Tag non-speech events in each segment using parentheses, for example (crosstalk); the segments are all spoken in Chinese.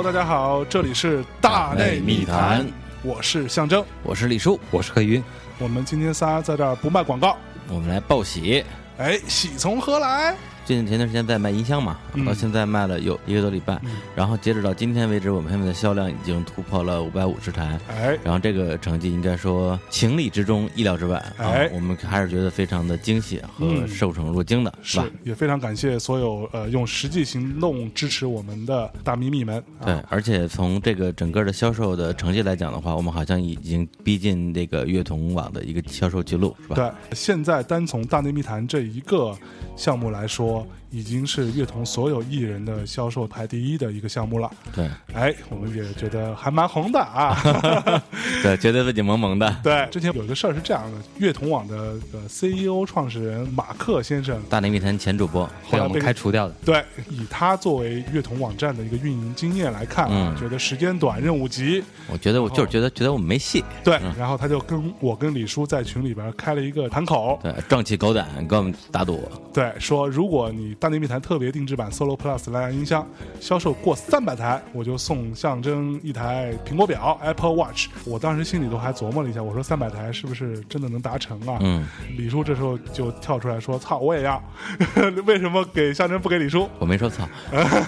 Hello，大家好，这里是大内密谈，我是象征，我是李叔，我是黑云。我们今天仨在这儿不卖广告，我们来报喜。哎，喜从何来？最近前段时间在卖音箱嘛，到现在卖了有一个多礼拜，然后截止到今天为止，我们现在的销量已经突破了五百五十台。哎，然后这个成绩应该说情理之中，意料之外。哎，我们还是觉得非常的惊喜和受宠若惊的，是吧？也非常感谢所有呃用实际行动支持我们的大咪咪们。对，而且从这个整个的销售的成绩来讲的话，我们好像已经逼近这个乐童网的一个销售记录，是吧？对，现在单从大内密谈这一个项目来说。多。已经是乐童所有艺人的销售排第一的一个项目了。对，哎，我们也觉得还蛮红的啊。(laughs) 对，觉得自己萌萌的。(laughs) 对，之前有一个事儿是这样的：乐童网的 CEO 创始人马克先生，大内密谈前主播，后来我们开除掉的。对，以他作为乐童网站的一个运营经验来看啊，觉得时间短，任务急。我觉得我就是觉得觉得我们没戏。对，然后他就跟我跟李叔在群里边开了一个盘口，对，壮起狗胆跟我们打赌。对，说如果你大内密谈特别定制版 Solo Plus 蓝牙音箱销售过三百台，我就送象征一台苹果表 Apple Watch。我当时心里头还琢磨了一下，我说三百台是不是真的能达成啊？嗯，李叔这时候就跳出来说：“操，我也要！(laughs) 为什么给象征不给李叔？”我没说操。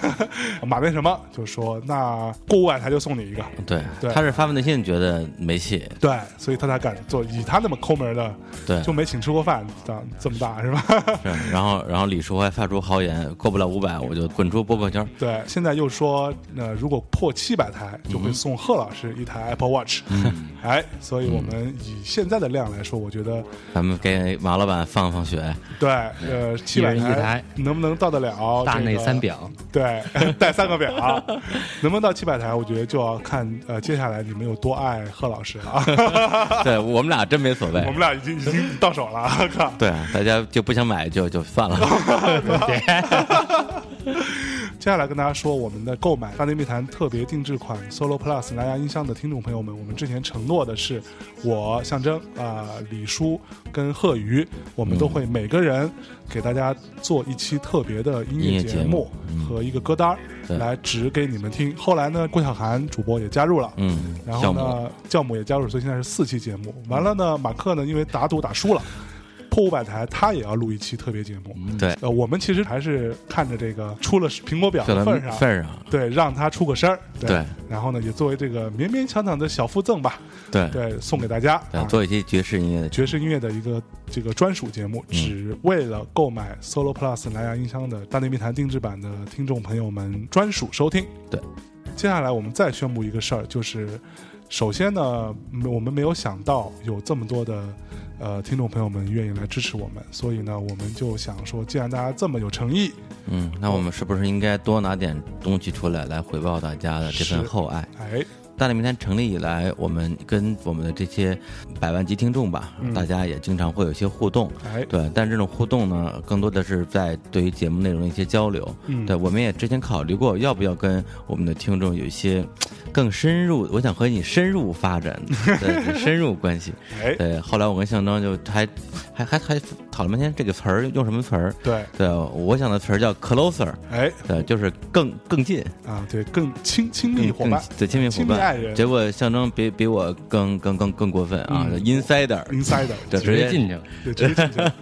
(laughs) 马那什么就说：“那过五百台就送你一个。”对，对，他是发自内心觉得没戏。对，所以他才敢做。以他那么抠门的，对，就没请吃过饭，长这么大是吧？是。然后，然后李叔还发出豪言：过不了。五百我就滚出播客圈。对，现在又说，那如果破七百台，就会送贺老师一台 Apple Watch。嗯，(laughs) 哎，所以我们以现在的量来说，我觉得咱们给马老板放放血。对，呃，七百台能不能到得了？大内三表，对，带三个表，(laughs) 能不能到七百台？我觉得就要看呃，接下来你们有多爱贺老师了。(laughs) 对我们俩真没所谓，我们俩已经已经到手了。靠，对，大家就不想买就就算了。(laughs) 接下来跟大家说，我们的购买大内密谈特别定制款 Solo Plus 蓝牙音箱的听众朋友们，我们之前承诺的是，我象征啊李叔跟贺宇，我们都会每个人给大家做一期特别的音乐节目和一个歌单来指给你们听。后来呢，郭晓涵主播也加入了，嗯，然后呢，教母也加入，所以现在是四期节目。完了呢，马克呢，因为打赌打输了。破五百台，他也要录一期特别节目。对，呃，我们其实还是看着这个出了苹果表的份上，份上，对，让他出个声儿。对，然后呢，也作为这个勉勉强强的小附赠吧。对，对，送给大家，做一期爵士音乐的爵士音乐的一个这个专属节目，只为了购买 Solo Plus 蓝牙音箱的大内密谈定制版的听众朋友们专属收听。对，接下来我们再宣布一个事儿，就是首先呢，我们没有想到有这么多的。呃，听众朋友们愿意来支持我们，所以呢，我们就想说，既然大家这么有诚意，嗯，那我们是不是应该多拿点东西出来，来回报大家的这份厚爱？哎。大内明天成立以来，我们跟我们的这些百万级听众吧，大家也经常会有一些互动，哎，对。但这种互动呢，更多的是在对于节目内容的一些交流。嗯，对，我们也之前考虑过，要不要跟我们的听众有一些更深入，我想和你深入发展，对，(laughs) 深入关系。哎，对。后来我跟向征就还还还还讨论半天，这个词儿用什么词儿？对，对，我想的词儿叫 closer，哎，对，就是更更近啊，对，更亲亲密伙伴，对，亲密伙伴。结果象征比比我更更更更过分啊！insider，insider，(laughs) 对，直接进去，对，直接进去，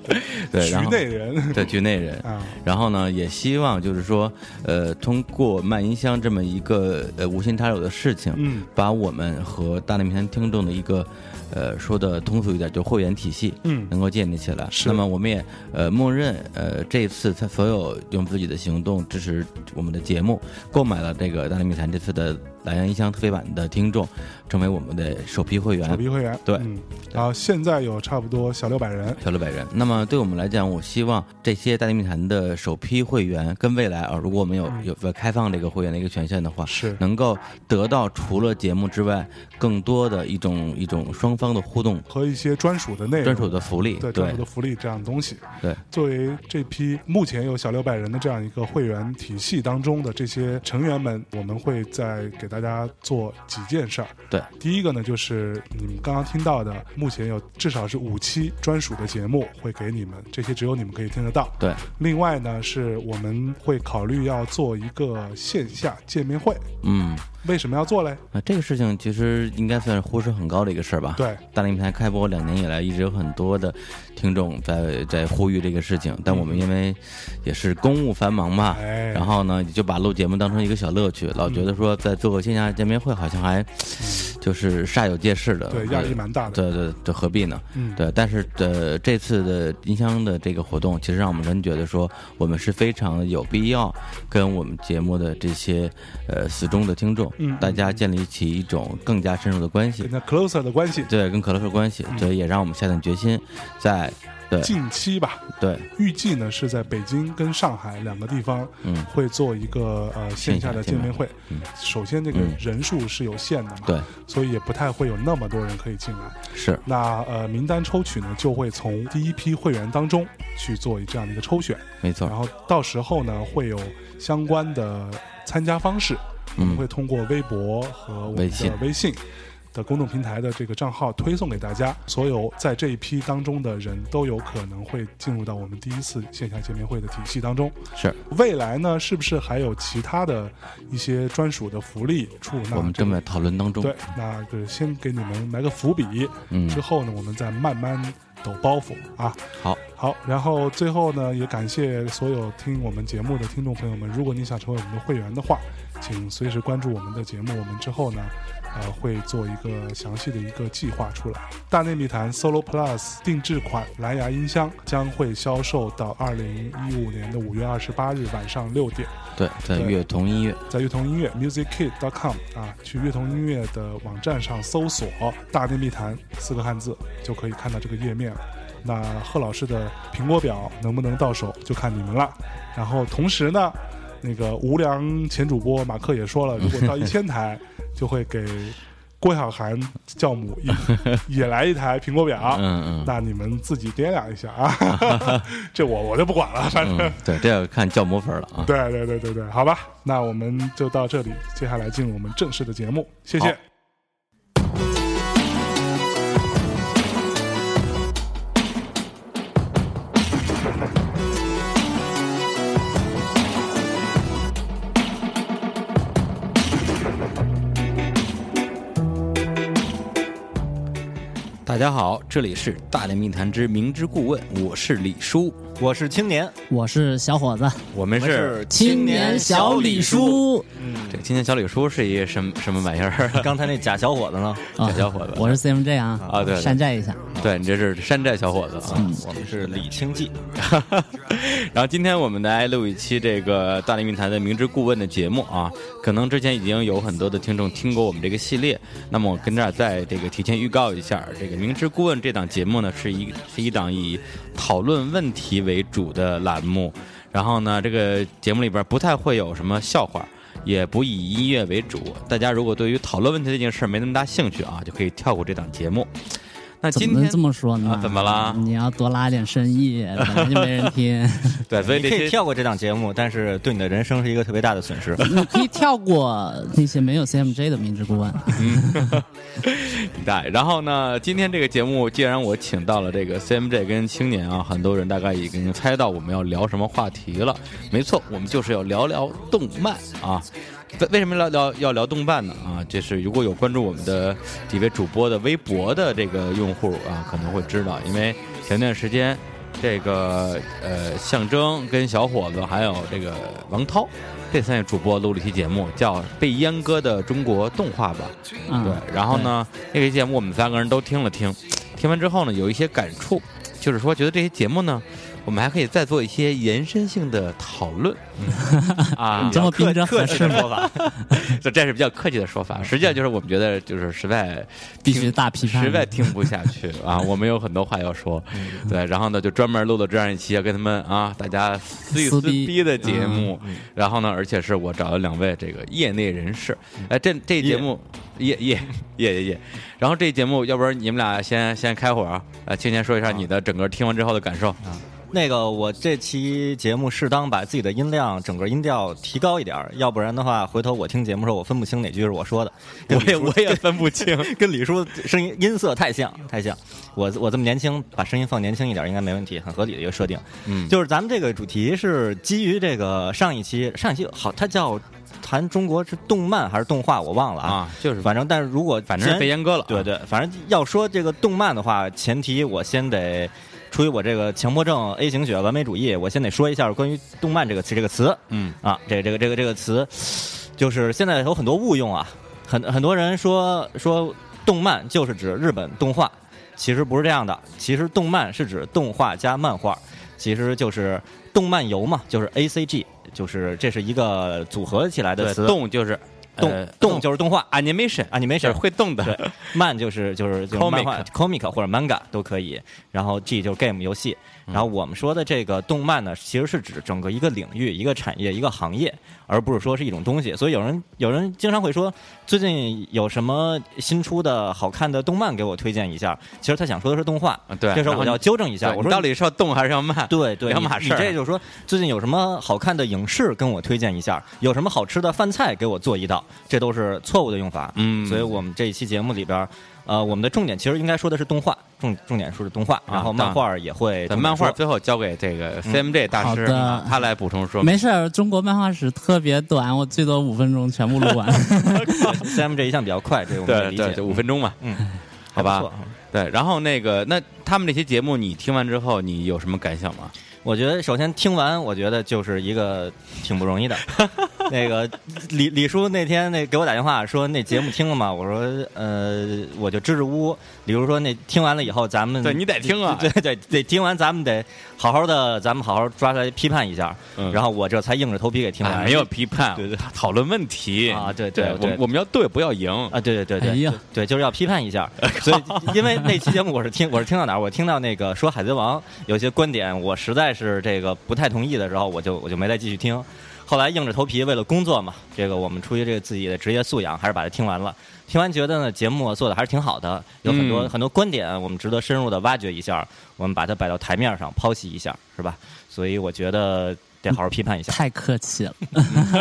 对，局内人，对，局内人 (laughs) 啊。然后呢，也希望就是说，呃，通过卖音箱这么一个呃无心插柳的事情，嗯，把我们和大内平听众的一个。呃，说的通俗一点，就会员体系，嗯，能够建立起来。是。那么我们也呃默认，呃，这一次他所有用自己的行动支持我们的节目，购买了这个大内密谈这次的蓝牙音箱特别版的听众，成为我们的首批会员。首批会员。对。嗯。然后现在有差不多小六百人。小六百人。那么对我们来讲，我希望这些大内密谈的首批会员跟未来啊，如果我们有有开放这个会员的一个权限的话，是能够得到除了节目之外更多的一种一种双。方的互动和一些专属的内容、专属的福利，对专属的福利这样的东西。对，作为这批目前有小六百人的这样一个会员体系当中的这些成员们，我们会在给大家做几件事儿。对，第一个呢，就是你们刚刚听到的，目前有至少是五期专属的节目会给你们，这些只有你们可以听得到。对，另外呢，是我们会考虑要做一个线下见面会。嗯，为什么要做嘞？啊，这个事情其实应该算是呼声很高的一个事儿吧。对，大连平台开播两年以来，一直有很多的听众在在呼吁这个事情，但我们因为也是公务繁忙嘛，哎，然后呢，就把录节目当成一个小乐趣，老觉得说在做个线下见面会好像还就是煞有介事的，对压力蛮大的。对对对，何必呢？嗯，对，但是呃，这次的音箱的这个活动，其实让我们真觉得说，我们是非常有必要跟我们节目的这些呃死忠的听众，嗯。大家建立起一种更加深入的关系。跟，他 closer 的关系，对，跟 closer 关系，所以也让我们下定决心，在对近期吧，对，预计呢是在北京跟上海两个地方嗯，会做一个呃线下的见面会。嗯。首先，这个嗯人数是有限的嘛，对，所以也不太会有那么多人可以进来。是，那呃，名单抽取呢，就会从第一批会员当中去做这样的一个抽选，没错。然，后到时候呢，会有相关的参加方式，我们嗯会通过微博和我们的微信的公众平台的这个账号推送给大家。所有在这一批当中的人都有可能会进入到我们第一次线下见面会的体系当中。是未来呢，是不是还有其他的一些专属的福利处？那我们正在讨论当中，对，那就先给你们埋个伏笔，嗯，之后呢，我们再慢慢抖包袱啊。好，好，然后最后呢，也感谢所有听我们节目的听众朋友们。如果你想成为我们的会员的话，请随时关注我们的节目。我们之后呢，呃，会做一个详细的一个计划出来。大内密谈 Solo Plus 定制款蓝牙音箱将会销售到二零一五年的五月二十八日晚上六点，对，在对乐童音乐，在乐童音乐 musickid.com 啊，去乐童音乐的网站上搜索“大内密谈”四个汉字，就可以看到这个页面了。那贺老师的苹果表能不能到手，就看你们了。然后同时呢，那个无良前主播马克也说了，如果到一千台，(laughs) 就会给郭晓涵教母也 (laughs) 也来一台苹果表。嗯嗯。那你们自己掂量一下啊，(laughs) 这我我就不管了，反正。嗯，对，这要看教母粉了啊，对对对对对，好吧，那我们就到这里，接下来进入我们正式的节目，谢谢大家好，这里是大连密谈之明知故问，我是李叔，我是青年，我是小伙子，我们是青年小李叔。嗯。这个青年小李叔是一个什么什么玩意儿？(laughs) 刚才那假小伙子呢？假小小伙子。我是 CMJ 啊啊对对。山寨一下，对你这是山寨小伙子啊。我们是李清记，(laughs) 然后今天我们来录一期这个大连云台的明知故问的节目啊，可能之前已经有很多的听众听过我们这个系列，那么我跟这儿再这个提前预告一下，这个明知故问这档节目呢是一是一档以讨论问题为主的栏目，然后呢这个节目里边不太会有什么笑话。也不以音乐为主，大家如果对于讨论问题这件事没那么大兴趣啊，就可以跳过这档节目。那今天怎么这么说呢？啊怎么啦你要多拉点生意，本来就没人听。对，所以你可以跳过这档节目，但是对你的人生是一个特别大的损失。(laughs) 你可以跳过那些没有 CMJ 的明知故问。嗯 (laughs) 对，然后呢，今天这个节目既然我请到了这个 CMJ 跟青年啊，很多人大概已经猜到我们要聊什么话题了。没错，我们就是要聊聊动漫啊。为为什么聊聊要聊动漫呢？啊，就是如果有关注我们的几位主播的微博的这个用户啊，可能会知道，因为前段时间这个呃象征跟小伙子还有这个王涛这三位主播录了一期节目，叫《被阉割的中国动画吧》。嗯，对，然后呢，那期节目我们三个人都听了听，听完之后呢，有一些感触，就是说觉得这些节目呢，我们还可以再做一些延伸性的讨论。(laughs) 啊你。这么客合适吗？气的说法，(laughs) 这这是比较客气的说法，实际上就是我们觉得就是实在必须大批判。实在听不下去啊，(laughs) 我们有很多话要说，对，然后呢就专门录了这样一期要跟他们啊大家撕一撕撕逼逼的节目，然后呢，而且是我找了两位这个业内人士，哎，这这节目业。业业业业，然后这节目要不然你们俩先先开会儿啊，呃，青年说一下你的整个听完之后的感受，那个我这期节目适当把自己的音量整个音调提高一点儿，要不然的话，回头我听节目时候我分不清哪句是我说的。(laughs) 我也我也分不清。(laughs) 跟李叔声音音色太像，太像。我我这么年轻，把声音放年轻一点应该没问题，很合理的一个设定。嗯就是咱们这个主题是基于这个上一期，上一期好，它叫谈中国是动漫还是动画，我忘了啊。啊，就是反正，但是如果反正被阉割了。对对，反正要说这个动漫的话，前提我先得出于我这个强迫症 A 型血完美主义，我先得说一下关于动漫这个词这个词。嗯。啊，这个这个这个这个词，就是现在有很多误用啊，很很多人说说动漫就是指日本动画，其实不是这样的，其实动漫是指动画加漫画，其实就是动漫游嘛，就是 A C G，就是这是一个组合起来的，词，动就是动呃动就是动画，animation，animation 会动的。对，漫就是就是就是 Comic 漫画 comic 或者 manga 都可以，然后 G 就是 game 游戏，然后我们说的这个动漫呢，其实是指整个一个领域、一个产业、一个行业，而不是说是一种东西。所以有人有人经常会说，最近有什么新出的好看的动漫给我推荐一下。其实他想说的是动画，啊对这时候我要纠正一下，我说到底是要动还是要漫？对对，(laughs) 两你码事你这就是说，最近有什么好看的影视跟我推荐一下，有什么好吃的饭菜给我做一道，这都是错误的用法。嗯所以我们这一期节目里边儿，呃，我们的重点其实应该说的是动画，重重点说是动画，啊然后漫画也会咱重点说漫画最后交给这个 CMJ 大师，他来补充说。没事儿，中国漫画史特别短，我最多五分钟全部录完。(laughs) CMJ 一向比较快，这个我们理解，对五分钟嘛。嗯，好吧对，然后那个，那他们这些节目你听完之后，你有什么感想吗？我觉得首先听完，我觉得就是一个挺不容易的。(laughs) 那个李李叔那天那给我打电话说那节目听了吗？我说呃，我就支支吾吾。李叔说那听完了以后，咱们对你得听啊对对得听完，咱们得好好的，咱们好好抓出来批判一下。嗯然后我这才硬着头皮给听完。哎没有批判，对对讨论问题啊对对我们我们要对不要赢。啊，对对对对，对，就是要批判一下。(laughs) 所以，因为那期节目我是听我是听到哪儿？我听到那个说《海贼王》有些观点，我实在是这个不太同意的时候，我就我就没再继续听。后来硬着头皮，为了工作嘛，这个我们出于这个自己的职业素养，还是把它听完了。听完觉得呢，节目做的还是挺好的，有很多、嗯很多观点，我们值得深入的挖掘一下，我们把它摆到台面上剖析一下，是吧？所以我觉得得好好批判一下。太客气了，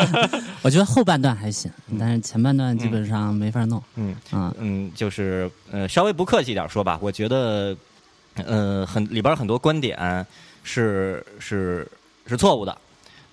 (laughs) 我觉得后半段还行，但是前半段基本上没法弄。嗯啊，嗯，就是呃，稍微不客气一点说吧，我觉得，呃，很里边很多观点是是是错误的，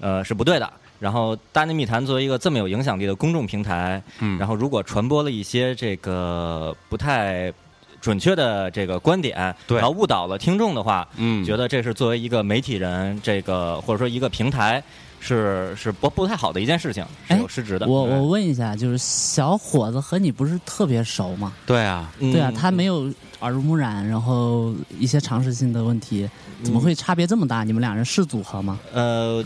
呃，是不对的。然后，大内密谈作为一个这么有影响力的公众平台，嗯。然后如果传播了一些这个不太准确的这个观点，对。然后误导了听众的话，嗯。觉得这是作为一个媒体人，这个或者说一个平台，是是不不太好的一件事情，是哎有失职的。我嗯我问一下，就是小伙子和你不是特别熟吗？对啊，对啊，嗯。他没有耳濡目染，然后一些常识性的问题，怎么会差别这么大？你们俩人是组合吗？呃，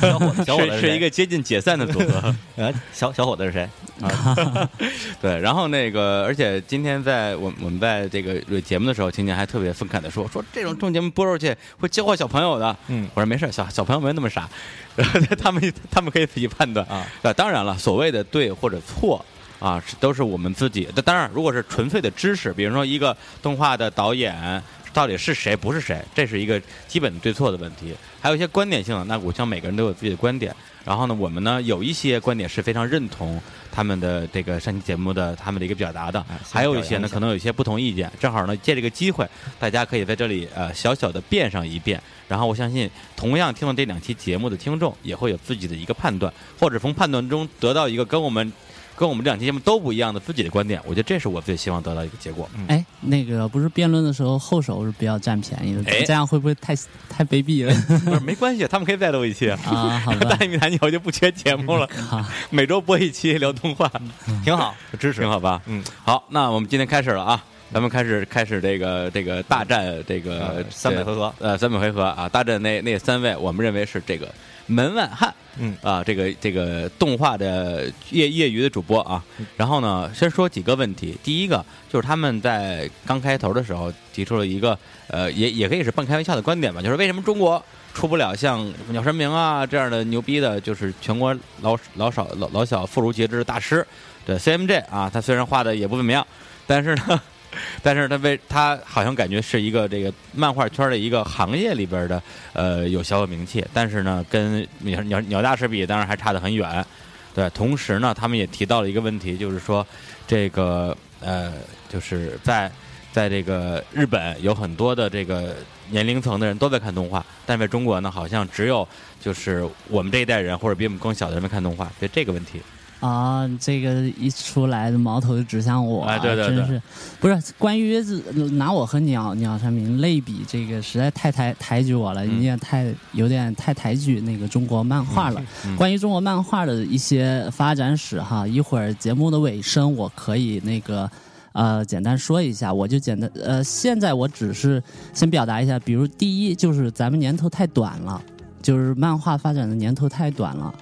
小伙子，小伙子谁是是一个接近解散的组合。(laughs) 呃，小小伙子是谁？(laughs) 对，然后那个，而且今天在我我们在这个录节目的时候，青年还特别愤慨的说，说这种这种节目播出去会教坏小朋友的。嗯我说没事，小小朋友没那么傻，(laughs) 他们他们可以自己判断啊。对，当然了，所谓的对或者错。啊，是都是我们自己的。当然，如果是纯粹的知识，比如说一个动画的导演到底是谁，不是谁，这是一个基本对错的问题。还有一些观点性的，那我想每个人都有自己的观点。然后呢，我们呢有一些观点是非常认同他们的这个上期节目的他们的一个表达的，还有一些呢可能有一些不同意见。正好呢借这个机会，大家可以在这里呃小小的辩上一辩。然后我相信，同样听了这两期节目的听众也会有自己的一个判断，或者从判断中得到一个跟我们跟我们这两期节目都不一样的自己的观点。我觉得这是我最希望得到一个结果。哎，那个不是辩论的时候后手是比较占便宜的，哎这样会不会太太卑鄙了 (laughs) 不是没关系，他们可以再录一期。啊？(laughs) 大，一米谈以后就不缺节目了，(laughs) 好，每周播一期聊动画，挺好，支持挺。好吧？嗯，好，那我们今天开始了啊，咱们开始开始这个这个大战这个呃三百回合呃三百回合啊，大战那那三位，我们认为是这个门外汉。嗯啊，这个这个动画的业业余的主播啊，然后呢，先说几个问题。第一个就是他们在刚开头的时候提出了一个呃，也也可以是半开玩笑的观点吧，就是为什么中国出不了像鸟山明啊这样的牛逼的，就是全国老老少老老小妇孺皆知的大师。对 CMJ 啊，他虽然画的也不怎么样，但是呢，(laughs) 但是他为他好像感觉是一个这个漫画圈的一个行业里边的呃有小有名气，但是呢，跟鸟鸟鸟大师比，当然还差得很远。对，同时呢，他们也提到了一个问题，就是说这个呃，就是在在这个日本有很多的这个年龄层的人都在看动画，但在中国呢，好像只有就是我们这一代人或者比我们更小的人在看动画，对这个问题。啊，这个一出来，矛头就指向我，哎对对对真是不是关于拿我和鸟鸟山明类比，这个实在太抬抬举我了，嗯你也太有点太抬举那个中国漫画了。嗯关于中国漫画的一些发展史哈，一会儿节目的尾声我可以那个。呃，简单说一下，我就简单呃，现在我只是先表达一下，比如第一就是咱们年头太短了，就是漫画发展的年头太短了。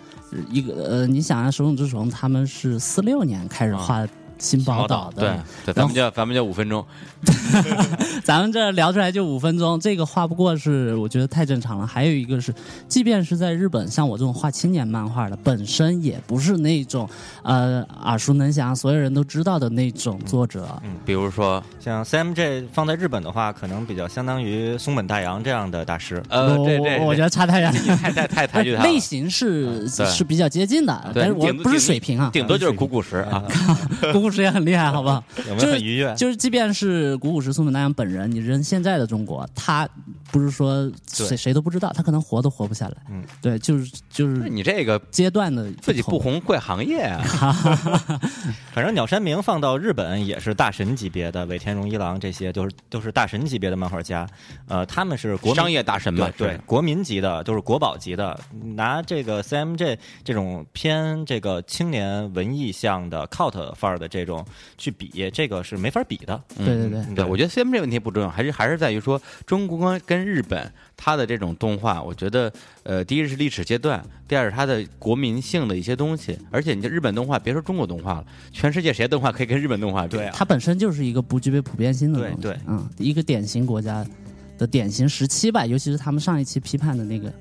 一个呃，你想啊，手冢治虫他们是四六年开始画新宝岛的，对对，咱们就咱们就五分钟，(laughs) 咱们这聊出来就五分钟，这个画不过是我觉得太正常了。还有一个是，即便是在日本，像我这种画青年漫画的，本身也不是那种呃耳熟能详、所有人都知道的那种作者。嗯比如说像 CMJ 放在日本的话，可能比较相当于松本大洋这样的大师。呃，我这这我我觉得差太远。太太太抬举他了类型是是比较接近的，但是我不是水平啊，顶多就是古古石啊，古古石也很厉害，好不好？(laughs) 有没就是有很愉悦？就是，即便是古古石松本大洋本人，你扔现在的中国，他不是说谁谁都不知道，他可能活都活不下来。嗯，对，就是就是你这个阶段的自己不红怪行业啊，(laughs) 反正鸟山明放到日本也是大神级别的，尾田荣一郎这些都是都是大神级别的漫画家。呃，他们是国商业大神嘛对，对国民级的，都是国宝级的。拿这个 CMJ 这种偏这个青年文艺向的 cult 范儿的这种去比，这个是没法比的。对对对嗯对，我觉得 CMJ 问题不重要，还是还是在于说中国跟日本它的这种动画，我觉得呃，第一是历史阶段，第二是它的国民性的一些东西，而且你这日本动画，别说中国动画了，全世界谁的动画可以跟日本动画比？对啊它本身就是一个不具备普遍性的东西。对对嗯，一个典型国家的典型时期吧，尤其是他们上一期批判的那个，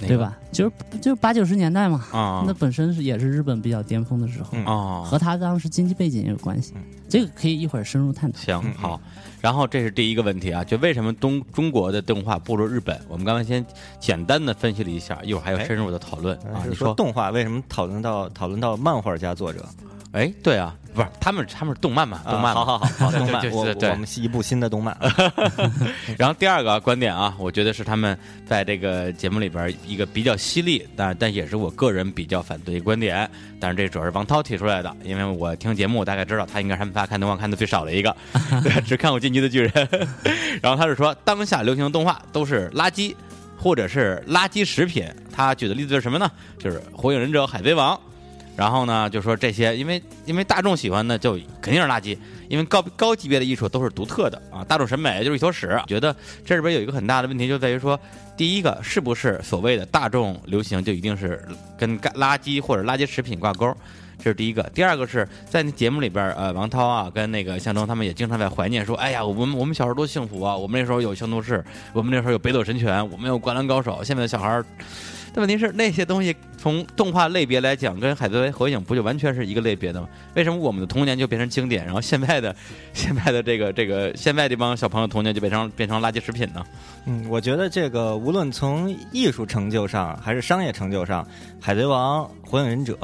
对？吧？就是就是八九十年代嘛，啊那本身是也是日本比较巅峰的时候，和他当时经济背景也有关系。这个可以一会儿深入探讨。行嗯好，然后这是第一个问题啊，就为什么东中国的动画不如日本？我们刚才先简单的分析了一下，一会儿还有深入的讨论啊。你说，说动画为什么讨论到讨论到漫画家作者？哎，对啊，不是他们他们是动漫嘛，动漫。啊好好好好，动漫我我们是一部新的动漫。(laughs) 然后第二个观点啊，我觉得是他们在这个节目里边一个比较犀利，但但也是我个人比较反对的观点。但是这主要是王涛提出来的，因为我听节目我大概知道他应该是他们仨看动画看的最少的一个，对 (laughs) 只看过《进击的巨人》。(laughs) 然后他是说，当下流行的动画都是垃圾或者是垃圾食品。他举的例子是什么呢？就是《火影忍者》《海贼王》。然后呢，就说这些，因为因为大众喜欢的就肯定是垃圾，因为高高级别的艺术都是独特的啊，大众审美就是一坨屎。觉得这里边有一个很大的问题，就在于说，第一个是不是所谓的大众流行就一定是跟干垃圾或者垃圾食品挂钩？这是第一个。第二个是在那节目里边，呃，王涛啊跟那个向东他们也经常在怀念说，哎呀，我们我们小时候多幸福啊，我们那时候有圣斗士，我们那时候有北斗神拳，我们有灌篮高手，现在的小孩儿。问题是那些东西从动画类别来讲，跟海贼王、火影不就完全是一个类别的吗？为什么我们的童年就变成经典，然后现在的现在的这个这个现在这帮小朋友童年就变成变成垃圾食品呢？嗯，我觉得这个无论从艺术成就上还是商业成就上，《海贼王》《火影忍者》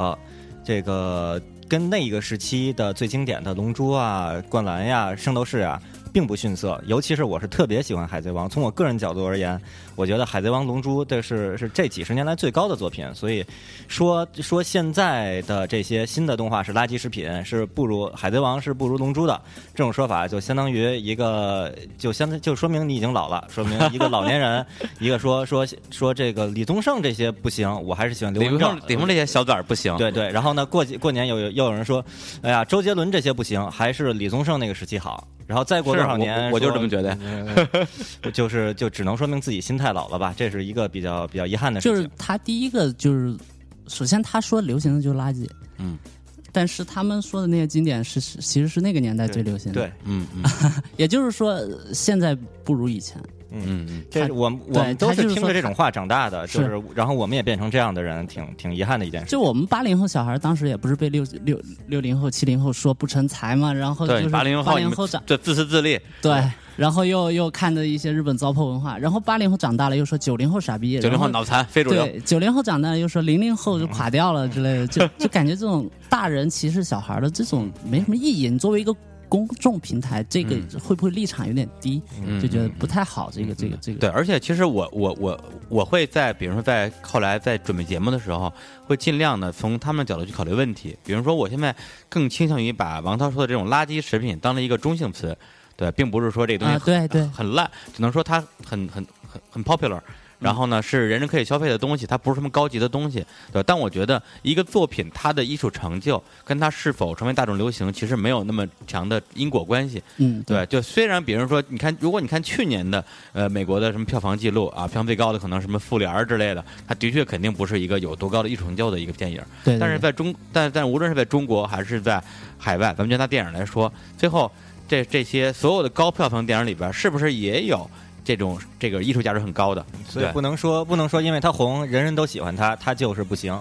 这个跟那一个时期的最经典的《龙珠》啊、《灌篮》呀、《圣斗士》啊，并不逊色。尤其是我是特别喜欢《海贼王》，从我个人角度而言，我觉得《海贼王》《龙珠》这是是这几十年来最高的作品。所以说说现在的这些新的动画是垃圾食品，是不如《海贼王》是不如《龙珠》的这种说法，就相当于一个就相当就说明你已经老了，说明一个老年人，(laughs) 一个说说说这个李宗盛这些不行，我还是喜欢刘李文正。宗盛李宗盛这些小崽儿不行，对对，然后呢，过几过年有有又有人说，哎呀，周杰伦这些不行，还是李宗盛那个时期好。然后再过少年，我我就这么觉得。呃 (laughs) 就是就只能说明自己心态老了吧，这是一个比较比较遗憾的事情。就是他第一个就是，首先他说流行的就是垃圾，嗯，但是他们说的那些经典是是其实是那个年代最流行的，对，嗯嗯，(laughs) 也就是说呃现在不如以前，嗯嗯，这是我们我们都是听着这种话长大的，就是然后我们也变成这样的人，挺挺遗憾的一件事。就我们八零后小孩当时也不是被六六六零后、七零后说不成才嘛，然后就，是八零后八你们零后长这自私自利，对，然后又又看着一些日本糟粕文化，然后八零后长大了又说九零后傻逼，九零后后脑残，非主流。对，九零后长大了又说零零后就垮掉了之类的，就就感觉这种大人歧视小孩的这种没什么意义。你作为一个公众平台，这个会不会立场有点低？嗯就觉得不太好。这个这个这个，对，而且其实我我我我会在，比如说在后来在准备节目的时候，会尽量的从他们的角度去考虑问题。比如说，我现在更倾向于把王涛说的这种垃圾食品当了一个中性词，对，并不是说这个东西啊，对对，很烂，只能说它很很很很 popular。然后呢，是人人可以消费的东西，它不是什么高级的东西，对吧？但我觉得一个作品它的艺术成就跟它是否成为大众流行，其实没有那么强的因果关系。嗯，对，就虽然比如说，你看，如果你看去年的呃美国的什么票房记录啊，票房最高的可能什么复联儿之类的，它的确肯定不是一个有多高的艺术成就的一个电影。对，对但是在中，但但无论是在中国还是在海外，咱们就拿电影来说，最后这这些所有的高票房电影里边，是不是也有这种这个艺术价值很高的？所以不能说不能说，因为他红，人人都喜欢他，他就是不行。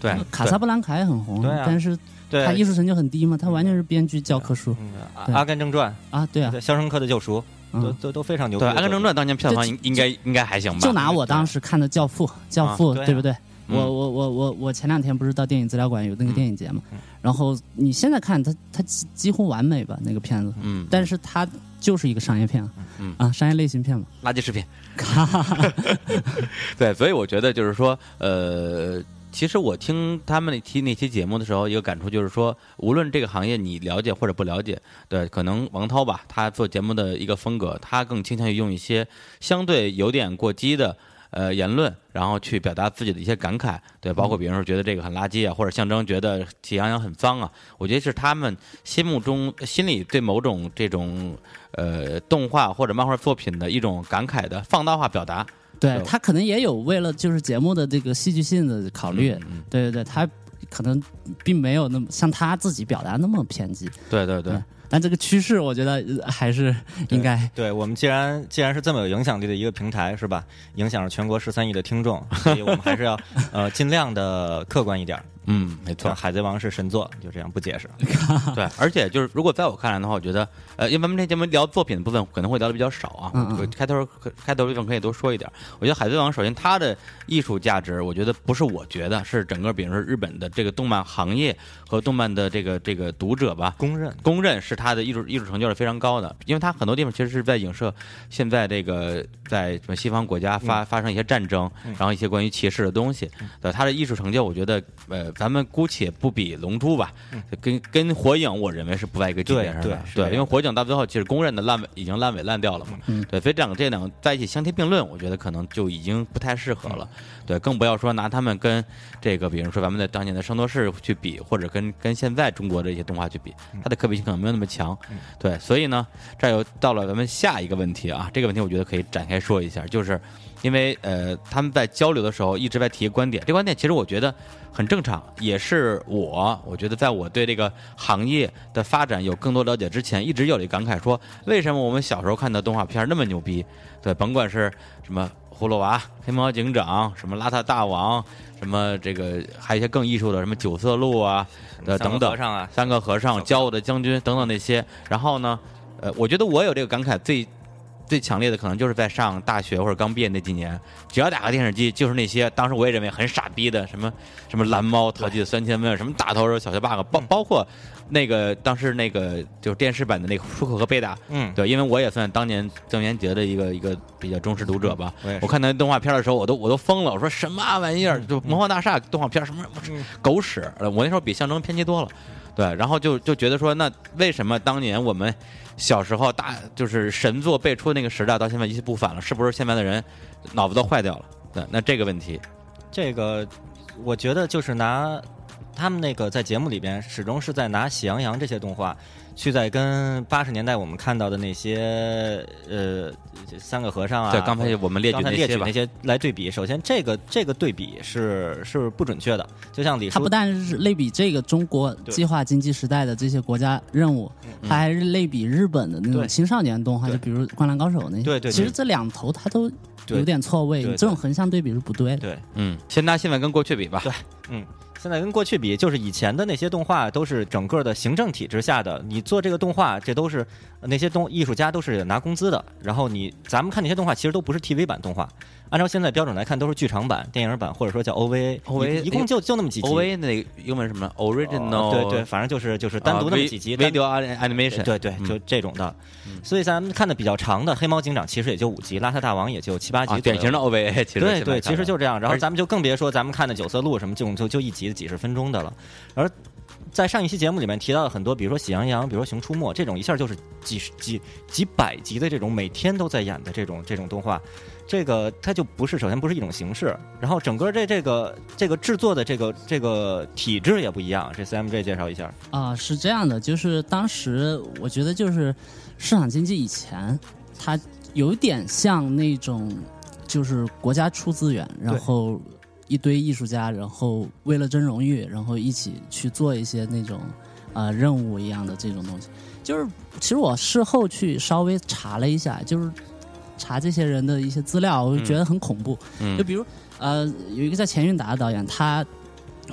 对，呃卡萨布兰卡也很红，对啊。但是对，他艺术成就很低嘛，他完全是编剧教科书。嗯阿对。阿甘正传》啊，对啊，对《肖申克的救赎》都嗯。都都非常牛逼对，《阿甘正传》当年票房应应该应该还行吧？就拿我当时看的《教父》，《教父》对不对？嗯。我我我我我前两天不是到电影资料馆有那个电影节嘛嗯，然后你现在看它它几几乎完美吧那个片子，嗯，但是它就是一个商业片啊，嗯啊商业类型片嘛，垃圾食品。(laughs) 对，所以我觉得就是说，呃，其实我听他们那期那期节目的时候，一个感触就是说，无论这个行业你了解或者不了解，对，可能王涛吧，他做节目的一个风格，他更倾向于用一些相对有点过激的。呃，言论，然后去表达自己的一些感慨，对，包括比如说觉得这个很垃圾啊，或者象征觉得喜羊羊很脏啊，我觉得是他们心目中心里对某种这种呃动画或者漫画作品的一种感慨的放大化表达。对对他可能也有为了就是节目的这个戏剧性的考虑，嗯嗯对对对，他可能并没有那么像他自己表达那么偏激，对对对嗯，但这个趋势我觉得呃还是应该对我们既然既然是这么有影响力的一个平台，是吧？影响着全国十三亿的听众，所以我们还是要呃尽量的客观一点。嗯，没错《，海贼王》是神作，就这样不解释。(laughs) 对，而且就是如果在我看来的话，我觉得，呃，因为咱们这节目聊作品的部分可能会聊的比较少啊，嗯嗯我开头开头部分可以多说一点。我觉得《海贼王》首先它的艺术价值，我觉得不是我觉得，是整个比如说日本的这个动漫行业和动漫的这个这个读者吧，公认公认是它的艺术艺术成就是非常高的，因为它很多地方其实是在影射现在这个在什么西方国家发、发生一些战争，然后一些关于歧视的东西。对它的艺术成就，我觉得呃，咱们姑且不比《龙珠》吧，跟跟《火影》，我认为是不在一个级别上的。对因为《火影》到最后其实公认的烂尾，已经烂尾烂掉了嘛。嗯对，所以这两个这两个在一起相提并论，我觉得可能就已经不太适合了。对，更不要说拿他们跟这个，比如说咱们在当年的圣斗士去比，或者跟跟现在中国的一些动画去比，它的可比性可能没有那么强。对，所以呢，这又到了咱们下一个问题啊，这个问题我觉得可以展开说一下，就是因为呃他们在交流的时候一直在提观点，这观点其实我觉得很正常，也是我我觉得在我对这个行业的发展有更多了解之前，一直有一感慨说，为什么我们小时候看的动画片那么牛逼？对，甭管是什么葫芦娃、黑猫警长、什么邋遢大王，什么这个还有一些更艺术的什么九色鹿啊，呃三等等个和尚啊，三个和尚、教我的将军等等那些。然后呢，呃，我觉得我有这个感慨最最强烈的，可能就是在上大学或者刚毕业那几年，只要打开电视机，就是那些当时我也认为很傻逼的什么什么蓝猫淘气的三千问，什么大头儿小学 bug，包包括那个当时那个就是电视版的那个舒克和贝塔。嗯，对，因为我也算当年郑渊洁的一个一个比较忠实读者吧。我我看那动画片的时候，我都我都疯了，我说什么玩意儿？就魔幻大厦动画片什么嗯狗屎！呃我那时候比象征偏激多了。对，然后就就觉得说，那为什么当年我们小时候大就是神作辈出那个时代，到现在一去不返了？是不是现在的人脑子都坏掉了？对，那这个问题，这个我觉得就是拿他们那个在节目里边始终是在拿《喜羊羊》这些动画，去在跟八十年代我们看到的那些呃三个和尚啊，对，刚才我们列举那些举那，些来对比，首先这个这个对比是是不准确的，就像李叔它不但是类比这个中国计划经济时代的这些国家任务，他还是类比日本的那种青少年动画，就比如《灌篮高手》那些。对对对其实这两头他都有点错位，这种横向对比是不对的。对。嗯，先拿现在跟过去比吧。对嗯，现在跟过去比，就是以前的那些动画都是整个的行政体制下的，你做这个动画，这都是呃那些动艺术家都是拿工资的。然后你咱们看那些动画，其实都不是 TV 版动画，按照现在标准来看，都是剧场版、电影版，或者说叫 OVA。OVA 一一共就就那么几集。OVA 那英文什么？Original，对对，反正就是就是单独那么几集。单 video animation，对对，嗯就这种的。所以咱们看的比较长的《黑猫警长》，其实也就五集，《邋遢大王》也就七八集啊，典型的 O V A，其实对对，其实就这样。然后咱们就更别说咱们看的《九色鹿》什么，就就就一集几十分钟的了。而在上一期节目里面提到了很多，比如说《喜羊羊》，比如说《熊出没》这种，一下就是几十几几百集的这种每天都在演的这种这种动画，这个它就不是首先不是一种形式，然后整个这这个这个制作的这个这个体制也不一样。这 CMJ 介绍一下。啊、是这样的，就是当时我觉得就是市场经济以前，它有点像那种就是国家出资源，然后一堆艺术家，然后为了争荣誉，然后一起去做一些那种呃任务一样的这种东西。就是其实我事后去稍微查了一下，就是查这些人的一些资料，我就觉得很恐怖。嗯就比如呃，有一个叫钱运达的导演，他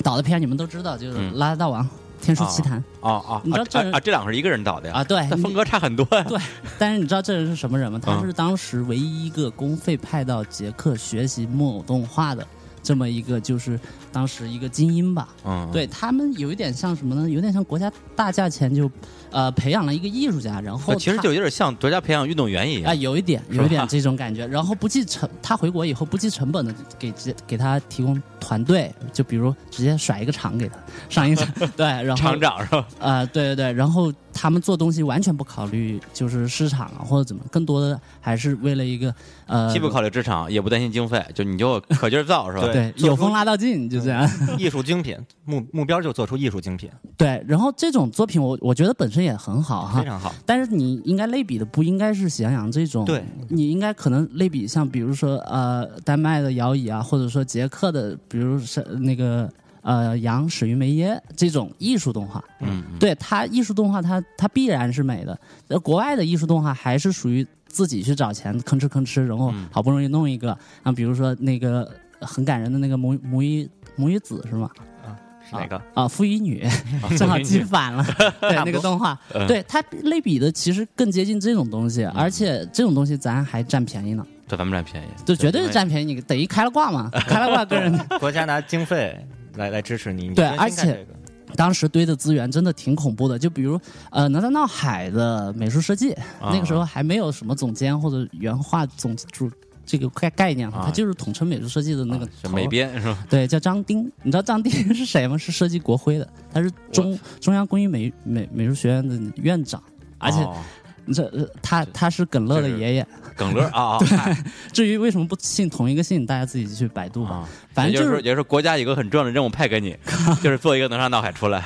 导的片你们都知道，就是嗯《邋遢大王》天书奇谭》啊啊，你知道这人啊啊，这两个是一个人导的呀？啊，对，风格差很多呀。对，但是你知道这人是什么人吗？他嗯是当时唯一一个公费派到捷克学习木偶动画的这么一个，就是当时一个精英吧。嗯，对他们有一点像什么呢？有点像国家大价钱就呃培养了一个艺术家，然后那其实就有点像国家培养运动员一样啊，样。有一点，有一点这种感觉。然后不计成，他回国以后不计成本的给给给他提供团队，就比如直接甩一个厂给他上一场，对，然后厂长是吧？啊，对对对，然后他们做东西完全不考虑就是市场啊或者怎么，更多的还是为了一个呃，既不考虑市场，也不担心经费，就你就可劲儿造是吧？(laughs) 对有风拉到尽，就这样。(laughs) 艺术精品目目标就做出艺术精品，(laughs) 对，然后这种作品我我觉得本身也很好哈。非，常好。但是你应该类比的不应该是喜羊羊这种，对，你应该可能类比像比如说呃丹麦的摇椅啊，或者说捷克的，比如是那个呃羊始于梅耶这种艺术动画，嗯，嗯。对它艺术动画它它必然是美的，呃，国外的艺术动画还是属于自己去找钱吭哧吭哧，然后嗯。好不容易弄一个，啊，比如说那个很感人的那个母母与母与子是吗？是哪个？啊，父与 (laughs) 女，正好记反了。(laughs) 对，那个动画，嗯对它类比的其实更接近这种东西，而且这种东西咱还占便宜呢，对咱们占便宜。就绝对是占便宜，你等于开了挂嘛，(laughs) 开了挂跟人国家拿经费来来支持你，对而且当时堆的资源真的挺恐怖的，就比如呃，哪吒闹海的美术设计，啊那个时候还没有什么总监或者原画总主这个概概念哈，啊他就是统称美术设计的那个啊美编是吧？对，叫张丁。你知道张丁 (laughs) 是谁吗？是设计国徽的，他是中中央工艺美美美术学院的院长，而且哦这、呃他他是耿乐的爷爷。(laughs) 耿乐啊啊 (laughs) 至于为什么不姓同一个姓，大家自己去百度吧。啊！反正就是也是国家有个很重要的任务派给你，就是做一个能上闹海出来。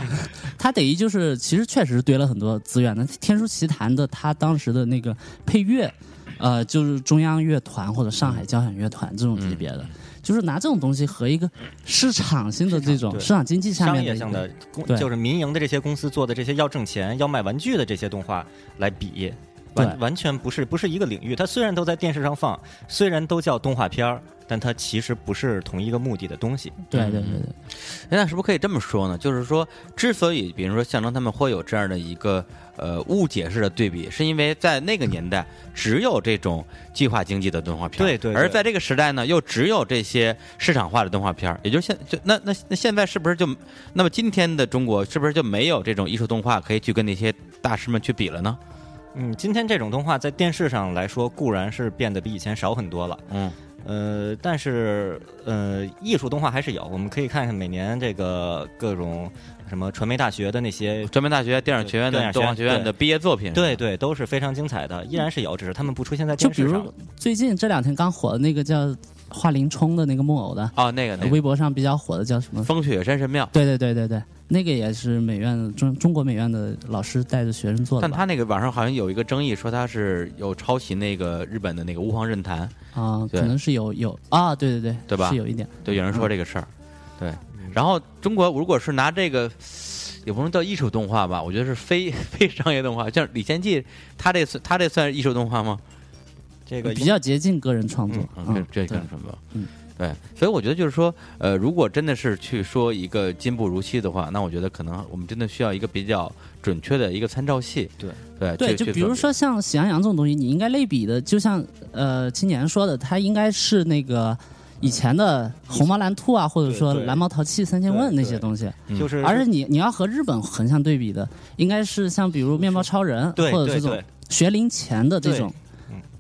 他等于就是，其实确实堆了很多资源的。《天书奇谭》的他当时的那个配乐，呃，就是中央乐团或者上海交响乐团这种级别的，就是拿这种东西和一个市场性的这种对市场经济下面的商业性的公，对就是民营的这些公司做的这些要挣钱、要卖玩具的这些动画来比，完完全不是不是一个领域。它虽然都在电视上放，虽然都叫动画片儿，但它其实不是同一个目的的东西。对对对对，哎那是不是可以这么说呢？就是说，之所以比如说象征他们会有这样的一个呃误解式的对比，是因为在那个年代只有这种计划经济的动画片儿，对对对。而在这个时代呢，又只有这些市场化的动画片儿，也就是现就那那那现在是不是就那么今天的中国是不是就没有这种艺术动画可以去跟那些大师们去比了呢？嗯，今天这种动画在电视上来说固然是变得比以前少很多了，嗯呃，但是呃，艺术动画还是有。我们可以看看每年这个各种什么传媒大学的那些，传媒大学电影学院的电影学动画学院的毕业作品，对对，都是非常精彩的，依然是有，只是他们不出现在就比电视上如。最近这两天刚火的那个叫《画林冲的那个木偶的，哦，那个那个微博上比较火的叫什么？风雪山神庙，对对对对对，那个也是美院中中国美院的老师带着学生做的。但他那个网上好像有一个争议，说他是有抄袭那个日本的那个吾皇任坛，啊，可能是有有啊，对对对，对吧是有一点。对，有人说这个事儿，对。然后中国如果是拿这个，也不能叫艺术动画吧，我觉得是非 (laughs) 非商业动画，像《李献计》，他这算他这算艺术动画吗？这个比较接近个人创作，嗯，嗯，这这对干什么？嗯，对，所以我觉得就是说，呃，如果真的是去说一个今不如昔的话，那我觉得可能我们真的需要一个比较准确的一个参照系。对。对对，就比如说像《喜羊羊》这种东西，你应该类比的，就像呃青年说的，它应该是那个以前的红毛蓝兔啊，或者说蓝猫淘气三千问那些东西。嗯。就是，而是你你要和日本横向对比的，应该是像比如面包超人或者这种对对。学龄前的这种嗯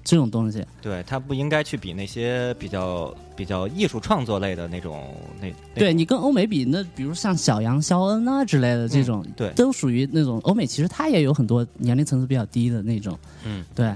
这种东西。对，他不应该去比那些比较比较艺术创作类的那种那那对你跟欧美比，那比如像小羊、肖恩啊之类的这种，对。都属于那种欧美，其实它也有很多年龄层次比较低的那种。嗯，对，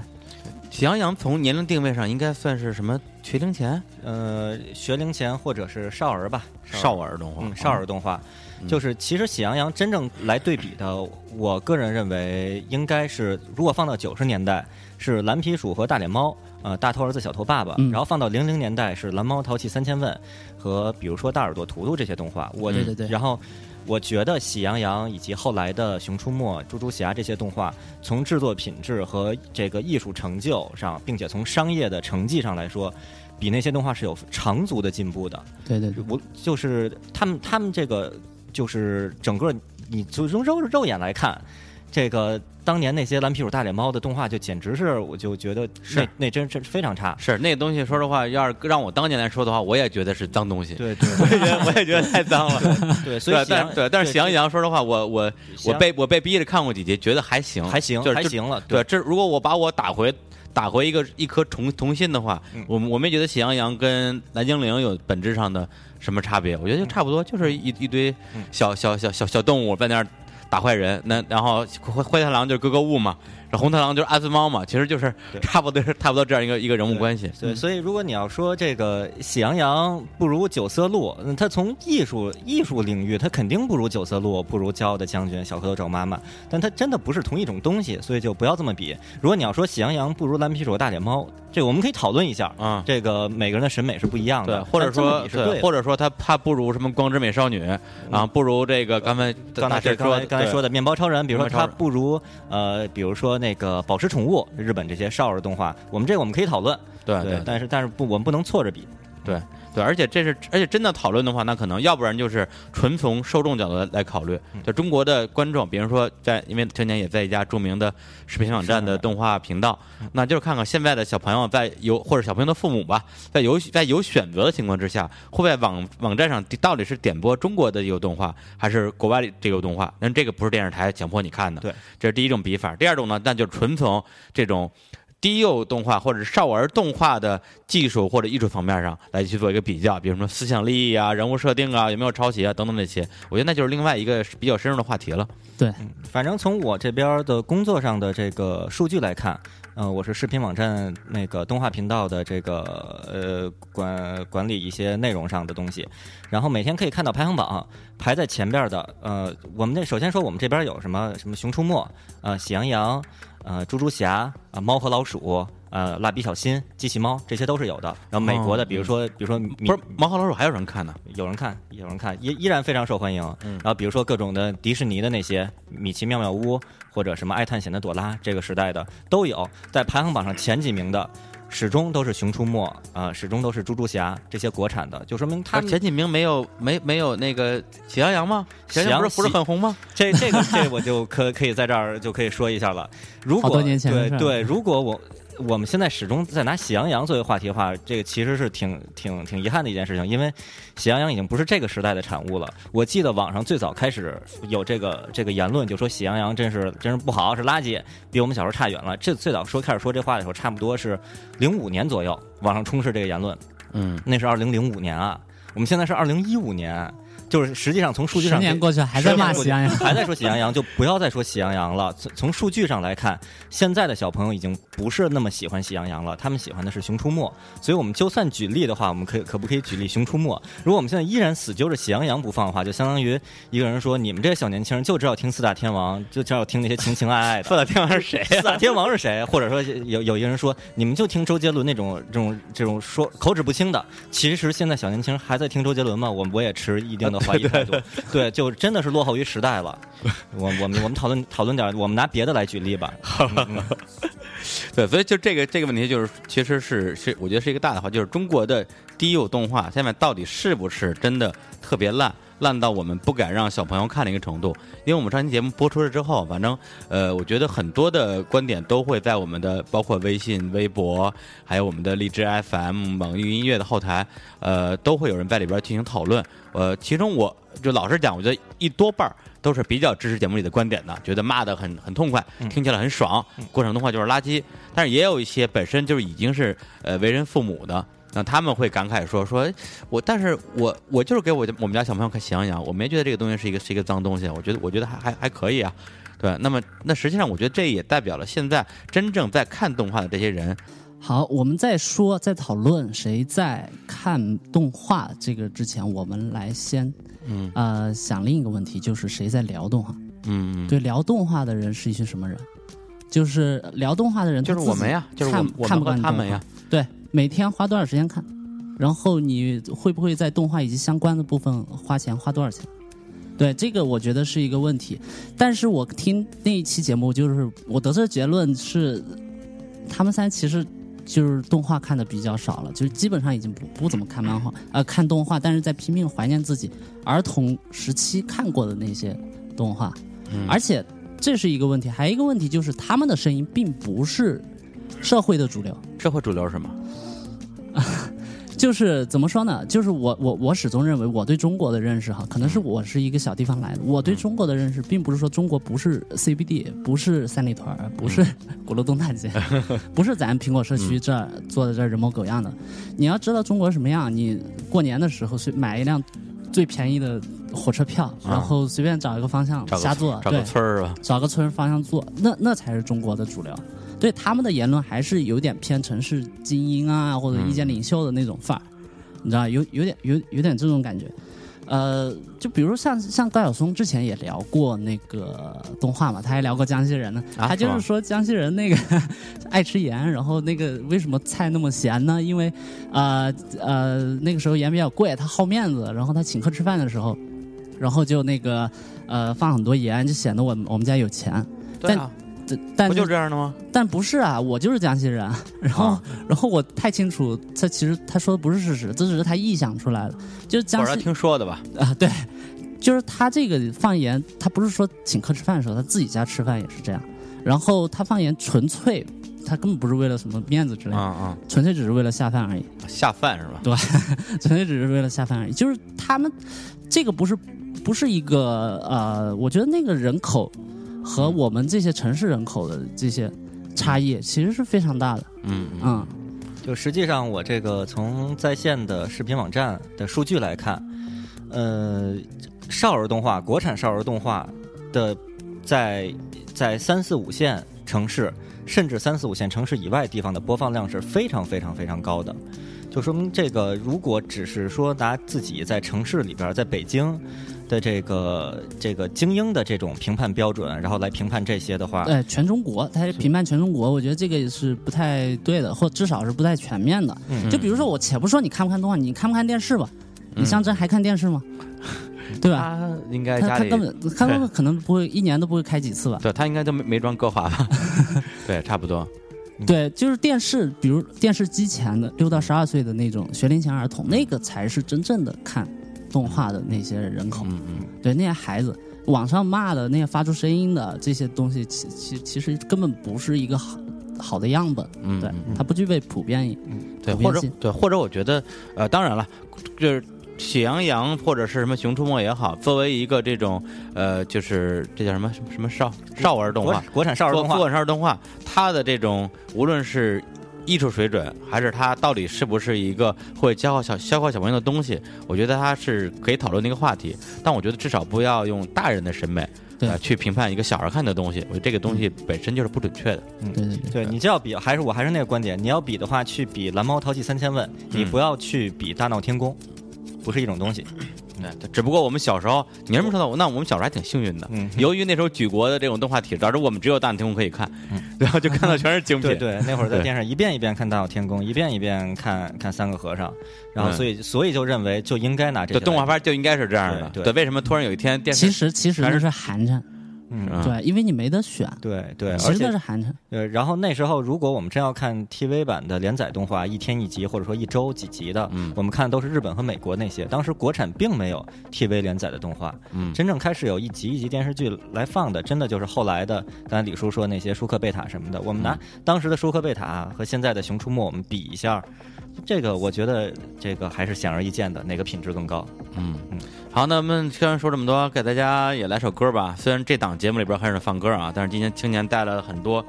喜羊羊从年龄定位上应该算是什么学龄前？呃学龄前或者是少儿吧，少儿。动画？嗯少儿动画，嗯。就是其实喜羊羊真正来对比的，我个人认为应该是如果放到九十年代是蓝皮鼠和大脸猫。呃，大头儿子小头爸爸，嗯然后放到零零年代是蓝猫淘气三千问和比如说大耳朵图图这些动画，我对对对然后我觉得喜羊羊以及后来的熊出没、猪猪侠这些动画，从制作品质和这个艺术成就上，并且从商业的成绩上来说，比那些动画是有长足的进步的。对对对，我就是他们他们这个就是整个你就从肉肉眼来看，这个当年那些蓝皮鼠大脸猫的动画就简直是，我就觉得那是。那真真非常差。是那个东西，说实话，要是让我当年来说的话，我也觉得是脏东西。对对我也觉得，我也觉得太脏了。对，所以对，但对，但是喜羊羊，说实话，我我我被我被逼着看过几集，觉得还行，还行就是还行了，对，这如果我把我打回打回一个一颗童童心的话，嗯。我我没觉得喜羊羊跟蓝精灵有本质上的什么差别，我觉得就差不多，就是一一堆嗯。小小小小小动物在那儿打坏人，那然后灰灰太狼就是咯咯物嘛，红太狼就是阿兹猫嘛，其实就是差不多是差不多这样一个一个人物关系。对，所以如果你要说这个喜羊羊不如九色鹿，嗯它从艺术艺术领域，它肯定不如九色鹿，不如骄傲的将军、小蝌蚪找妈妈，但它真的不是同一种东西，所以就不要这么比。如果你要说喜羊羊不如蓝皮鼠、大脸猫，这个我们可以讨论一下。啊、这个每个人的审美是不一样对的，，或者说对，或者说他他不如什么光之美少女啊，不如这个刚才刚才刚大师说对才刚才说的面包超人，比如说它不如呃，比如说那个宝石宠物，日本这些少儿动画，我们这个我们可以讨论，对对，但是但是不，我们不能错着比。对对，而且这是，而且真的讨论的话，那可能要不然就是纯从受众角度来来考虑。嗯就中国的观众，比如说在，因为青年也在一家著名的视频网站的动画频道，嗯那就是看看现在的小朋友在有或者小朋友的父母吧，在有在有选择的情况之下，会不会网网站上到底是点播中国的这个动画，还是国外的这个动画？那这个不是电视台强迫你看的。对，这是第一种比法。第二种呢，那就纯从这种。低幼动画或者少儿动画的技术或者艺术层面上来去做一个比较，比如说思想利益啊、人物设定啊、有没有抄袭啊等等这些，我觉得那就是另外一个比较深入的话题了。对，反正从我这边的工作上的这个数据来看，呃，我是视频网站那个动画频道的这个呃管管理一些内容上的东西，然后每天可以看到排行榜，排在前边的，呃，我们那首先说我们这边有什么什么熊出没，呃，喜羊羊，呃，猪猪侠，啊、猫和老鼠。呃，蜡笔小新、机器猫这些都是有的。然后美国的，哦比如说，比如说不是猫和老鼠还有人看呢？有人看，有人看，依依然非常受欢迎。嗯然后比如说各种的迪士尼的那些米奇妙妙屋，或者什么爱探险的朵拉，这个时代的都有，在排行榜上前几名的。始终都是熊出没，啊、始终都是猪猪侠这些国产的，就说明他前几名没有没没有那个喜羊羊吗？喜羊羊不是不是很红吗？这这个这我就可可以在这儿就可以说一下了。如果对对，如果我我们现在始终在拿喜羊羊作为话题的话，这个其实是挺挺挺遗憾的一件事情，因为喜羊羊已经不是这个时代的产物了。我记得网上最早开始有这个这个言论，就说喜羊羊真是真是不好，是垃圾，比我们小时候差远了。这最早说开始说这话的时候，差不多是零五年左右，网上充斥这个言论。嗯，那是二零零五年啊，我们现在是二零一五年，就是实际上从数据十上年过去还在骂喜羊羊，还在说喜羊羊，就不要再说喜羊羊了。从从数据上来看，现在的小朋友已经不是那么喜欢喜羊羊了，他们喜欢的是熊出没。所以，我们就算举例的话，我们可以可不可以举例熊出没？如果我们现在依然死揪着喜羊羊不放的话，就相当于一个人说，你们这些小年轻人就知道听四大天王，就知道听那些情情爱爱的。(laughs) 四大天王是谁四大天王是谁？或者说有有一个人说，你们就听周杰伦那种这种这种说口齿不清的。其实现在小年轻人还在听周杰伦吗？我我也持一定的怀疑态度。(laughs) 对，就真的是落后于时代了。我我们我们讨论讨论点，我们拿别的来举例吧。嗯 (laughs) 对，所以就这个这个问题，就是其实是是，我觉得是一个大的话，就是中国的低幼动画现在到底是不是真的特别烂，烂到我们不敢让小朋友看的一个程度？因为我们上期节目播出了之后，反正呃，我觉得很多的观点都会在我们的包括微信、微博，还有我们的荔枝 FM、网易云音乐的后台，呃，都会有人在里边进行讨论。呃，其中我就老实讲，我觉得一多半儿都是比较支持节目里的观点的，觉得骂的很很痛快，听起来很爽，过程动画就是垃圾。但是也有一些本身就是已经是呃为人父母的，那他们会感慨说说，哎我但是我我就是给我我们家小朋友看喜羊羊，我没觉得这个东西是一个是一个脏东西，我觉得我觉得还还还可以啊。对，那么那实际上我觉得这也代表了现在真正在看动画的这些人，好，我们在说在讨论谁在看动画这个之前，我们来先嗯呃想另一个问题，就是谁在聊动画？嗯，对，聊动画的人是一群什么人？就是聊动画的人，就是我们呀，就是我看们我看不惯他们呀，对，每天花多少时间看？然后你会不会在动画以及相关的部分花钱？花多少钱？对，这个我觉得是一个问题。但是我听那一期节目，就是我得出的结论是，他们三其实就是动画看的比较少了，就是基本上已经不不怎么看漫画，呃，看动画，但是在拼命怀念自己儿童时期看过的那些动画，嗯而且这是一个问题，还有一个问题就是他们的声音并不是社会的主流。社会主流是什么？(laughs) 就是怎么说呢？就是我我我始终认为我对中国的认识哈，可能是我是一个小地方来的，我对中国的认识并不是说中国不是 CBD，不是三里屯儿，不是鼓楼东大街，(laughs) 不是咱苹果社区这儿做的这儿人模狗样的。你要知道中国什么样，你过年的时候随买一辆最便宜的火车票，然后随便找一个方向瞎坐，找对个村儿吧，找个村方向坐，那那才是中国的主流。对他们的言论还是有点偏城市精英啊，或者意见领袖的那种范儿，你知道，有有点有有点这种感觉。呃，就比如像像高晓松之前也聊过那个动画嘛，他还聊过江西人呢。啊他就是说江西人那个 (laughs) 爱吃盐，然后那个为什么菜那么咸呢？因为呃呃那个时候盐比较贵，他好面子，然后他请客吃饭的时候，然后就那个呃放很多盐，就显得我们我们家有钱。对啊，这但不就这样的吗？但不是啊，我就是江西人，然后、啊然后我太清楚，他其实他说的不是事实，这只是他臆想出来的，就是江西听说的吧？啊，对，就是他这个放盐，他不是说请客吃饭的时候，他自己家吃饭也是这样，然后他放盐纯粹，他根本不是为了什么面子之类的，纯粹只是为了下饭而已，下饭是吧？对 (laughs) 纯粹只是为了下饭而已，就是他们这个不是不是一个呃，我觉得那个人口和我们这些城市人口的这些差异其实是非常大的，嗯嗯嗯。就实际上，我这个从在线的视频网站的数据来看，呃，少儿动画，国产少儿动画的在在三四五线城市，甚至三四五线城市以外地方的播放量是非常非常非常高的。就说明这个，如果只是说拿自己在城市里边儿，在北京的这个这个精英的这种评判标准，然后来评判这些的话，对，全中国，他评判全中国，我觉得这个也是不太对的，或至少是不太全面的。嗯就比如说，我且不说你看不看动画，你看不看电视吧？嗯你像这还看电视吗？对吧？他应该他家里他根本他根本可能不会一年都不会开几次吧？对他应该都没没装歌华吧？(laughs) 对，差不多。对，就是电视，比如电视机前的六到十二岁的那种学龄前儿童，那个才是真正的看动画的那些人口。嗯嗯，对那些孩子，网上骂的那些发出声音的这些东西，其其其实根本不是一个好好的样本。对嗯对，它不具备普遍对，普遍性或者对，或者我觉得，呃，当然了，就是喜羊羊或者是什么熊出没也好，作为一个这种呃，就是这叫什么什么什么少少儿动画国，产少儿动画国国产少儿动画，它的这种无论是。艺术水准，还是它到底是不是一个会教化小消化小朋友的东西？我觉得它是可以讨论的一个话题。但我觉得至少不要用大人的审美对呃去评判一个小孩看的东西。我觉得这个东西本身就是不准确的。对对对，对你就要比，还是我还是那个观点，你要比的话，去比蓝猫淘气三千问，你不要去比大闹天宫，不是一种东西。对，只不过我们小时候，你这么说的，那我们小时候还挺幸运的。嗯。由于那时候举国的这种动画体制，导致我们只有大闹天宫可以看，(laughs) 然后就看到全是精品。对 (laughs) 对，那会儿在电视一遍一遍看《大闹天宫》，一遍一遍看看三个和尚，然后嗯。所以所以就认为就应该拿这动画片就应该是这样的。对对。为什么突然有一天电视其实其实那是寒碜，嗯。嗯对，因为你没得选，对对，其实而且那是寒碜。呃，然后那时候如果我们真要看 TV 版的连载动画，一天一集或者说一周几集的，嗯。我们看都是日本和美国那些，当时国产并没有 TV 连载的动画，嗯。真正开始有一集一集电视剧来放的，真的就是后来的，刚才李叔说那些舒克贝塔什么的，我们拿当时的舒克贝塔和现在的熊出没，我们比一下，这个我觉得这个还是显而易见的，哪个品质更高？嗯嗯，好，那我们虽然说这么多，给大家也来首歌吧。虽然这档节目里边很少放歌啊，但是今天青年带来了很多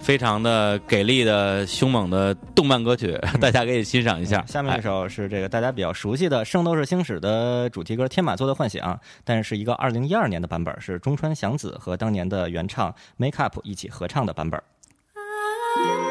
非常的给力的、凶猛的动漫歌曲，(laughs) 大家可以欣赏一下。下面哎一首是这个大家比较熟悉的《圣斗士星矢》的主题歌《天马座的幻想》，但是是一个二零一二年的版本，是中川祥子和当年的原唱 Make Up 一起合唱的版本。抱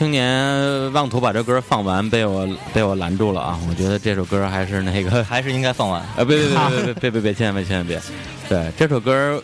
青年妄图把这歌放完被我被我拦住了啊我觉得这首歌还是那个 (laughs) 还是应该放完。啊别别别别别别别别千万别千万别。对这首歌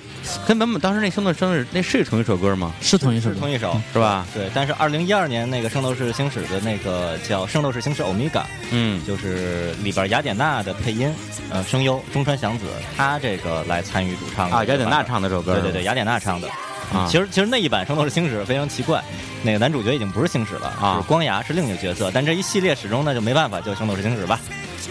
跟咱们当时那圣斗士生日那是同一首歌吗？是同一首同一首。是吧？对但是二零一二年那个圣斗士星矢的那个叫圣斗士星矢欧米伽嗯。就是里边雅典娜的配音呃声优中川祥子他这个来参与主唱的啊雅典娜唱的这首歌。对对对雅典娜唱的。啊其实其实那一版《圣斗士星矢》非常奇怪，那个男主角已经不是星矢了，啊是光牙，是另一个角色。但这一系列始终呢就没办法叫《圣斗士星矢》吧？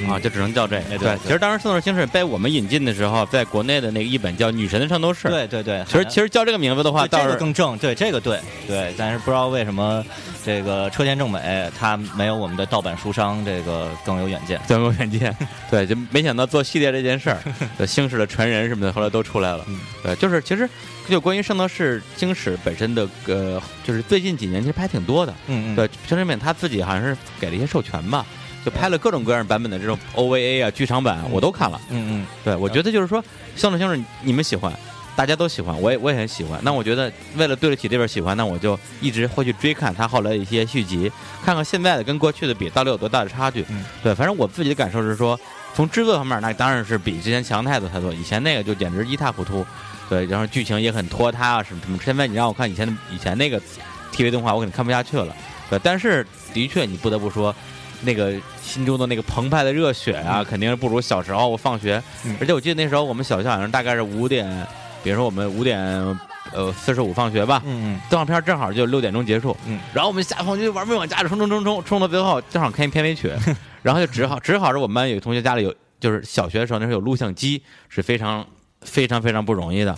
啊，就只能叫这个。哎对对其实当时《圣斗士星矢》被我们引进的时候，在国内的那个译本叫《女神的圣斗士》。，对对对，其实其实叫这个名字的话，对这个倒是更正，对这个对对，但是不知道为什么这个车田正美他没有我们的盗版书商这个更有远见。更有远见。对，(laughs) 就没想到做系列这件事儿，对星矢的传人什么的，后来都出来了。嗯对，就是其实就关于圣斗士星矢本身的呃，就是最近几年其实拍挺多的。嗯嗯，对，陈志美他自己好像是给了一些授权吧，就拍了各种各样版本的这种 OVA 啊、剧场版，我都看了。嗯嗯对，我觉得就是说，圣斗士星矢你们喜欢，大家都喜欢，我也我也很喜欢。那我觉得为了对得起这份喜欢，那我就一直会去追看他后来的一些续集，看看现在的跟过去的比到底有多大的差距。嗯对，反正我自己的感受是说，从制作方面，那当然是比之前强太多太多。以前那个就简直一塌糊涂，对，然后剧情也很拖沓啊什么什么。现在你让我看以前的以前那个 TV 动画，我肯定看不下去了。对，但是的确你不得不说，那个心中的那个澎湃的热血啊，肯定是不如小时候我放学。嗯。而且我记得那时候我们小学好像大概是五点，比如说我们五点呃四十五放学吧，嗯动画片正好就六点钟结束，嗯，然后我们下放学就玩命往家里冲冲冲冲，冲到最后正好看一片尾曲，(laughs) 然后就只好只好是我们班有同学家里有，就是小学的时候那时候有录像机，是非常非常非常不容易的，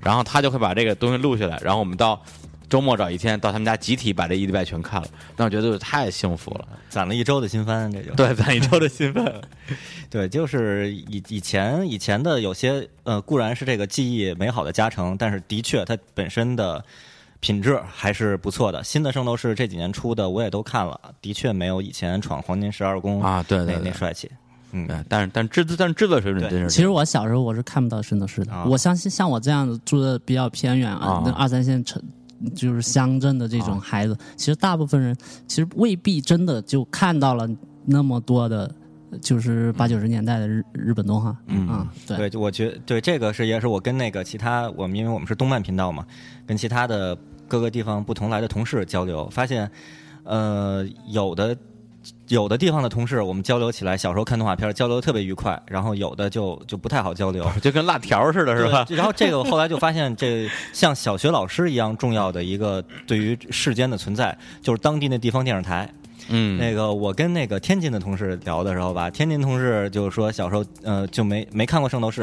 然后他就会把这个东西录下来，然后我们到周末找一天到他们家集体把这一礼拜全看了，那我觉得太幸福了，攒了一周的新番，这就对，(laughs) 攒一周的新番，(laughs) 对，就是以以前以前的有些呃，固然是这个记忆美好的加成，但是的确它本身的品质还是不错的。新的圣斗士这几年出的我也都看了，的确没有以前闯黄金十二宫啊对对那对那帅气。嗯，但是但是制作但是制作水准真是其实我小时候我是看不到圣斗士的，啊我相信像我这样子住的比较偏远啊啊，那二三线城。就是乡镇的这种孩子，其实大部分人其实未必真的就看到了那么多的，就是八九十年代的日日本动画，嗯。啊，对，对，就我觉对这个是也是我跟那个其他我们因为我们是动漫频道嘛，跟其他的各个地方不同来的同事交流，发现呃有的有的地方的同事我们交流起来，小时候看动画片交流特别愉快，然后有的就就不太好交流。就跟辣条似的，是吧？然后这个我后来就发现，这像小学老师一样重要的一个对于世间的存在，就是当地那地方电视台。嗯，那个我跟那个天津的同事聊的时候吧，天津同事就是说小时候呃就没没看过《圣斗士》，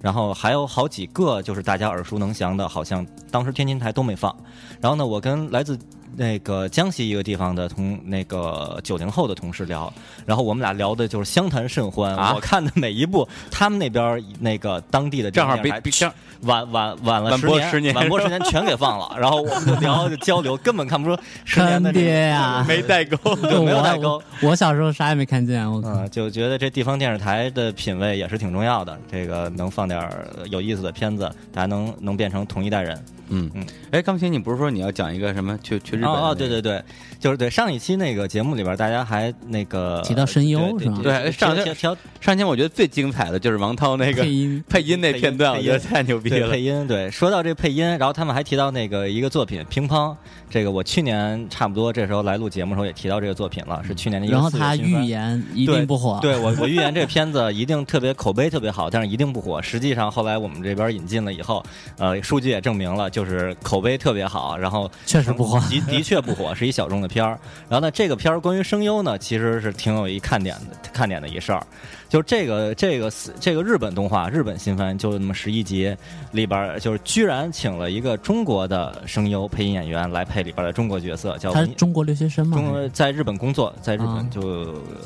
然后还有好几个就是大家耳熟能详的，好像当时天津台都没放。然后呢，我跟来自那个江西一个地方的同那个九零后的同事聊，然后我们俩聊的就是相谈甚欢。啊我看的每一部，他们那边那个当地的正好个电视台比比晚晚晚了晚播十十年晚播十年全给放了，然后我们就聊就交流，根本看不出十年的爹呀！没代 (laughs) 沟。对没有代沟我我小时候啥也没看见，我嗯，就觉得这地方电视台的品味也是挺重要的。这个能放点有意思的片子，大家能能变成同一代人。嗯嗯，哎，刚琴，你不是说你要讲一个什么去去日本？哦哦，对对，对，就是对上一期那个节目里边，大家还那个提到声优对是吗对对上调调上期我觉得最精彩的就是王涛那个配音配音那片段，我觉得太牛逼了配。音，对，说到这配音，然后他们还提到那个一个作品《乒乓》，这个我去年差不多这时候来录节目的时候也提到这个作品了，是去年的一个然后他预言一定不火，对我，我预言这片子 (laughs) 一定特别口碑特别好，但是一定不火。实际上后来我们这边引进了以后，呃，数据也证明了，就是口碑特别好，然后确实不火。的的确不火，是一小众的片儿。然后呢，这个片儿关于声优呢，其实是挺有一看点的，看点的一事儿。就是这个这个这个日本动画，日本新番就那么十一集，里边儿就是居然请了一个中国的声优配音演员来配里边儿的中国角色，叫文他是中国留学生吗？中国在日本工作，在日啊。本就、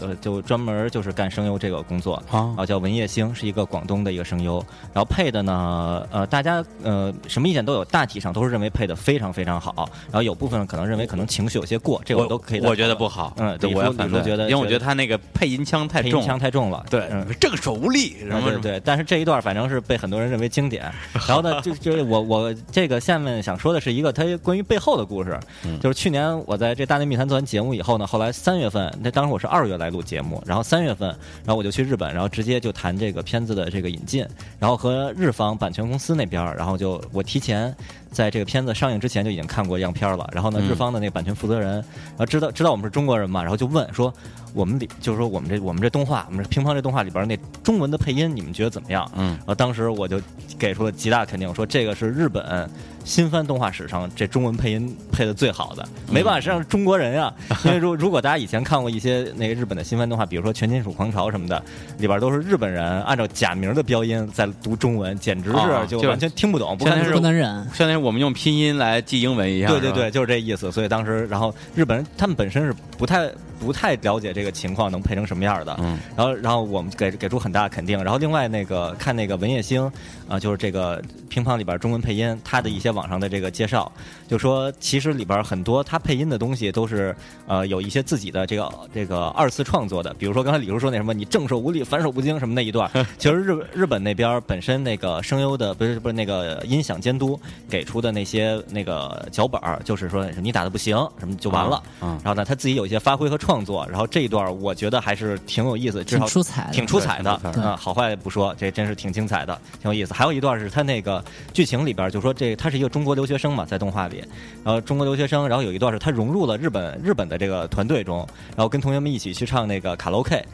呃就专门就是干声优这个工作，啊然后叫文叶星，是一个广东的一个声优，然后配的呢，呃，大家呃什么意见都有，大体上都是认为配的非常非常好，然后有部分可能认为可能情绪有些过，这个我都可以再我觉得不好，嗯对，我要反对，李叔觉得因为我觉得他那个配音腔太配音重，腔太重了，对嗯，正手无力，然后对但是这一段反正是被很多人认为经典。(laughs) 然后呢，就就是我我这个下面想说的是一个它关于背后的故事，嗯就是去年我在这大内密谈做完节目以后呢，后来三月份，那当时我是二月来录节目，然后三月份，然后我就去日本，然后直接就谈这个片子的这个引进，然后和日方版权公司那边，然后就我提前。在这个片子上映之前就已经看过样片了，然后呢，嗯。日方的那个版权负责人，然后知道知道我们是中国人嘛，然后就问说，我们里就是说我们这我们这动画，我们这乒乓这动画里边那中文的配音，你们觉得怎么样？嗯。然后当时我就给出了极大肯定，说这个是日本新番动画史上这中文配音配的最好的，没办法，实际上是中国人呀。(laughs) 因为如如果大家以前看过一些那个日本的新番动画，比如说《全金属狂潮》什么的，里边都是日本人按照假名的标音在读中文，简直是就完全听不懂，不看是不能忍。相当于我们用拼音来记英文一样，对对对，，就是这意思。所以当时，然后日本人他们本身是不太不太了解这个情况能配成什么样的，嗯然后然后我们给给出很大的肯定。然后另外那个看那个文叶星啊、就是这个乒乓里边中文配音，他的一些网上的这个介绍，就说其实里边很多他配音的东西都是呃有一些自己的这个这个二次创作的，比如说刚才李叔说那什么你正手无力反手不精什么那一段，其实日日本那边本身那个声优的不是不是那个音响监督给出的那些那个脚本儿，就是说你打的不行什么就完了。嗯然后呢，他自己有一些发挥和创创作，然后这一段我觉得还是挺有意思，至挺少出彩的，挺出彩的嗯，好坏不说，这真是挺精彩的，挺有意思。还有一段是他那个剧情里边，就说这他是一个中国留学生嘛，在动画里，然后中国留学生，然后有一段是他融入了日本日本的这个团队中，然后跟同学们一起去唱那个卡拉 OK，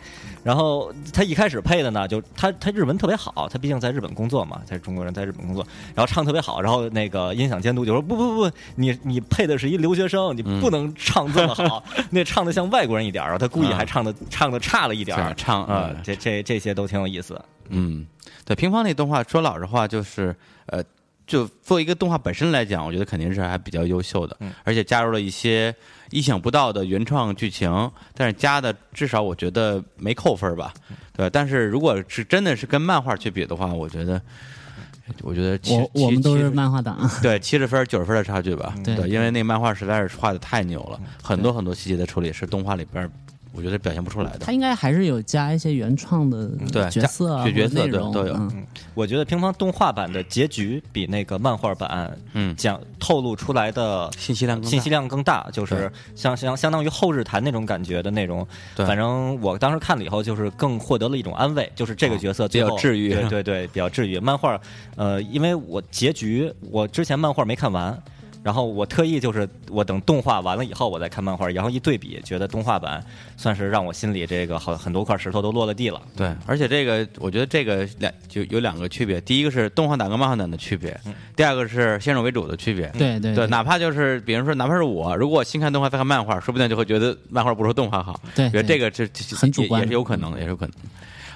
然后他一开始配的呢，就他他日文特别好，他毕竟在日本工作嘛，他是中国人在日本工作，然后唱特别好，然后那个音响监督就说不不不，你你配的是一留学生，你不能唱这么好，(laughs) 那唱的像外国人一点儿，然后他故意还唱的唱的差了一点儿，唱啊、这这这些都挺有意思。嗯，对，乒乓那动画说老实话就是呃。就作为一个动画本身来讲，我觉得肯定是还比较优秀的，嗯而且加入了一些意想不到的原创剧情，但是加的至少我觉得没扣分吧，对。但是如果是真的是跟漫画去比的话，我觉得，我觉得七我我们都是七七十漫画党，对 (laughs) 七十分九十分的差距吧，对因为那漫画实在是画的太牛了，很多很多细节的处理是动画里边儿我觉得表现不出来的他。应该还是有加一些原创的对角色啊，加角色或者内容对都有嗯我觉得乒乓动画版的结局比那个漫画版嗯，讲透露出来的信息量信息量更大，就是相相相当于后日谈那种感觉的内容。对反正我当时看了以后，就是更获得了一种安慰，就是这个角色比较治愈对 (laughs) 对对，比较治愈。漫画，呃，因为我结局我之前漫画没看完。然后我特意就是我等动画完了以后我再看漫画，然后一对比，觉得动画版算是让我心里这个好很多块石头都落了地了。对，而且这个我觉得这个两就有两个区别，第一个是动画党跟漫画党的区别，第二个是先入为主的区别。对对对，哪怕就是比如说，哪怕是我，如果我先看动画再看漫画，说不定就会觉得漫画不如动画好。对觉得这个这很主观也是有可能的，也是有可能的。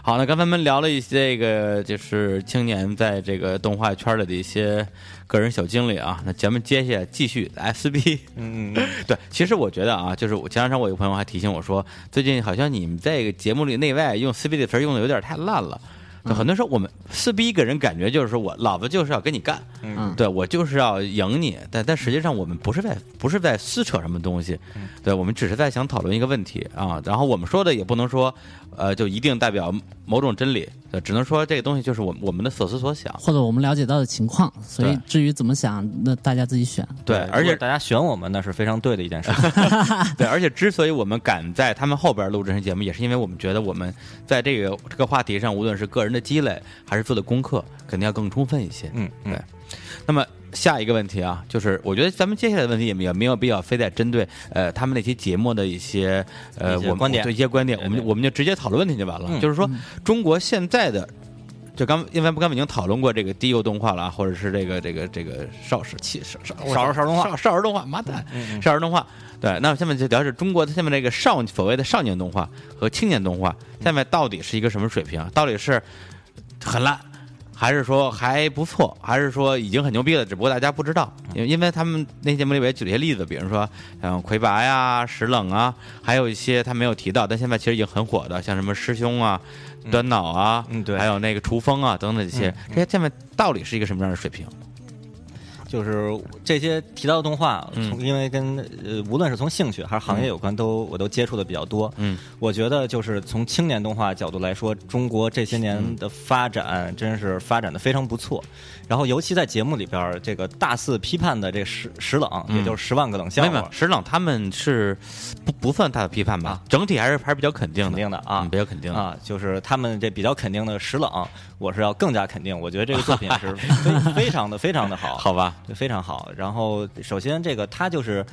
好，那刚才我们聊了一些这个就是青年在这个动画圈里的一些个人小经历啊，那咱们接下来继续 SB。嗯，(laughs) 对，其实我觉得啊，就是我前两天我有个朋友还提醒我说，最近好像你们在这个节目里内外用 “CB” 的词儿用的有点太烂了。就很多时候我们撕逼给人感觉就是说我老子就是要跟你干，嗯对我就是要赢你，但但实际上我们不是在不是在撕扯什么东西，对我们只是在想讨论一个问题啊。然后我们说的也不能说，呃，就一定代表某种真理，对，只能说这个东西就是我我们的所思所想。或者我们了解到的情况，所以至于怎么想，那大家自己选。对，而且大家选我们，那是非常对的一件事。(laughs) (laughs) 对，而且之所以我们敢在他们后边录这期节目，也是因为我们觉得我们在这个这个话题上，无论是个人的积累还是做的功课，肯定要更充分一些。嗯嗯对。那么下一个问题啊，就是我觉得咱们接下来的问题也没有没有必要非得针对呃他们那期节目的一些呃我们观点对一些观点，我们我们就直接讨论问题就完了。嗯就是说，中国现在的。就刚，因为刚才已经讨论过这个低幼动画了啊，或者是这个这个这个少时期少少少儿少儿动画少少儿动画，妈蛋，嗯少儿动画。对，那下面就聊是中国的下面这个少所谓的少年动画和青年动画，下面到底是一个什么水平？到底是很烂，还是说还不错，还是说已经很牛逼了？只不过大家不知道，因为因为他们那节目里边也举了一些例子，比如说像魁拔呀、石冷啊，还有一些他没有提到，但现在其实已经很火的，像什么师兄啊、端脑啊，嗯对。还有那个厨风啊等等这些，这些下面到底是一个什么样的水平？就是这些提到的动画，嗯从因为跟呃无论是从兴趣还是行业有关，都我都接触的比较多。嗯，我觉得就是从青年动画角度来说，中国这些年的发展真是发展的非常不错。然后尤其在节目里边儿，这个大肆批判的这个石石冷，嗯也就是十万个冷笑话，，石冷他们是不不算大的批判吧？整体还是还是比较肯定的，肯定的啊嗯比较肯定的。啊，就是他们这比较肯定的石冷，我是要更加肯定。我觉得这个作品是 (laughs) 非非常的非常的好，好吧，对，非常好。然后首先这个它就是，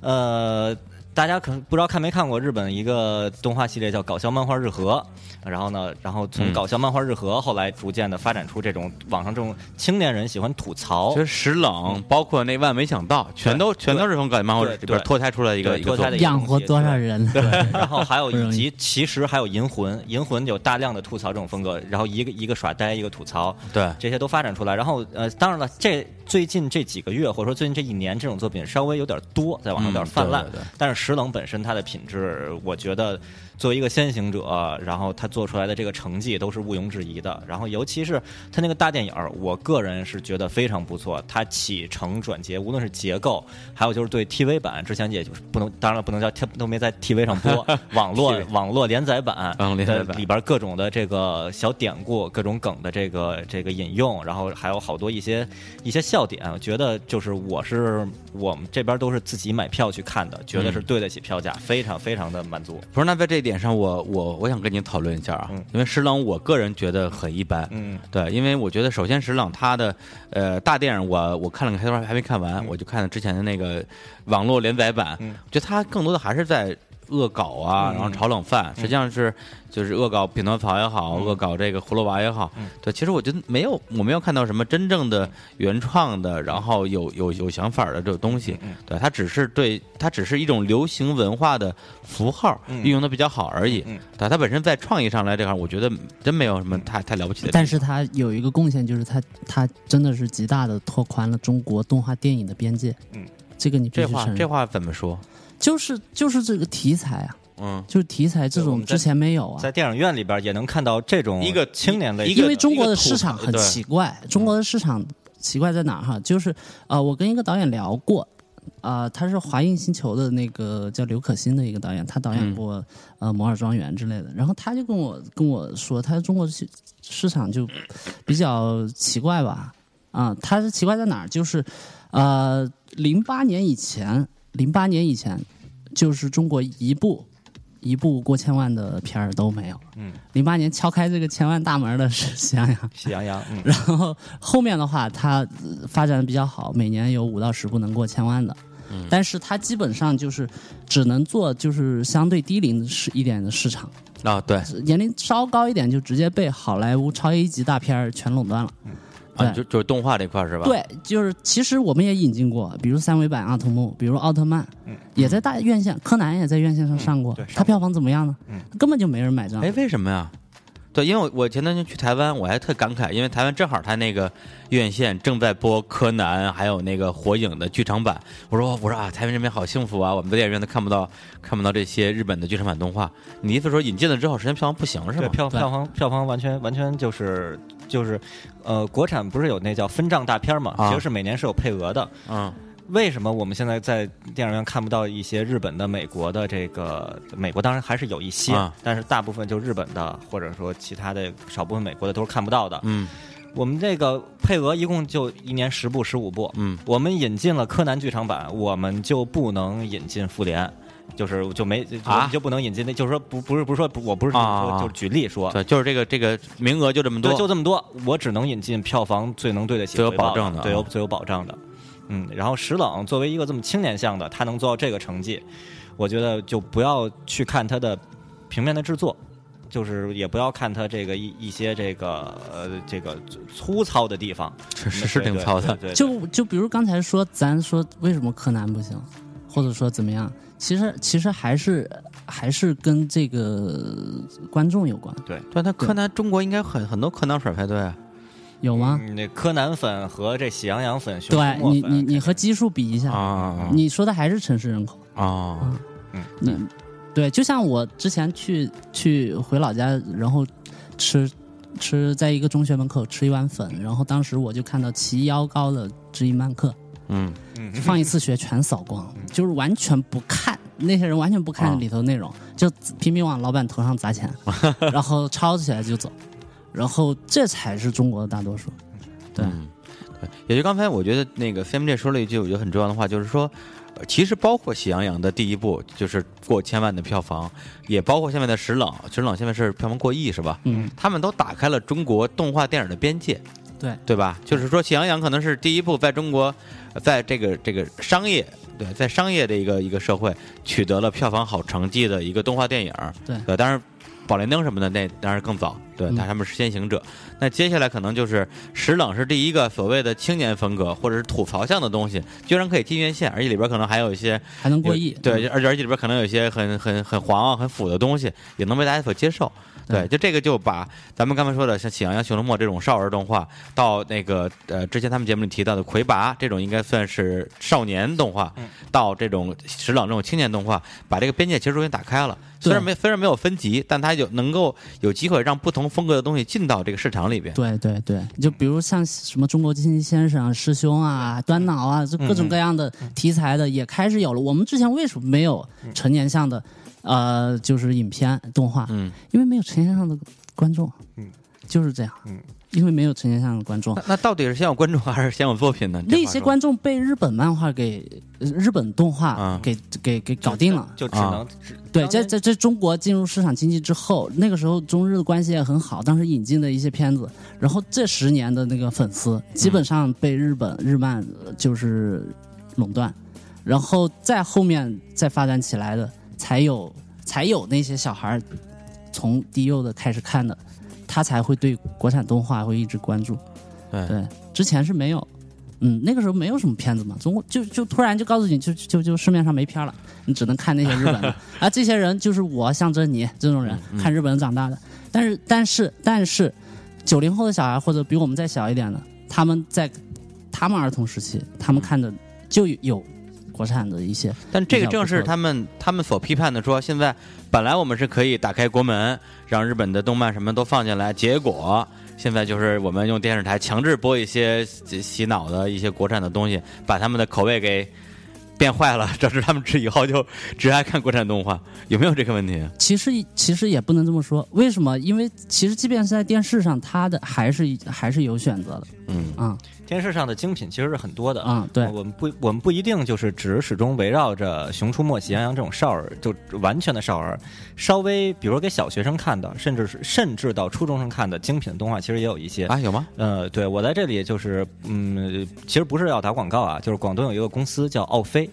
呃。大家可能不知道看没看过日本一个动画系列叫《搞笑漫画日和》，然后呢，然后从嗯。搞笑漫画日和后来逐渐的发展出这种网上这种青年人喜欢吐槽。其，实石冷，包括那万没想到，全都全都是从搞笑漫画里边脱胎出来一个。脱胎的养活多少人？对，(laughs) 然后还有以及其实还有银魂，银魂有大量的吐槽这种风格，然后一个一个耍呆，一个吐槽，对，这些都发展出来。然后呃，当然了，这最近这几个月或者说最近这一年，这种作品稍微有点多，在网上有点泛滥。但是石冷本身它的品质，我觉得作为一个先行者，然后他做出来的这个成绩都是毋庸置疑的。然后尤其是他那个大电影儿，我个人是觉得非常不错。它起承转结，无论是结构，还有就是对 TV 版，之前也就是不能，当然了不能叫它都没在 TV 上播，(laughs) 网络网络连载版网络连载的版里边各种的这个小典故、各种梗的这个这个引用，然后还有好多一些一些笑点，我觉得就是我是我们这边都是自己买票去看的，觉得是对得起票价，非常非常的满足。不是，那在这一点上我，我我想跟你讨论一下啊，嗯。因为石冷，我个人觉得很一般。嗯。对，因为我觉得首先石冷他的呃大电影我我看了个开头还没看完，我就看了之前的那个网络连载版，嗯。我觉得他更多的还是在恶搞啊，嗯。然后炒冷饭，实际上是就是恶搞匹诺曹也好，恶搞这个葫芦娃也好，嗯。对，其实我觉得没有我没有看到什么真正的原创的，然后有有有想法的这种东西，嗯对，它只是对它只是一种流行文化的符号嗯。运用的比较好而已，嗯对，它本身在创意上来这块，我觉得真没有什么太太了不起的，但是它有一个贡献，就是它它真的是极大的拓宽了中国动画电影的边界。嗯，这个你这。话这话怎么说？就是就是这个题材啊，嗯，就是题材这种之前没有啊。在电影院里边也能看到这种一个青年类一个因为中国的市场很奇怪，中国的市场奇怪在哪儿哈？就是呃，我跟一个导演聊过，啊，他是华映星球的那个叫刘可欣的一个导演，他导演嗯过、呃《摩尔庄园》之类的。然后他就跟我跟我说，他中国市市场就比较奇怪吧？啊，他是奇怪在哪儿？就是呃，零八年以前，零八年以前，就是中国一部一部过千万的片儿都没有。嗯，零八年敲开这个千万大门的是喜羊羊，喜羊羊，嗯然后后面的话，它呃发展的比较好，每年有五到十部能过千万的。嗯但是它基本上就是只能做就是相对低龄市一点的市场，啊，对年龄稍高一点就直接被好莱坞超 A 级大片儿全垄断了。啊，就就是动画这块是吧？，对，就是其实我们也引进过，比如三维版阿童木，比如奥特曼，嗯也在大院线，柯南也在院线上上过，对它票房怎么样呢？嗯根本就没人买账。哎，为什么呀？对，因为我我前段时间去台湾，我还特感慨，因为台湾正好他那个院线正在播柯南，还有那个火影的剧场版。我说我说啊，台湾这边好幸福啊，我们在电影院都看不到看不到这些日本的剧场版动画。你意思说引进了之后，实际上票房不行是对吗？对票票房票房完全完全就是就是，呃，国产不是有那叫分账大片嘛？啊其实是每年是有配额的。嗯为什么我们现在在电影院看不到一些日本的、美国的这个？美国当然还是有一些，啊但是大部分就日本的，或者说其他的少部分美国的都是看不到的。嗯我们这个配额一共就一年十部、十五部。嗯我们引进了柯南剧场版，我们就不能引进复联。就是就没就啊？就不能引进，那就是说不不是不是说不我不是说，啊就是举例说，对，就是这个这个名额就这么多，对，就这么多，我只能引进票房最能对得起最有保证的啊最有最有保障的。嗯，然后石冷作为一个这么青年向的，他能做到这个成绩，我觉得就不要去看他的平面的制作，就是也不要看他这个一一些这个呃这个粗糙的地方，是是是挺糙的。对对对对。就就比如刚才说，咱说为什么柯南不行，或者说怎么样，其实其实还是还是跟这个观众有关，对，但他柯南中国应该很很多柯南粉排队啊。有吗？嗯那柯南粉和这喜羊羊粉，熊对你你你和基数比一下，啊你说的还是城市人口。啊你对，就像我之前去去回老家，然后吃吃在一个中学门口吃一碗粉，然后当时我就看到齐腰高的知音漫客，嗯。嗯放一次学全扫光，就是完全不看，那些人完全不啊。看里头内容，就拼命往老板头上砸钱，(laughs) 然后抄起来就走，然后这才是中国的大多数。对，嗯，对，也就刚才我觉得那个 CMJ 说了一句我觉得很重要的话，就是说，呃其实包括《喜羊羊》的第一部就是过千万的票房，也包括下面的《石冷》，《石冷》现在是票房过亿是吧？嗯，他们都打开了中国动画电影的边界，对，对吧？就是说，《喜羊羊》可能是第一部在中国，呃在这个这个商业。对，在商业的一个一个社会取得了票房好成绩的一个动画电影，对当然，宝莲灯什么的那当然更早，对，嗯但他们是先行者。那接下来可能就是石冷是第一个所谓的青年风格或者是吐槽向的东西，居然可以进院线，而且里边可能还有一些还能过亿。对，而且而且里边可能有一些很很很黄啊、很腐的东西，也能被大家所接受。对，就这个就把咱们刚才说的像《喜羊羊、熊出没》这种少儿动画，到那个呃之前他们节目里提到的《魁拔》这种应该算是少年动画，到这种石朗这种青年动画，把这个边界其实终于打开了。虽然没虽然没有分级，但它有能够有机会让不同风格的东西进到这个市场里边。对对对，就比如像什么中国金先生啊、师兄啊、端脑啊，就各种各样的题材的也开始有了。我们之前为什么没有成年向的，呃，就是影片动画？嗯，因为没有成年上的观众。嗯，就是这样。嗯，因为没有成年上的观众那，(laughs) 那到底是先有观众还是先有作品呢？那些观众被日本漫画给、呃日本动画啊给、给给搞定了。就只能只对，在在在中国进入市场经济之后，那个时候中日的关系也很好，当时引进的一些片子，然后这十年的那个粉丝基本上被日本、日漫呃就是垄断，然后再后面再发展起来的，才有才有那些小孩儿从低幼的开始看的，他才会对国产动画会一直关注。对对，之前是没有。嗯，那个时候没有什么片子嘛，中国就就突然就告诉你就就就市面上没片了，你只能看那些日本的 (laughs) 啊，这些人就是我象征你这种人，看日本人长大的。但是但是但是，九零后的小孩或者比我们再小一点的，他们在他们儿童时期，他们看的就有国产的一些，但这个正是他们他们所批判的说，现在本来我们是可以打开国门，让日本的动漫什么都放进来，结果现在就是我们用电视台强制播一些洗洗脑的一些国产的东西，把他们的口味给变坏了，导致他们只以后就只爱看国产动画，(laughs) 有没有这个问题？其实其实也不能这么说，为什么？因为其实即便是在电视上，它的还是还是有选择的。嗯。啊电视上的精品其实是很多的啊，对，我们不，我们不一定就是只始终围绕着《熊出没》《喜羊羊》这种少儿，就完全的少儿。稍微，比如给小学生看的，甚至是甚至到初中生看的精品动画，其实也有一些。啊，有吗？呃，对我在这里就是，嗯，其实不是要打广告啊，就是广东有一个公司叫奥飞，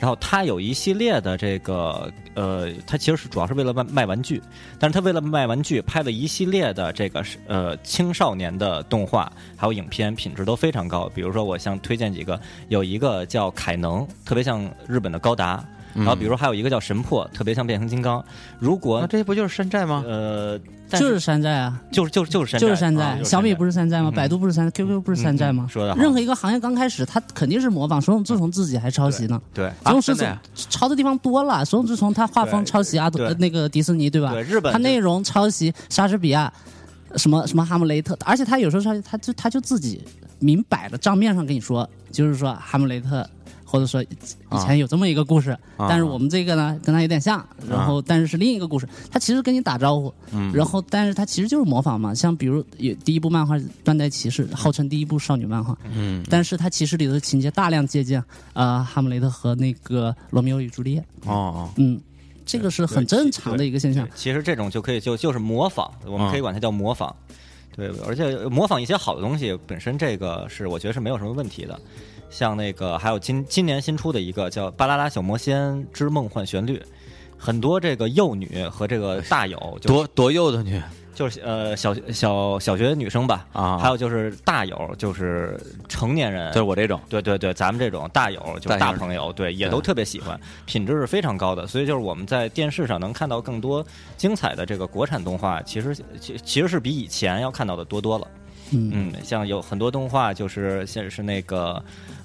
然后他有一系列的这个，呃，他其实是主要是为了卖卖玩具，但是他为了卖玩具拍了一系列的这个是呃青少年的动画还有影片，品质都非常高。比如说，我想推荐几个，有一个叫凯能，特别像日本的高达。然后，比如还有一个叫神破，特别像变形金刚。如果那这不就是山寨吗？呃，但就是山寨啊，就是就是就是山寨，就是山寨。啊小米不是是山寨吗？嗯百度不是山寨，QQ 不是山寨吗嗯？说的任何一个行业刚开始，它肯定是模仿。手冢治虫自己还抄袭呢。对手冢治虫真的抄的地方多了，手冢治虫他画风抄袭阿对呃那个迪士尼对吧？对日本他内容抄袭莎士比亚，什么什么哈姆雷特，而且他有时候抄袭，他就他就自己明摆了账面上跟你说，就是说哈姆雷特。或者说以前有这么一个故事，啊。但是我们这个呢跟他有点像，然后但是是另一个故事，他其实跟你打招呼，嗯。然后但是他其实就是模仿嘛，像比如有第一部漫画《断代骑士》，号称第一部少女漫画，嗯。但是它其实里头的情节大量借鉴啊、哈姆雷特和那个罗密欧与朱丽叶，哦哦，嗯，这个是很正常的一个现象。其实这种就可以就就是模仿，我们可以管它叫模仿。对，而且模仿一些好的东西，本身这个是我觉得是没有什么问题的。像那个还有今今年新出的一个叫《巴啦啦小魔仙之梦幻旋律》，很多这个幼女和这个大友，就多多幼的女就是呃小小小学女生吧，啊还有就是大友，就是成年人，就是我这种，对对对，咱们这种大友就是大朋友，对，也都特别喜欢，品质是非常高的。所以就是我们在电视上能看到更多精彩的这个国产动画，其实其其实是比以前要看到的多多了。嗯，嗯，像有很多动画就是现是那个，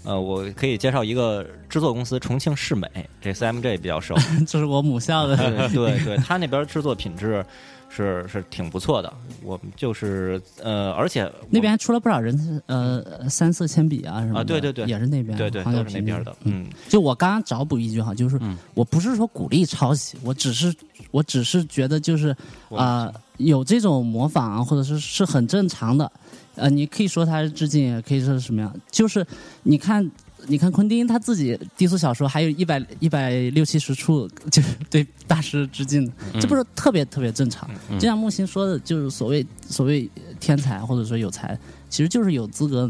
呃，我可以介绍一个制作公司重庆世美，这 CMJ 比较熟，(laughs) 这是我母校的，(laughs) 对对对，他那边制作品质是是挺不错的。我们就是呃，而且那边还出了不少人，呃，三色铅笔啊什么，啊对对对也是那边，对对都是那边的，嗯。嗯就我刚刚找补一句哈，就是嗯我不是说鼓励抄袭，我只是我只是觉得就是我啊、有这种模仿啊，或者是是很正常的。呃，你可以说他是致敬，也可以说是什么样，就是你看。你看昆汀他自己低俗小说还有一百一百六七十处，就是 (laughs) 对大师致敬的，这不是特别特别正常。就像木心说的，就是所谓所谓天才或者说有才，其实就是有资格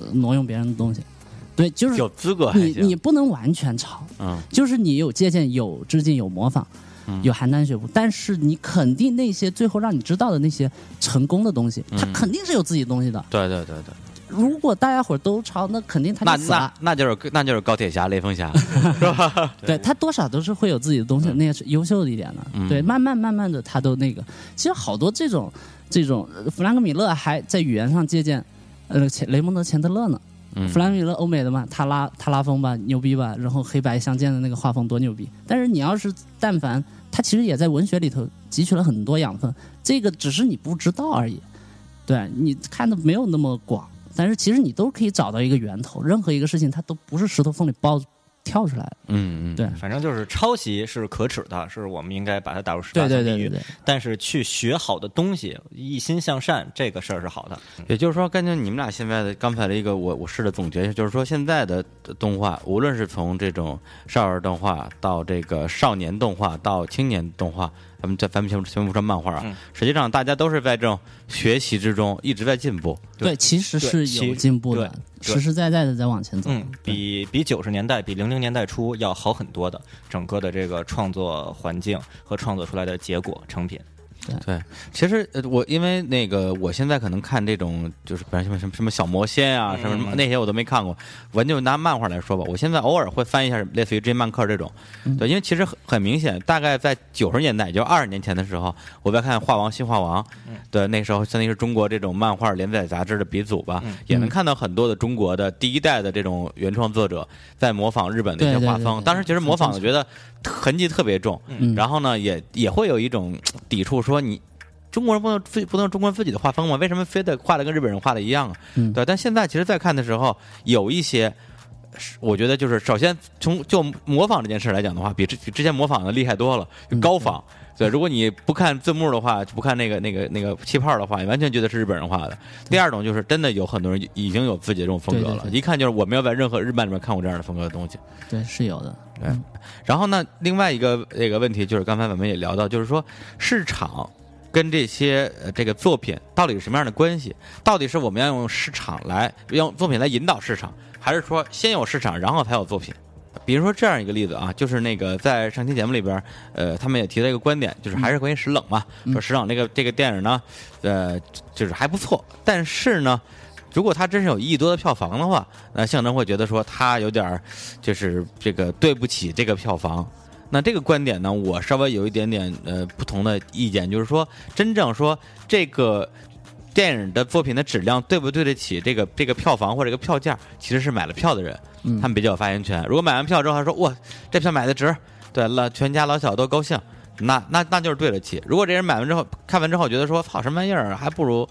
呃挪用别人的东西。对，就是有资格你你不能完全抄，嗯就是你有借鉴、有致敬、有模仿。嗯有邯郸学步，但是你肯定那些最后让你知道的那些成功的东西，他嗯肯定是有自己的东西的。对对对对，如果大家伙都抄，那肯定他那那就死了。那就是那就是高铁侠、雷锋侠，(laughs) 是吧对他多少都是会有自己的东西，那个是优秀的一点的。嗯对，慢慢慢慢的他都那个，其实好多这种这种，呃弗兰克米勒还在语言上借鉴，呃，钱雷蒙德钱德勒呢。嗯弗兰克米勒欧美的嘛，他拉他拉风吧，牛逼吧，然后黑白相间的那个画风多牛逼。但是你要是但凡他其实也在文学里头汲取了很多养分，这个只是你不知道而已。对你看的没有那么广，但是其实你都可以找到一个源头。任何一个事情它都不是石头缝里包跳出来的。嗯嗯，对反正就是抄袭是可耻的，是我们应该把它打入十对八层地狱。对对对对，但是去学好的东西，一心向善，这个事儿是好的。也就是说，根据你们俩现在的刚才的一个我我试着总结一下，就是说现在的动画，无论是从这种少儿动画到这个少年动画到青年动画，咱们在咱们先先不说漫画啊，嗯实际上大家都是在这种学习之中一直在进步。对，其实是有进步的，实实在在的在往前走。嗯，比比九十年代、比零零年代初要好很多的，整个的这个创作环境和创作出来的结果成品。对，其实呃我因为那个我现在可能看这种就是比如什么什么什么小魔仙啊，什么什么嗯。那些我都没看过，我就拿漫画来说吧，我现在偶尔会翻一下类似于 J 漫客这种，对，因为其实很很明显，大概在九十年代，也就二十年前的时候，我在看《画王新画王》，对，那时候相当于是中国这种漫画连载杂志的鼻祖吧，也能看到很多的中国的第一代的这种原创作者在模仿日本的一些画风，当时其实模仿的觉得痕迹特别重，嗯然后呢，也也会有一种抵触，说你中国人不能非不能中国人自己的画风吗？为什么非得画的跟日本人画的一样啊？嗯对，但现在其实，在看的时候，有一些。是我觉得就是，首先从就模仿这件事来讲的话，比之比之前模仿的厉害多了，就高仿。对，如果你不看字幕的话，不看那个那个那个气泡的话，你完全觉得是日本人画的。第二种就是，真的有很多人已经有自己的这种风格了，一看就是我没有在任何日漫里面看过这样的风格的东西。对，是有的。对，然后呢，另外一个那个问题就是刚才我们也聊到，就是说市场跟这些呃这个作品到底是什么样的关系？到底是我们要用市场来用作品来引导市场，还是说先有市场然后才有作品？比如说这样一个例子啊，就是那个在上期节目里边，呃，他们也提了一个观点，就是还是关于石冷嘛，说石冷这个这个电影呢，呃，就是还不错，但是呢。如果他真是有一亿多的票房的话，那象征会觉得说他有点儿就是这个对不起这个票房。那这个观点呢，我稍微有一点点呃不同的意见，就是说真正说这个电影的作品的质量对不对得起这个这个票房或者这个票价，其实是买了票的人，嗯他们比较有发言权。如果买完票之后他说哇这票买的值，对了，全家老小都高兴，那那那就是对得起。如果这人买完之后看完之后觉得说操什么玩意儿，还不如。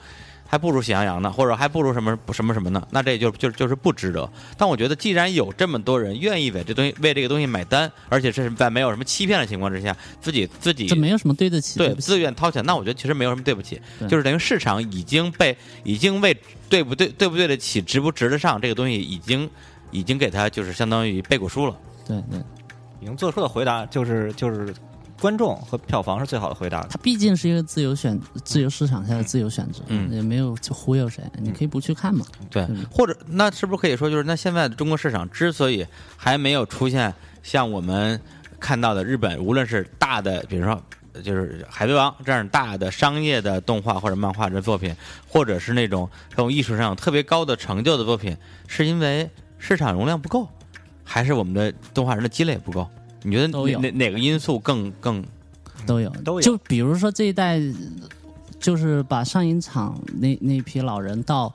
还不如喜羊羊呢，或者还不如什么什么什么呢？那这就就就是不值得。但我觉得，既然有这么多人愿意为这东西为这个东西买单，而且是在没有什么欺骗的情况之下，自己自己这没有什么对得起，对自愿掏钱，那我觉得其实没有什么对不起，就是等于市场已经被已经为对不对对不对得起值不值得上这个东西已经已经给他就是相当于背过书了。对对，已经做出的回答就是就是观众和票房是最好的回答的。它毕竟是一个自由选、自由市场下的自由选择，嗯也没有去忽悠谁，你可以不去看嘛。对嗯，或者那是不是可以说，就是那现在的中国市场之所以还没有出现像我们看到的日本，无论是大的，比如说就是《海贼王》这样大的商业的动画或者漫画的作品，或者是那种这种艺术上有特别高的成就的作品，是因为市场容量不够，还是我们的动画人的积累不够？你觉得都有哪哪哪个因素更更都有都有就比如说这一代，就是把上影厂那那批老人到，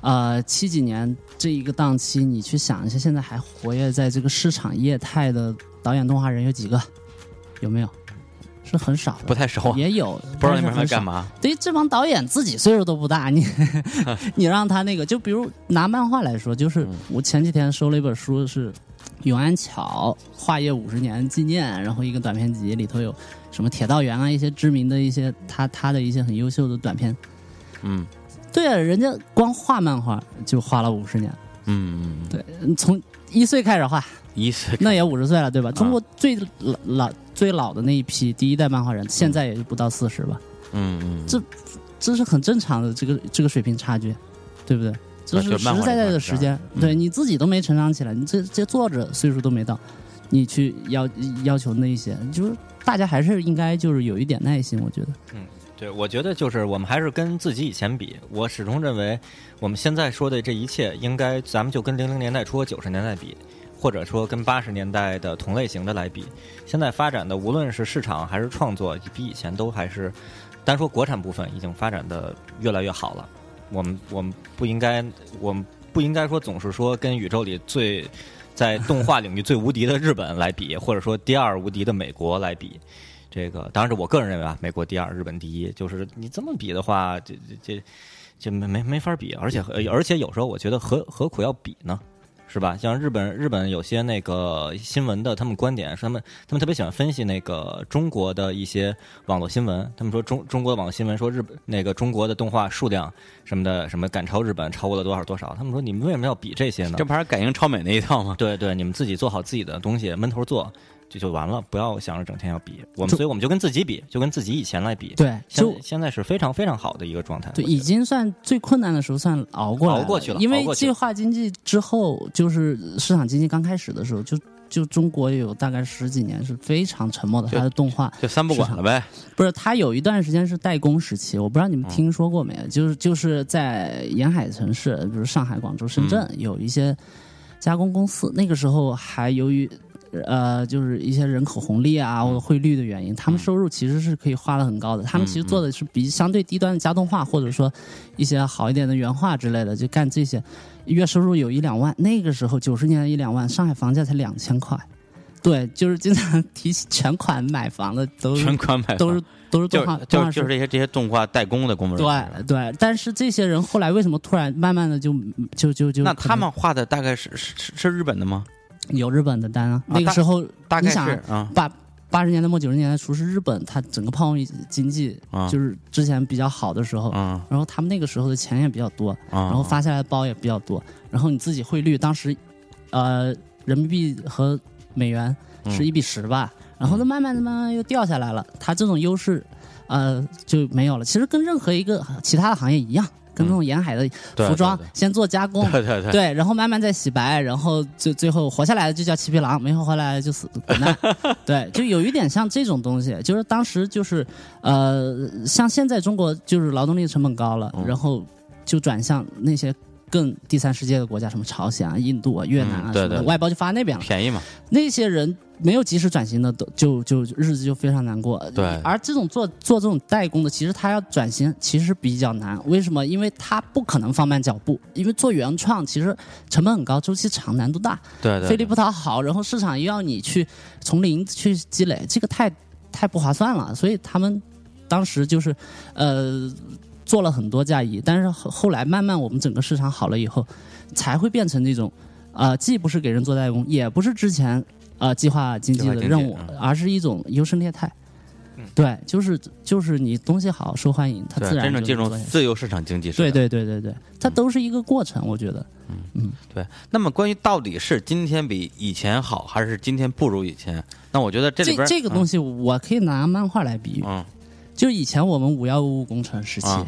呃七几年这一个档期，你去想一下，现在还活跃在这个市场业态的导演动画人有几个？有没有？是很少的，不太熟？也有，(laughs) 不知道你们在干嘛？对于这帮导演自己岁数都不大，你 (laughs) 你让他那个，就比如拿漫画来说，就是我前几天收了一本书，是永安桥画业五十年纪念，然后一个短片集里头有什么铁道员啊，一些知名的一些他他的一些很优秀的短片。嗯对啊，人家光画漫画就画了五十年，嗯对，从一岁开始画，一岁那也五十岁了，对吧？中国最老老最老的那一批第一代漫画人，现在也就不到四十吧。嗯嗯，这这是很正常的这个这个水平差距，对不对？这就是实实在在的时间对你自己都没成长起来，你这这作者岁数都没到，你去要要求那些，就是大家还是应该就是有一点耐心，我觉得。嗯对，我觉得就是我们还是跟自己以前比，我始终认为我们现在说的这一切，应该咱们就跟零零年代初和九十年代比，或者说跟八十年代的同类型的来比。现在发展的无论是市场还是创作，比以前都还是单说国产部分已经发展的越来越好了。我们我们不应该，我们不应该说总是说跟宇宙里最在动画领域最无敌的日本来比，或者说第二无敌的美国来比。这个当然是我个人认为啊，美国第二，日本第一。就是你这么比的话，这这这这没没没法比，而且而且有时候我觉得何何苦要比呢？是吧？像日本日本有些那个新闻的，他们观点是他们他们特别喜欢分析那个中国的一些网络新闻。他们说中中国的网络新闻说日本那个中国的动画数量什么的什么赶超日本，超过了多少多少。他们说你们为什么要比这些呢？这不还是感应超美那一套吗？对对，你们自己做好自己的东西，闷头做就就完了，不要想着整天要比。我们所以我们就跟自己比，就跟自己以前来比。对，现就现在是非常非常好的一个状态。对，已经算最困难的时候算熬过来熬过去了因为计划经济之后，就是市场经济刚开始的时候，就就中国有大概十几年是非常沉默的，就它的动画就三不管了呗。不是它有一段时间是代工时期，我不知道你们嗯听说过没有？就是就是在沿海城市，比如上海、广州、深圳，有一些加工公司，那个时候还由于。呃，就是一些人口红利啊，或者汇率的原因，他们收入其实是可以花的很高的。他们其实做的是比相对低端的家动画，或者说一些好一点的原画之类的，就干这些，月收入有一两万。那个时候九十年代一两万，上海房价才两千块。对，就是经常提起全款买房的都是全款买房都是都是动画，就动画师就是这些这些动画代工的工作人员。对对，但是这些人后来为什么突然慢慢的就就就就那他们画的大概是是是是日本的吗？有日本的单啊？那个时候大概你想是啊八八十年代末九十年代初是日本它整个泡沫经济啊就是之前比较好的时候，啊然后他们那个时候的钱也比较多，啊！然后发下来的包也比较多，然后你自己汇率当时呃人民币和美元是嗯一比十吧，然后它慢慢的慢慢又掉下来了，它这种优势呃就没有了。其实跟任何一个其他的行业一样，跟这种沿海的服装先做加工，对对对对，然后慢慢再洗白，然后最最后活下来的就叫七匹狼，没活回来的就死滚蛋。对，就有一点像这种东西，就是当时就是呃，像现在中国就是劳动力成本高了，嗯然后就转向那些。更第三世界的国家，什么朝鲜啊、印度啊、越南啊嗯对什么的，外包就发那边了。便宜嘛，那些人没有及时转型的，都就就日子就非常难过。对而这种做做这种代工的，其实他要转型其实比较难。为什么？因为他不可能放慢脚步，因为做原创其实成本很高，周期长，难度大，对对，费力不讨好，然后市场又要你去从零去积累，这个太太不划算了。所以他们当时就是呃做了很多嫁衣，但是后后来慢慢我们整个市场好了以后，才会变成那种呃既不是给人做代工，也不是之前呃计划经济的任务嗯，而是一种优胜劣汰。嗯对，就是就是你东西好受欢迎，它自然真正进入自由市场经济。对对对对对，它都是一个过程，我觉得。嗯对，那么关于到底是今天比以前好，还是今天不如以前？那我觉得这里这边这个东西，我可以拿漫画来比喻。嗯，就是以前我们五幺五五工程时期，啊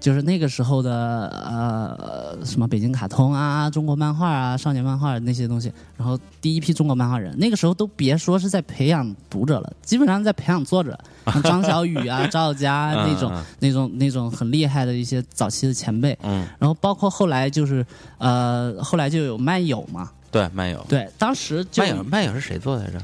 就是那个时候的呃什么北京卡通啊、中国漫画啊、少年漫画那些东西，然后第一批中国漫画人，那个时候都别说是在培养读者了，基本上在培养作者，(laughs) 像张小雨啊、(laughs) 赵小佳那种、嗯那种那种很厉害的一些早期的前辈，嗯，然后包括后来就是呃后来就有漫友嘛，对，漫友，对，当时就漫友，漫友是谁做的来着？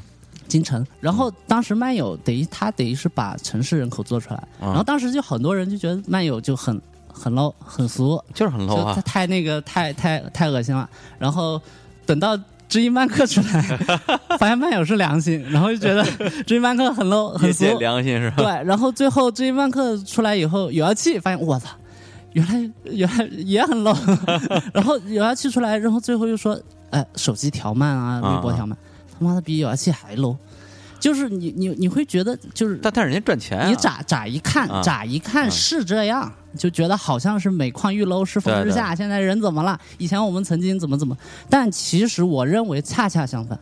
京城，然后当时漫友等于他等于是把城市人口做出来，嗯然后当时就很多人就觉得漫友就很很 low 很俗，就是很 low 啊，太那个太太太恶心了。然后等到知音漫客出来，(laughs) 发现漫友是良心，然后就觉得 (laughs) 知音漫客很 low 很俗，良心是吧？对，然后最后知音漫客出来以后，有妖气发现我操。原来原来也很 low，(laughs) 然后有妖气出来，然后最后又说，哎，手机调慢啊，微博调慢，他妈的比有妖气还 low，就是你你你会觉得就是但但人家赚钱啊，你咋咋一看啊，乍一看啊。是这样，就觉得好像是每况愈楼，世风日下。现在人怎么了？以前我们曾经怎么怎么，但其实我认为恰恰相反，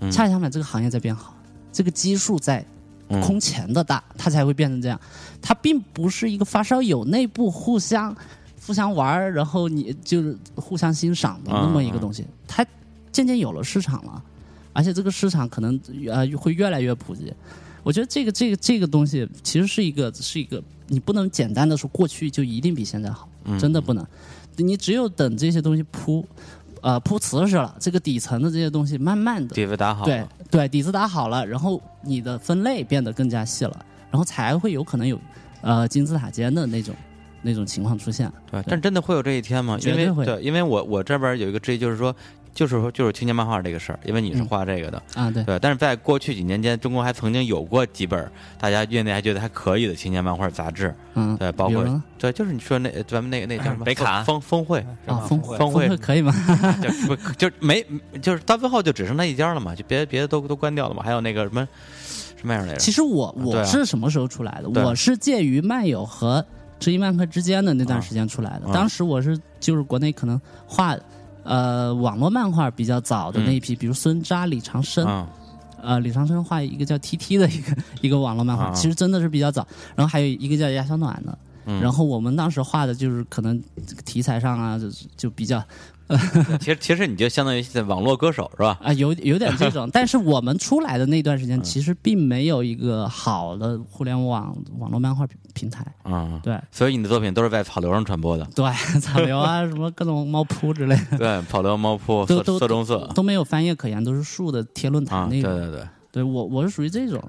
嗯。恰恰相反，这个行业在变好，这个基数在嗯空前的大，它才会变成这样。它并不是一个发烧友内部互相互相玩儿，然后你就是互相欣赏的那么一个东西，它渐渐有了市场了。而且这个市场可能呃会越来越普及。我觉得这个这个这个东西其实是一个是一个，你不能简单的说过去就一定比现在好，嗯真的不能。你只有等这些东西铺呃铺瓷实了，这个底层的这些东西慢慢的底子打好对了，对，底子打好了，然后你的分类变得更加细了，然后才会有可能有呃金字塔尖的那种那种情况出现。对，但真的会有这一天吗？因为对，因为我我这边有一个质疑，就是说，就是说，就是青年漫画这个事儿，因为你是嗯画这个的，啊，对，对。但是在过去几年间，中国还曾经有过几本大家业内还觉得还可以的青年漫画杂志，嗯，对，包括对，就是你说那咱们那个那叫什么北卡峰峰会，是啊，吧峰峰会会可以吗？(laughs) 就不就没就是到最后就只剩那一家了嘛，就别别的都都关掉了嘛。还有那个什么什么样来着？其实我我是什么时候出来的？对我是介于漫友和知音漫客之间的那段时间出来的。啊当时我是就是国内可能画呃网络漫画比较早的那一批，比如孙扎、李长生，嗯呃，李长生画一个叫 T T 的一个 (laughs) 一个网络漫画，啊。其实真的是比较早。然后还有一个叫亚小暖的，嗯。然后我们当时画的就是可能这个题材上啊，就就比较 (laughs) 其实其实你就相当于在网络歌手是吧？啊，有有点这种，(laughs) 但是我们出来的那段嗯时间，其实并没有一个好的互联网网络漫画平平台。嗯，对。所以你的作品都是在草流上传播的，对，草流啊，什么各种猫扑之类的，对，草流、猫扑、色都都色中色都没有翻页可言，都是竖的贴论啊，坛那种。对对对，对我我是属于这种，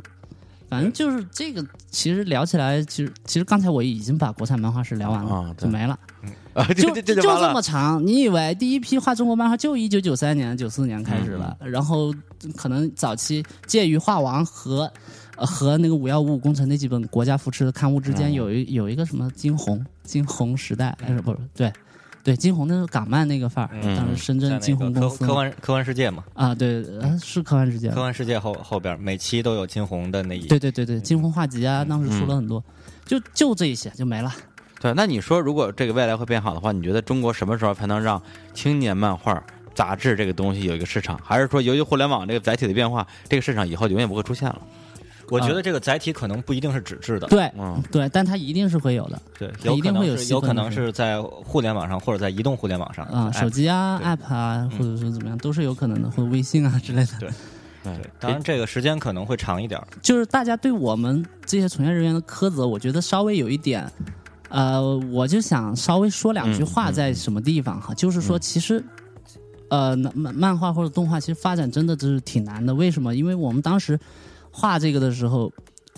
反正就是这个，其实聊起来，其实其实刚才我已经把国产漫画史聊完了，就没了，啊，就就这么长。你以为第一批画中国漫画就一九九三年、九四年开始了，嗯然后可能早期介于画王和。呃，和那个五幺五五工程那几本国家扶持的刊物之间嗯有一有一个什么金红金红时代，哎，不是对，对金红那是港漫那个范儿，嗯当时深圳金红公司嘛科幻科幻世界嘛，啊，对，呃是科幻世界，科幻世界后后边每期都有金红的那一对对对对，金红画集啊，当时出了很多，就就这一些就没了。对，那你说如果这个未来会变好的话，你觉得中国什么时候才能让青年漫画杂志这个东西有一个市场？还是说由于互联网这个载体的变化，这个市场以后永远不会出现了？我觉得这个载体可能不一定是纸质的，对嗯对，但它一定是会有的对，它一定有可能是有可能是在互联网上或者在移动互联网上啊，哎手机啊、对 App 啊，或者说怎么样，都是有可能的，或者微信啊之类的。对 (laughs) 对对，当然这个时间可能会长一点儿。就是大家对我们这些从业人员的苛责，我觉得稍微有一点，呃，我就想稍微说两句话，在什么地方哈，就是说其实。呃，那漫漫画或者动画其实发展真的就是挺难的。为什么？因为我们当时画这个的时候，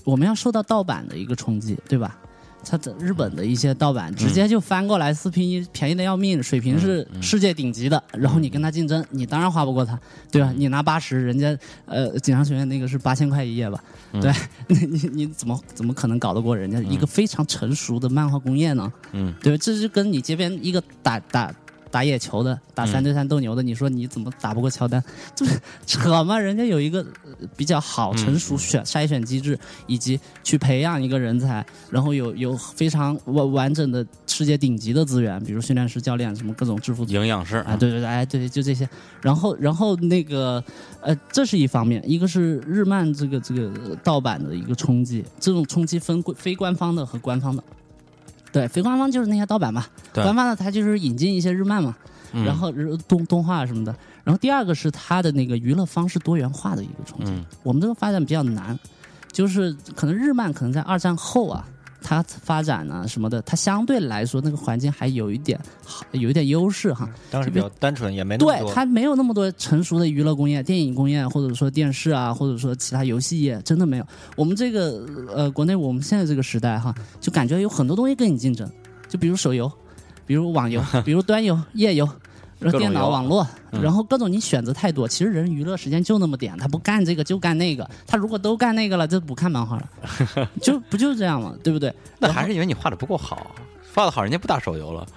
我们要受到盗版的一个冲击，对吧？它的日本的一些盗版直接就翻过来，四拼一便宜的要命，水平是世界顶级的。然后你跟他竞争，你当然画不过他，对吧？你拿八十，人家呃锦上学院那个是八千块一页吧？对，(laughs) 你你你怎么怎么可能搞得过人家一个非常成熟的漫画工业呢？嗯，对，这就跟你街边一个打打打野球的，打三对三斗牛的，你说你怎么打不过乔丹？(laughs) 这扯吗？人家有一个呃比较好成熟选筛选机制，以及去培养一个人才，然后有有非常完完整的世界顶级的资源，比如训练师、教练什么各种制服组营养师啊，对对对，哎，对，就这些。然后，然后那个，呃，这是一方面，一个是日漫这个这个盗版的一个冲击，这种冲击分归非官方的和官方的。对，非官方就是那些盗版嘛，官方呢它就是引进一些日漫嘛，嗯然后日动动画什么的。然后第二个是它的那个娱乐方式多元化的一个冲击。嗯我们这个发展比较难，就是可能日漫可能在二战后啊，它发展呢什么的，它相对来说那个环境还有一点好，有一点优势哈。当时比较单纯，也没那么对，它没有那么多成熟的娱乐工业、电影工业，或者说电视啊，或者说其他游戏业，真的没有。我们这个呃，国内我们现在这个时代哈，就感觉有很多东西跟你竞争，就比如手游，比如网游，比如端游、(laughs) 页游。然后电脑网络，嗯然后各种你选择太多，其实人娱乐时间就那么点，他不干这个就干那个，他如果都干那个了，就不看漫画了，(laughs) 就不就这样吗？对不对？那还是因为你画的不够好，画的好人家不打手游了。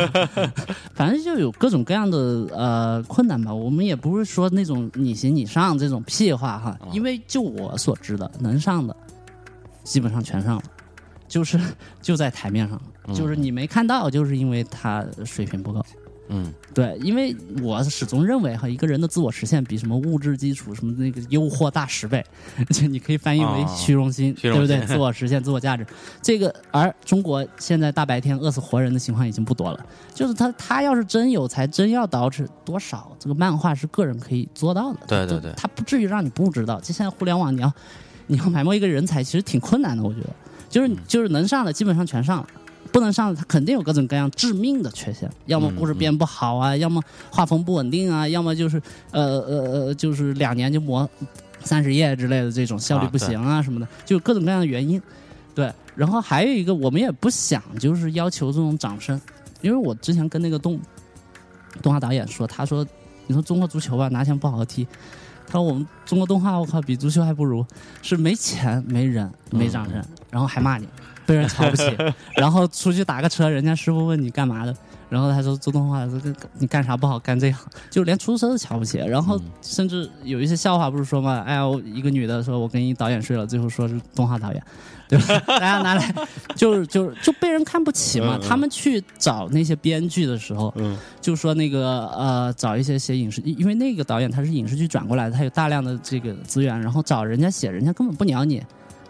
(laughs) 反正就有各种各样的呃困难吧。我们也不是说那种你行你上这种屁话哈，因为就我所知的，能上的基本上全上了，就是就在台面上，就是你没看到，就是因为他水平不够。嗯对，因为我始终认为哈，一个人的自我实现比什么物质基础什么那个诱惑大十倍，就你可以翻译为啊虚荣心，对不对？(laughs) 自我实现、自我价值，这个而中国现在大白天饿死活人的情况已经不多了。就是他他要是真有才，真要捯饬多少，这个漫画是个人可以做到的。对对对他不至于让你不知道。就现在互联网，你要你要埋没一个人才，其实挺困难的，我觉得。就是就是能上的基本上全上了。不能上的，他肯定有各种各样致命的缺陷，要么故事编不好啊，要么画风不稳定啊，要么就是呃呃呃，就是两年就磨三十页之类的这种效率不行啊什么的，就各种各样的原因。对，然后还有一个，我们也不想就是要求这种掌声，因为我之前跟那个动动画导演说，他说你说中国足球吧，拿钱不好好踢。他说我们中国动画，我靠，比足球还不如，是没钱、没人、没掌声，然后还骂你，被人瞧不起，然后出去打个车，人家师傅问你干嘛的，然后他说做动画，说你干啥不好干这行，就连出租车都瞧不起，然后甚至有一些笑话不是说嘛，哎呀，我一个女的说我跟一导演睡了，最后说是动画导演，对吧？(laughs) 大家拿来就是就是就被人看不起嘛。他们去找那些编剧的时候，嗯就说那个呃，找一些写影视，因为那个导演他是影视剧转过来的，他有大量的这个资源，然后找人家写，人家根本不鸟你。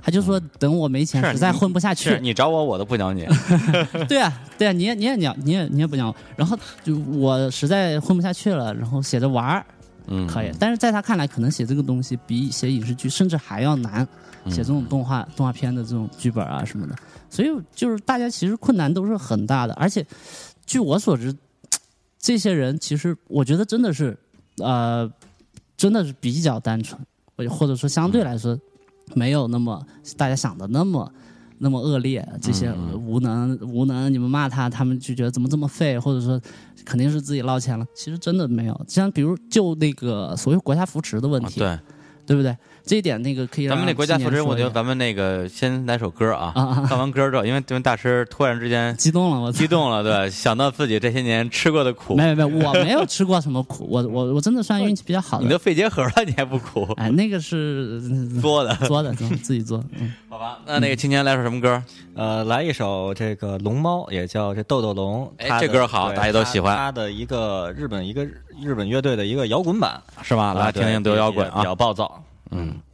他就说等我没钱，实在混不下去是，你找我，我都不鸟你。(laughs) (laughs) 对啊，对啊，你也你也鸟，你也你也不鸟我。然后就我实在混不下去了，然后写着玩儿嗯，可以，但是在他看来，可能写这个东西比写影视剧甚至还要难，嗯写这种动画动画片的这种剧本啊什么的。所以就是大家其实困难都是很大的，而且据我所知，这些人其实我觉得真的是呃，真的是比较单纯，或者或者说相对来说没有那么大家想的那么。那么恶劣，这些嗯无能无能，你们骂他，他们就觉得怎么这么废，或者说肯定是自己捞钱了。其实真的没有，像比如就那个所谓国家扶持的问题，啊对，对不对？这一点那个可以咱们那国家扶持，我觉得咱们那个先来首歌啊，啊啊放完歌之后，因为因为大师突然之间激动了，我激动了，对，(laughs) 想到自己这些年吃过的苦，没有没有，我没有吃过什么苦，我我我真的算运气比较好的。你都肺结核了，你还不苦？哎，那个是 (laughs) 作的，作的，自己做。嗯，好吧？那那个青年来首什么歌？呃，来一首这个龙猫，也叫这豆豆龙。哎这歌好大家都喜欢它它的一个日本一个日本乐队的一个摇滚版，是吧？来听听德摇滚比较啊，暴躁。嗯。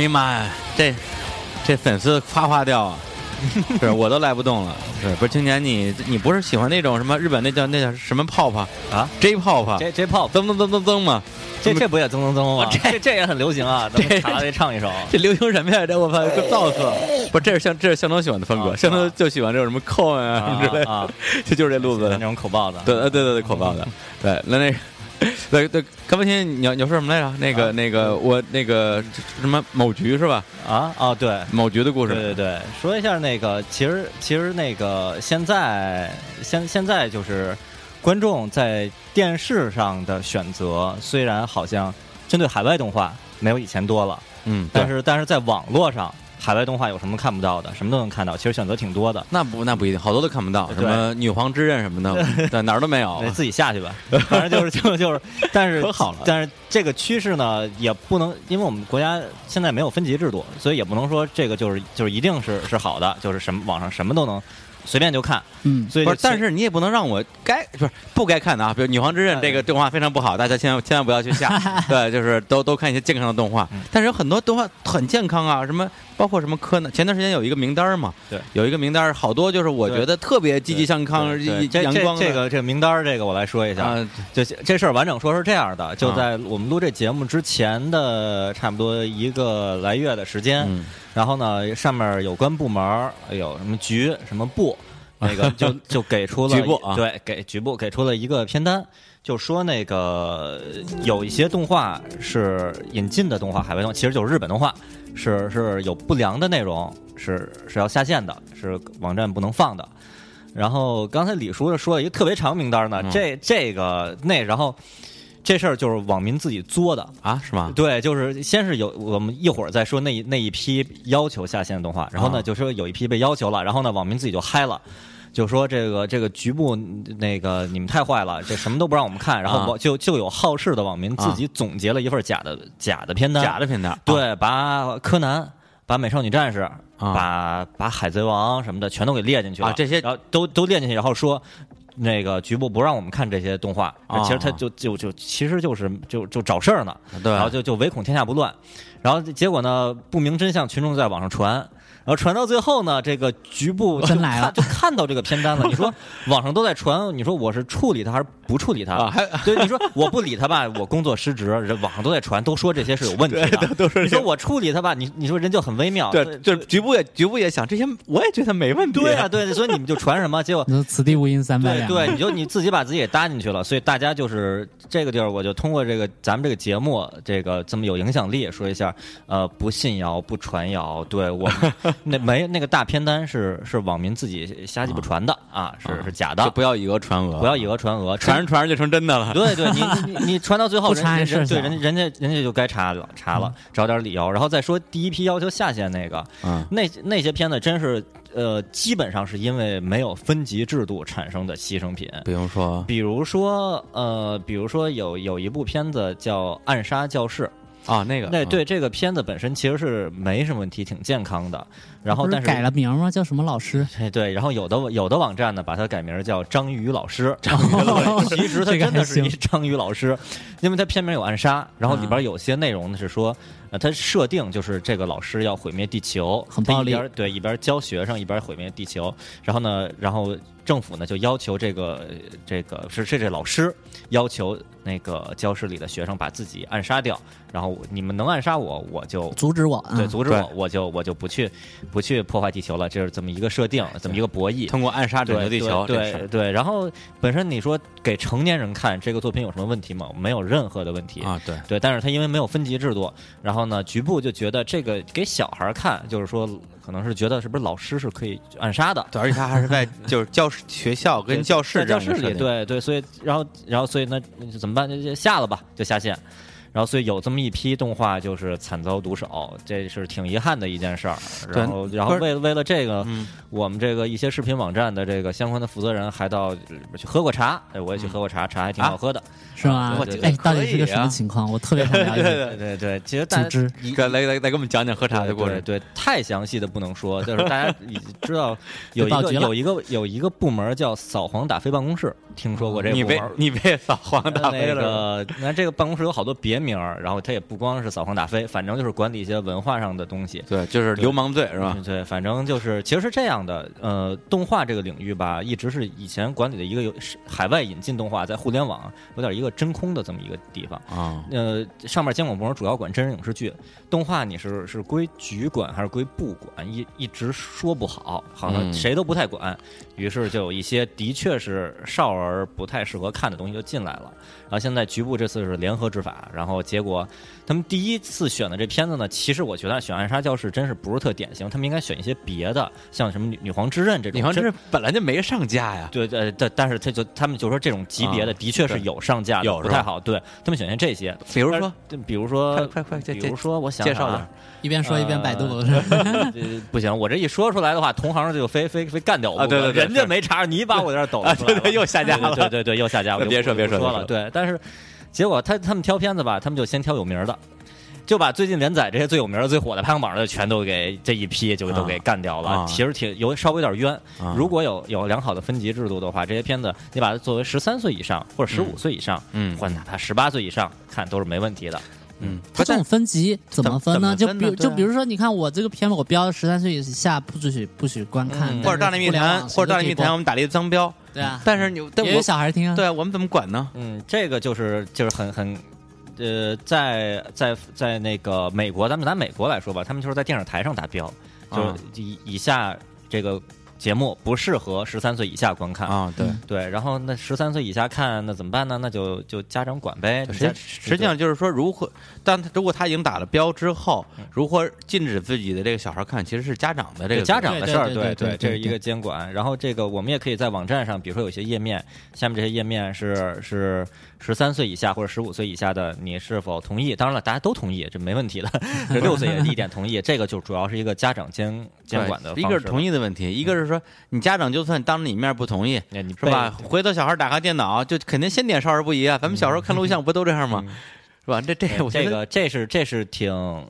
哎呀妈呀，这这粉丝夸夸掉啊！(laughs) 是我都来不动了。是不是青年你你不是喜欢那种什么日本那叫那叫什么泡泡啊？J pop 这这 pop 噔噔噔噔噔嘛？这这不也增增增吗？这这也很流行啊，咱这们查来唱一首。(laughs) 这流行什么呀？这我操，给造死了！不是，这是向这是向东喜欢的风格，啊向东就喜欢这种什么扣啊什么之类的，(laughs) 啊这就是这路子那。种口爆的，对对对对对，口爆的。对，那那个，对 (laughs) 对，高文新，你要你要说什么来着？那个那个，我那个什么某局是吧？啊哦对。某局的故事。对对对，说一下那个，其实其实那个现在现现在就是观众在电视上的选择，虽然好像针对海外动画没有以前多了，嗯，但是但是在网络上海外动画有什么看不到的，什么都能看到。其实选择挺多的，那不那不一定，好多都看不到，什么女皇之刃什么的，(laughs) 对哪儿都没有。自己下去吧。反正就是就就是，但是可好了但是这个趋势呢，也不能因为我们国家现在没有分级制度，所以也不能说这个就是就是一定是是好的，就是什么网上什么都能随便就看。嗯，所以不是，但是你也不能让我该不是不该看的啊，比如《女皇之刃》这个动画非常不好，大家千万千万不要去下。(laughs) 对，就是都都看一些健康的动画，嗯但是有很多动画很健康啊，什么包括什么柯南，前段时间有一个名单儿嘛，对，有一个名单儿，好多就是我觉得特别积极向康、阳光的。这这个这个名单儿这个我来说一下，啊，就这事儿完整说是这样的，就啊。在我们录这节目之前的差不多一个来月的时间，嗯。然后呢，上面有关部门儿有什么局什么部，那个 (laughs) 就就给出了局部啊。对，给局部给出了一个片单，就说那个有一些动画是引进的动画，海外动画其实就是日本动画，是是有不良的内容，是是要下线的，是网站不能放的。然后刚才李叔说了一个特别长名单呢，嗯这这个那然后这事儿就是网民自己作的，啊是吗？对，就是先是有我们一会儿再说那那一批要求下线的动画，然后呢啊就说有一批被要求了，然后呢网民自己就嗨了。就说这个这个局部那个你们太坏了，这什么都不让我们看，然后就就有好事的网民自己总结了一份假的假的片单，假的片段，啊，对，把柯南、把美少女战士、啊。把把海贼王什么的全都给列进去了，啊这些然后都都列进去，然后说。那个局部不让我们看这些动画，啊。其实他就就就其实就是就就找事儿呢，对，然后就就唯恐天下不乱，然后结果呢不明真相，群众在网上传，然后传到最后呢，这个局部就真来了看就看到这个片单了。(laughs) 你说网上都在传，你说我是处理他还是不处理他？对，你说我不理他吧，(laughs) 我工作失职，人网上都在传，都说这些是有问题的。都是你说我处理他吧，你你说人就很微妙。对，就是局部也局部也想这些，我也觉得没问题。对啊，对，所以你们就传什么？结果 (laughs) 此地无银三百两，对对，你就你自己把自己也搭进去了，所以大家就是这个地儿，我就通过这个咱们这个节目，这个这么有影响力，说一下，呃，不信谣，不传谣，对我们 (laughs) 那没那个大片单是是网民自己瞎鸡巴传的啊，是是假的就，不要以讹传讹，不要以讹传讹，传着传着就成真的了。对对，你你你传到最后，不人人查事小对人人家人家就该查了查了，找点理由，然后再说第一批要求下线那个，嗯那那些片子真是呃，基本上是因为没有分级制度产生的牺牲品。比如说比如说，呃，比如说有有一部片子叫《暗杀教室》，啊，那个那对这个片子本身其实是没什么问题，挺健康的。然后但是是改了名吗？叫什么老师？(laughs) 哎，对，然后有的有的网站呢，把它改名叫章鱼老师，哦 (laughs) (laughs) 其实他这个还真的是一行章鱼老师，因为他片名有暗杀，然后里边有些内容呢是说，呃，他设定就是这个老师要毁灭地球，很暴力一边对一边教学生一边毁灭地球，然后呢，然后政府呢就要求这个这个是这这老师要求那个教室里的学生把自己暗杀掉，然后你们能暗杀我，我就阻止我，对阻止我，我就我就不去不去破坏地球了，这是这么一个设定，这么一个博弈。通过暗杀拯救地球，对对对，然后本身你说给成年人看这个作品有什么问题吗？没有任何的问题啊，对，对，但是他因为没有分级制度，然后呢，局部就觉得这个给小孩看，就是说可能是觉得是不是老师是可以暗杀的，对，而且他还是在就是教室、学校跟教室在教室里，对对，所以然后然后所以那怎么办？就就下了吧，就下线。然后，所以有这么一批动画就是惨遭毒手，这是挺遗憾的一件事儿。然后，然后为了为了这个，嗯我们这个一些视频网站的这个相关的负责人还到呃去喝过茶，哎，我也去喝过茶，茶还挺好喝的。是吗哎，到底是个什么情况？我特别想了解。对对对，其实大家来来来来，给我们讲讲喝茶的过程。对对，太详细的不能说，就是大家已知道有一个有一个有一个部门叫扫黄打非办公室，听说过这个你被部门？你被扫黄打非那了，个，那这个办公室有好多别名儿，然后他也不光是扫黄打非，反正就是管理一些文化上的东西。对，就是流氓罪是吧？嗯对，反正就是，其实是这样的。呃，动画这个领域吧，一直是以前管理的一个有是海外引进动画，在互联网有点一个真空的这么一个地方。啊，呃，上面监管部门主要管真人影视剧，动画你是是归局管还是归部管，一一直说不好，好像嗯谁都不太管。于是就有一些的确是少儿不太适合看的东西就进来了。然后现在局部这次是联合执法，然后结果他们第一次选的这片子呢，其实我觉得选《暗杀教室》真是不是特典型，他们应该选一些别的，像什么女女皇之刃这种。女皇之刃本来就没上架呀，对对，但但是他就他们就说这种级别的啊的确是有上架的，有不太好。对他们选些这些，比如说对，比如说快快快介比如说我想介绍点一边说一边百度，呃是 (laughs) 不行，我这一说出来的话，同行就非非非干掉我。啊对对对人家没查，你把我这儿抖了 (laughs) 对对又下架了对对对对，又下架了。别说别说了。对，但是结果他他们挑片子吧，他们就先挑有名的。就把最近连载这些最有名的、最火的排行榜的全都给这一批就都给干掉了，啊。其实挺有稍微有点冤。啊。如果有有良好的分级制度的话，这些片子你把它作为十三岁以上或者十五岁以上，嗯。或者哪怕十八岁以上看都是没问题的。嗯，它这种分级怎么分呢？就比就比如说，你看我这个片子，我标十三岁以下不准许不许观看，嗯。或者大内密谈，或者大内密谈，我们打了一个脏标，播对啊，但是你但也有我小孩听啊，对啊，我们怎么管呢？嗯，这个就是就是很很，呃，在在在那个美国，咱们拿美国来说吧，他们就是在电视台上达标，就以以下这个节目不适合十三岁以下观看。啊，对。对，然后那十三岁以下看那怎么办呢？那就就家长管呗。实实际上就是说，如何，当他如果他已经打了标之后，如何禁止自己的这个小孩看，其实是家长的这这个家长的事儿，对对对对对这是一个监管。然后这个我们也可以在网站上，比如说有些页面，下面这些页面是是十三岁以下或者十五岁以下的，你是否同意？当然了，大家都同意，这没问题的。这 (laughs) 六岁也一点同意，这个就主要是一个家长监监管的一。个是同意的问题，一个是说你家长就算当着你面不同意，是吧？回头小孩打开电脑，就肯定先点少儿不宜啊。咱们小时候看录像不都这样吗？是吧？这这我觉得这个这是这是挺，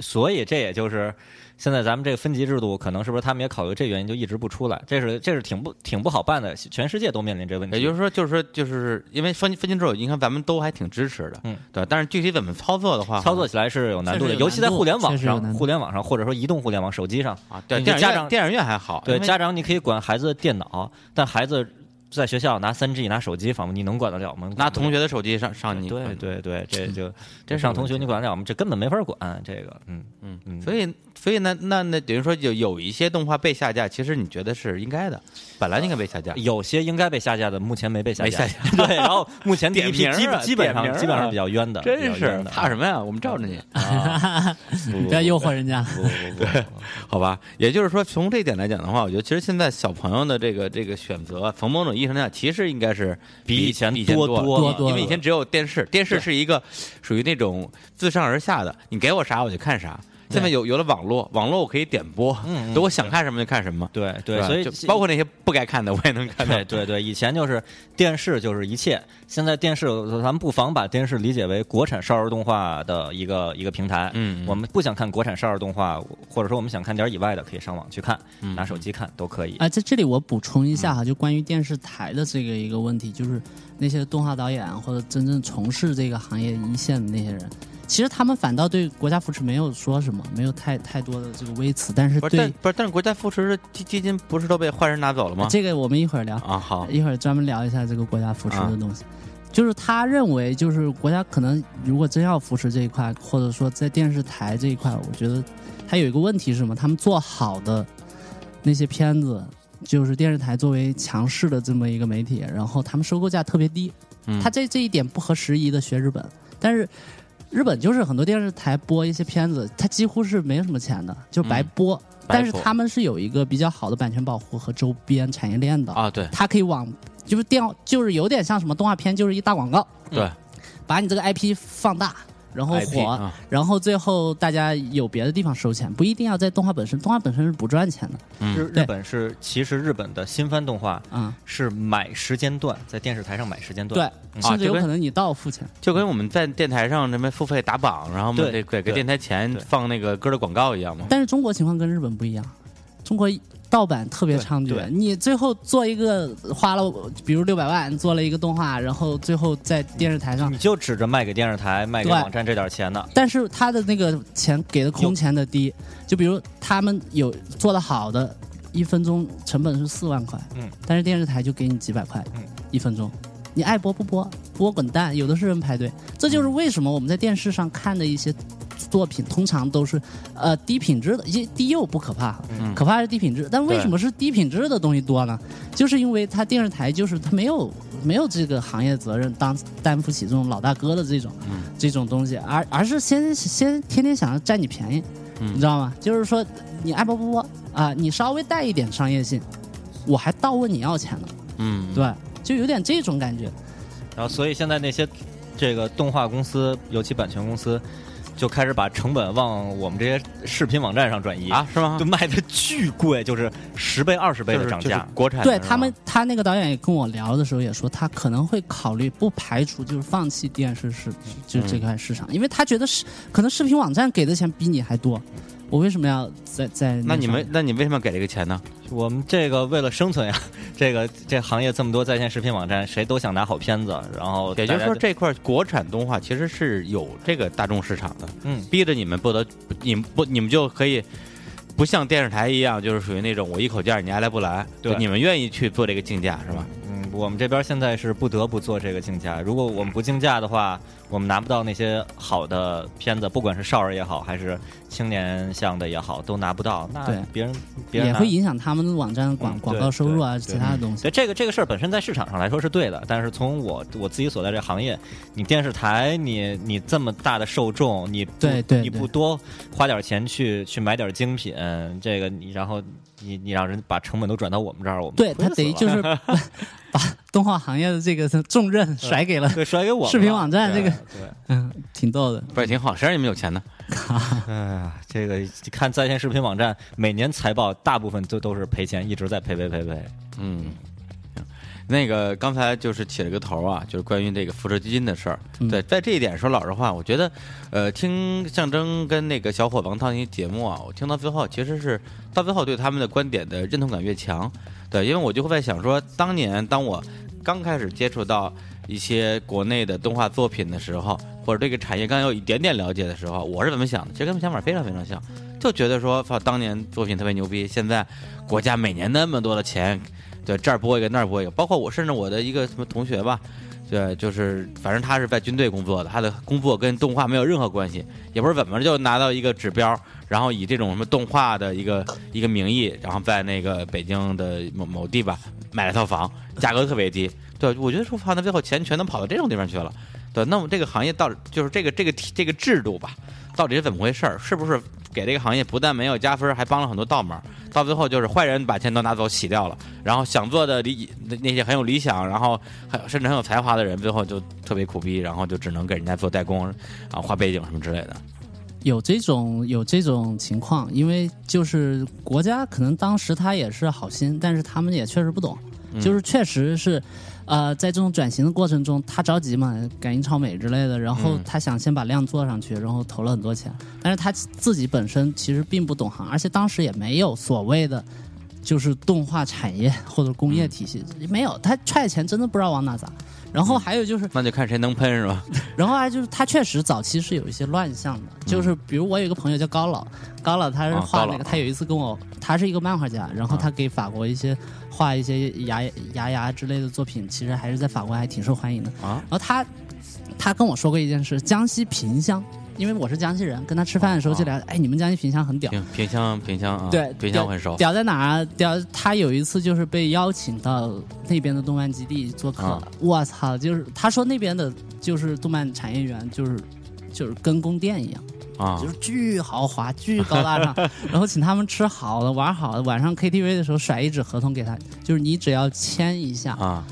所以这也就是现在咱们这个分级制度，可能是不是他们也考虑这原因，就一直不出来。这是这是挺不挺不好办的，全世界都面临这问题。也就是说，就是说，就是因为分分清之后，你看咱们都还挺支持的，嗯，对。但是具体怎么操作的话，操作起来是有难度的，尤其在互联网上，互联网上或者说移动互联网、手机上，啊，对，你电影家长院电影院还好，对家长你可以管孩子的电脑，但孩子在学校拿三 G 拿手机访问，你能管得了吗？拿同学的手机上上你，对对对，这 (laughs) 就这上同学你管得了吗？这根本没法管这个，嗯嗯嗯所以所以呢，那那等于说有有一些动画被下架，其实你觉得是应该的，本来应该被下架，有些应该被下架的，目前没被下架。没下 (laughs) 对，然后目前第一批点名儿啊基基本上基本上比较冤的，真是的怕什么呀？我们罩着你，啊！(laughs) 不要诱惑人家。不不不不，好吧？也就是说，从这一点来讲的话，我觉得其实现在小朋友的这个这个选择，从某种意义上讲，其实应该是比以前以前多多多多因为以前只有电视，电视是一个属于那种自上而下的，你给我啥我就看啥。现在有有了网络，网络我可以点播，嗯嗯 (laughs) 等我想看什么就看什么，对，对所以就包括那些不该看的我也能看对。对对，以前就是电视就是一切，现在电视咱们不妨把电视理解为国产少儿动画的一个一个平台。嗯嗯我们不想看国产少儿动画，或者说我们想看点儿以外的，可以上网去看，嗯拿手机看都可以。啊，在这里我补充一下哈，就关于电视台的这个一个问题，就是那些动画导演啊或者真正从事这个行业一线的那些人，其实他们反倒对国家扶持没有说什么，没有太太多的这个微词，但是不是，但对不是，但是国家扶持的基基金不是都被坏人拿走了吗？这个我们一会儿聊，啊，好，一会儿专门聊一下这个国家扶持啊的东西。就是他认为，就是国家可能如果真要扶持这一块，或者说在电视台这一块，我觉得他有一个问题是什么？他们做好的那些片子，就是电视台作为强势的这么一个媒体，然后他们收购价特别低，嗯他这这一点不合时宜的学日本，但是日本就是很多电视台播一些片子，它几乎是没有什么钱的，就白播。白但是他们是有一个比较好的版权保护和周边产业链的，啊，对。它可以往就是电就是有点像什么动画片，就是一大广告，对，把你这个 IP 放大，然后 IP 火，啊。然后最后大家有别的地方收钱，不一定要在动画本身，动画本身是不赚钱的。嗯。日日本是其实日本的新番动画啊、是买时间段，在电视台上买时间段。对，甚至有可能你倒付钱。就跟我们在电台上什么付费打榜，然后我们对。得给给电台钱放那个歌的广告一样嘛。但是中国情况跟日本不一样，中国盗版特别猖獗。你最后做一个花了，比如六百万做了一个动画，然后最后在电视台上你，就指着卖给电视台、卖给网站这点钱呢。但是他的那个钱给的空前的低，就比如他们有做的好的，一分钟成本是四万块，嗯，但是电视台就给你几百块，嗯，一分钟，你爱播不播，播滚蛋，有的是人排队。这就是为什么我们在电视上看的一些作品，通常都是呃低品质的，一低幼不可怕，可怕是低品质。但为什么是低品质的东西多呢？就是因为它电视台就是它没有没有这个行业责任当担负起这种老大哥的这种、这种东西，而而是先先天天想着占你便宜，你知道吗？就是说你爱播不播啊，你稍微带一点商业性，我还倒问你要钱呢，嗯，对，就有点这种感觉。然后所以现在那些这个动画公司，尤其版权公司，就开始把成本往我们这些视频网站上转移啊，是吗就？卖的巨贵，就是十倍、二十倍就是就是的涨价。国产对他们，他那个导演也跟我聊的时候也说，他可能会考虑不排除就是放弃电视市，就是这块市场，因为他觉得是可能视频网站给的钱比你还多，我为什么要在在上那你们，那你为什么要给这个钱呢？我们这个为了生存呀，(laughs) 这个这行业这么多在线视频网站，谁都想拿好片子，然后也就是说，这块国产动画其实是有这个大众市场的，嗯逼着你们不得，你们不，你们就可以不像电视台一样，就是属于那种我一口价，你爱来不来，对你们愿意去做这个竞价是吧？嗯，我们这边现在是不得不做这个竞价。如果我们不竞价的话，我们拿不到那些好的片子，不管是少儿也好，还是青年向的也好，都拿不到。那对别人别人也会影响他们的网站广嗯广告收入啊，其他的东西对。这个这个事儿本身在市场上来说是对的，但是从我我自己所在这行业，你电视台你你这么大的受众，你不你对对对不多花点钱去去买点精品，这个你然后你你让人把成本都转到我们这儿，我们对他等于就是 (laughs) 把动画行业的这个重任甩给了，对甩给我视频网站这个对。嗯，挺逗的。不是挺好？谁让你们有钱呢？(laughs) 哎呀，这个看在线视频网站每年财报大部分都都是赔钱，一直在赔赔赔赔。嗯，行那个刚才就是起了个头啊，就是关于这个辐射基金的事儿。嗯对，在这一点说老实话，我觉得，呃，听象征跟那个小伙王涛那些节目啊，我听到最后其实是到最后对他们的观点的认同感越强。对，因为我就会在想说，当年当我刚开始接触到一些国内的动画作品的时候，或者对这个产业刚有一点点了解的时候，我是怎么想的？其实跟他们想法非常非常像，就觉得说，操，当年作品特别牛逼，现在国家每年那么多的钱，对这儿播一个那儿播一个，包括我，甚至我的一个什么同学吧，对，就是反正他是在军队工作的，他的工作跟动画没有任何关系，也不是怎么就拿到一个指标，然后以这种什么动画的一个一个名义，然后在那个北京的某某地吧买了套房，价格特别低。对，我觉得说，放到最后钱全都跑到这种地方去了。对，那么这个行业到底就是这个这个体这个制度吧，到底是怎么回事儿？是不是给这个行业不但没有加分，还帮了很多倒忙？到最后就是坏人把钱都拿走洗掉了，然后想做的理那那些很有理想，然后还甚至很有才华的人，最后就特别苦逼，然后就只能给人家做代工啊，画背景什么之类的。有这种有这种情况，因为就是国家可能当时他也是好心，但是他们也确实不懂，嗯就是确实是，呃，在这种转型的过程中，他着急嘛，赶英超美之类的，然后嗯他想先把量做上去，然后投了很多钱，但是他自己本身其实并不懂行，而且当时也没有所谓的。就是动画产业或者工业体系、没有，他踹钱真的不知道往哪砸。然后还有就是，那就看谁能喷是吧？(laughs) 然后啊就是他确实早期是有一些乱象的，就是比如我有一个朋友叫高老，高老他是啊画那个，他有一次跟我，他是一个漫画家，然后他给法国一些画一些牙牙牙之类的作品，其实还是在法国还挺受欢迎的。啊。然后他他跟我说过一件事，江西萍乡，因为我是江西人，跟他吃饭的时候就聊，哎，你们江西萍乡很屌，萍萍乡萍乡啊，对，萍乡我很熟。屌在哪儿啊？屌，他有一次就是被邀请到那边的动漫基地做客啊，我操！就是他说那边的，就是动漫产业园，就是就是跟宫殿一样，啊就是巨豪华、巨高大上，(laughs) 然后请他们吃好的、玩好的，晚上 KTV 的时候甩一纸合同给他，就是你只要签一下，啊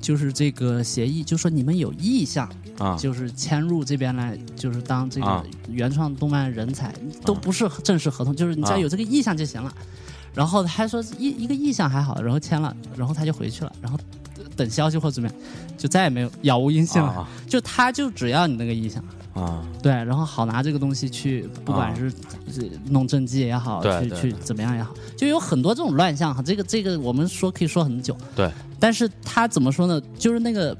就是这个协议，就说你们有意向，啊就是迁入这边来，就是当这啊个原创动漫人才，都不是正式合同，就是你只要啊有这个意向就行了。然后他还说一一个意向还好，然后签了，然后他就回去了，然后等消息或怎么样，就再也没有杳无音信了。啊 (laughs) 就他就只要你那个意向，啊对，然后好拿这个东西去，不管是是弄政绩也好，去去对对对怎么样也好，就有很多这种乱象哈。这个这个我们说可以说很久，对，但是他怎么说呢？就是那个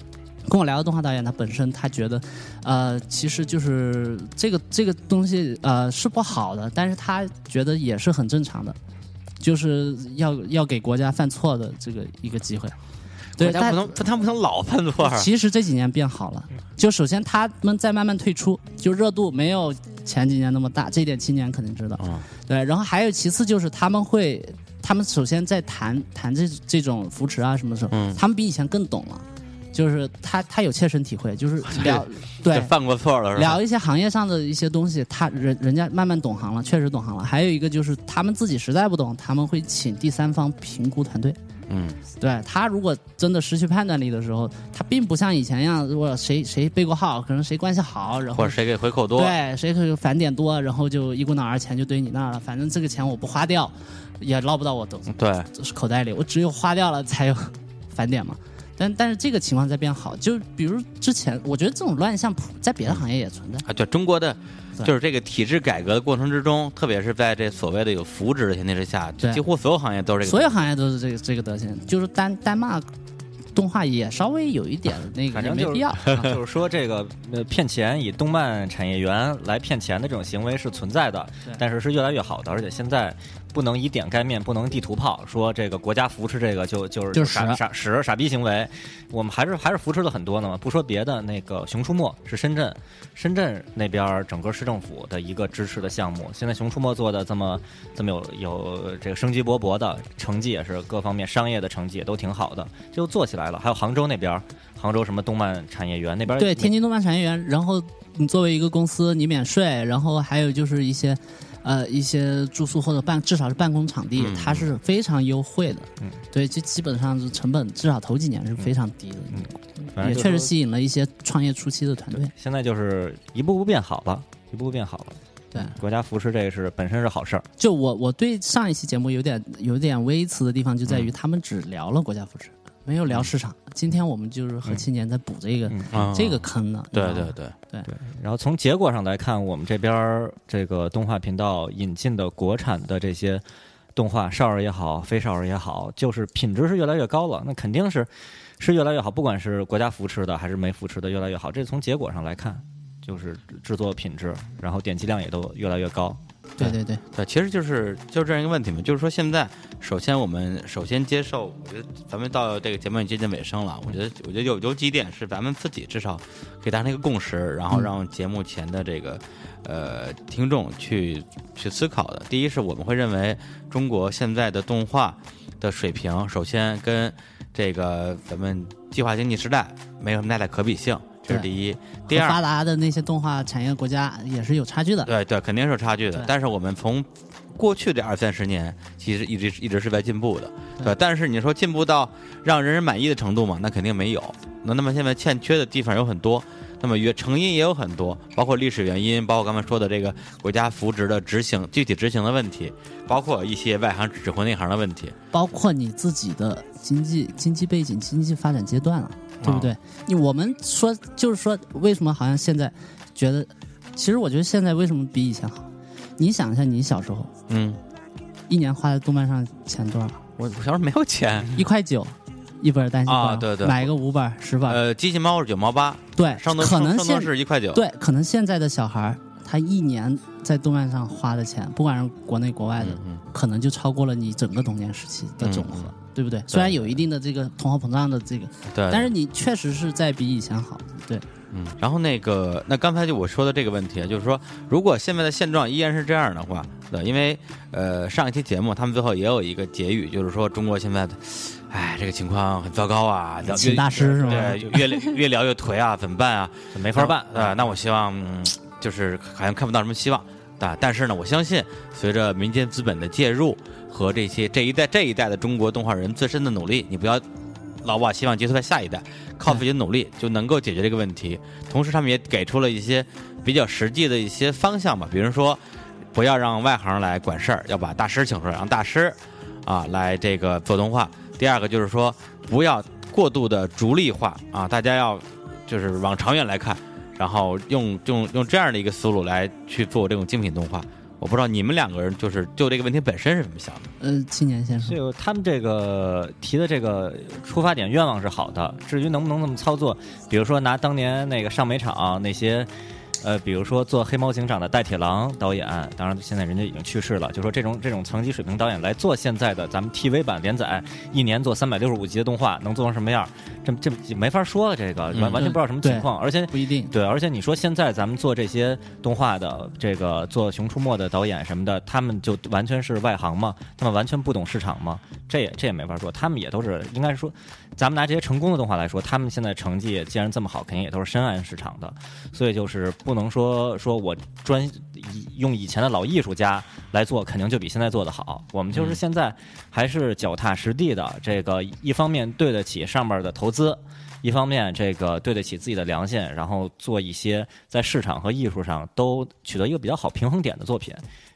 跟我聊的动画导演，他本身他觉得，呃，其实就是这个这个东西呃是不好的，但是他觉得也是很正常的，就是要要给国家犯错的这个一个机会。对，但国家不能他不能老犯错啊。其实这几年变好了。就首先他们在慢慢退出，就热度没有前几年那么大，这一点青年肯定知道。嗯对，然后还有其次就是他们会，他们首先在谈谈这这种扶持啊什么的时候，嗯他们比以前更懂了，就是他他有切身体会，就是 (laughs) 聊对就犯过错了？聊一些行业上的一些东西，他人人家慢慢懂行了，确实懂行了。还有一个就是他们自己实在不懂，他们会请第三方评估团队。嗯，对他如果真的失去判断力的时候，他并不像以前一样，如果谁谁背过号，可能谁关系好，然后或者谁给回扣多？对谁可以返点多，然后就一股脑儿钱就堆你那儿了。反正这个钱我不花掉，也捞不到我的对口袋里，我只有花掉了才有返点嘛。但但是这个情况在变好，就比如之前，我觉得这种乱象普在别的行业也存在。啊，对中国的就是这个体制改革的过程之中，特别是在这所谓的有扶植的前提之下，几乎所有行业都是这个。所有行业都是这个这个德行，就是单单骂动画也稍微有一点那个，反正就是也没必要。(laughs) 就是说这个呃骗钱以动漫产业园来骗钱的这种行为是存在的，但是是越来越好的，而且现在不能以点盖面，不能地图炮，说这个国家扶持这个就就是就是傻傻屎傻逼行为，我们还是还是扶持了很多的嘛。不说别的，那个《熊出没》是深圳，深圳那边整个市政府的一个支持的项目，现在《熊出没》做的这么这么有有这个生机勃勃的成绩，也是各方面商业的成绩也都挺好的，就做起来了。还有杭州那边，杭州什么动漫产业园那边对，天津动漫产业园，然后你作为一个公司，你免税，然后还有就是一些。呃，一些住宿或者办，至少是办公场地，嗯。它是非常优惠的。嗯，对，就基本上是成本，至少头几年是非常低的，也反正就说确实吸引了一些创业初期的团队。现在就是一步步变好了，一步步变好了。对，国家扶持这个是本身是好事儿，就我我对上一期节目有点有点微词的地方，就在于他们只聊了国家扶持，没有聊市场。今天我们就是和青年在补这个、这个坑呢。对你知道对对，然后从结果上来看，我们这边儿这个动画频道引进的国产的这些动画，少儿也好，非少儿也好，就是品质是越来越高了。那肯定是是越来越好，不管是国家扶持的还是没扶持的，越来越好。这从结果上来看，就是制作品质，然后点击量也都越来越高。对对。对，对，其实就是就是这样一个问题嘛，就是说现在首先我们首先接受，我觉得咱们到这个节目也接近尾声了，我觉得我觉得有有几点是咱们自己至少可以达成一个共识，然后让节目前的这个呃听众去去思考的。第一是我们会认为中国现在的动画的水平，首先跟这个咱们计划经济时代没有什么太大可比性，这是第一。第二，发达的那些动画产业国家也是有差距的。对对，肯定是有差距的。但是我们从过去这二三十年，其实一直一直是在进步的，对对。但是你说进步到让人人满意的程度嘛，那肯定没有。那那么现在欠缺的地方有很多，那么原成因也有很多，包括历史原因，包括刚才说的这个国家扶植的执行具体执行的问题，包括一些外行指挥内行的问题。包括你自己的经济经济背景、经济发展阶段了，对不啊对？你我们说就是说，为什么好像现在觉得，其实我觉得现在为什么比以前好？你想一下，你小时候嗯，一年花在动漫上钱多少？我我小时候没有钱。一块九一本单行本，啊对对买一个五本十本，呃，机器猫是九毛八，对，可能现是一块九。对，可能现在的小孩儿他一年在动漫上花的钱，不管是国内国外的，嗯嗯可能就超过了你整个童年时期的总和，对不对？虽然有一定的这个通货膨胀的这个，对。但是你确实是在比以前好，对。嗯，然后那个，那刚才就我说的这个问题，就是说，如果现在的现状依然是这样的话，对，因为呃上一期节目他们最后也有一个结语，就是说中国现在的，哎，这个情况很糟糕啊，聊请大师是吗对，越越聊越颓啊，怎么办啊？没法办啊、那我希望、嗯就是好像看不到什么希望，啊，但是呢，我相信随着民间资本的介入和这些这一代这一代的中国动画人自身的努力，你不要老把希望寄托在下一代，靠自己的努力就能够解决这个问题。同时，他们也给出了一些比较实际的一些方向吧，比如说不要让外行来管事儿，要把大师请出来，让大师啊来这个做动画。第二个就是说，不要过度的逐利化啊，大家要就是往长远来看，然后用用用这样的一个思路来去做这种精品动画。我不知道你们两个人就是就这个问题本身是怎么想的？呃，青年先生，就他们这个提的这个出发点愿望是好的，至于能不能这么操作，比如说拿当年那个上美场那些呃，比如说做《黑猫警长》的戴铁郎导演，当然现在人家已经去世了，就说这种这种层级水平导演来做现在的咱们 TV 版连载，一年做三百六十五集的动画，能做成什么样？这这没法说了，这个嗯完完全不知道什么情况，而且不一定。对，而且你说现在咱们做这些动画的，这个做《熊出没》的导演什么的，他们就完全是外行吗？他们完全不懂市场吗？这也这也没法说，他们也都是应该是说，咱们拿这些成功的动画来说，他们现在成绩既然这么好，肯定也都是深谙市场的，所以就是不能说说我专以用以前的老艺术家来做，肯定就比现在做的好。我们就是现在还是脚踏实地的，这个一方面对得起上面的投资。一方面，这个对得起自己的良心，然后做一些在市场和艺术上都取得一个比较好平衡点的作品，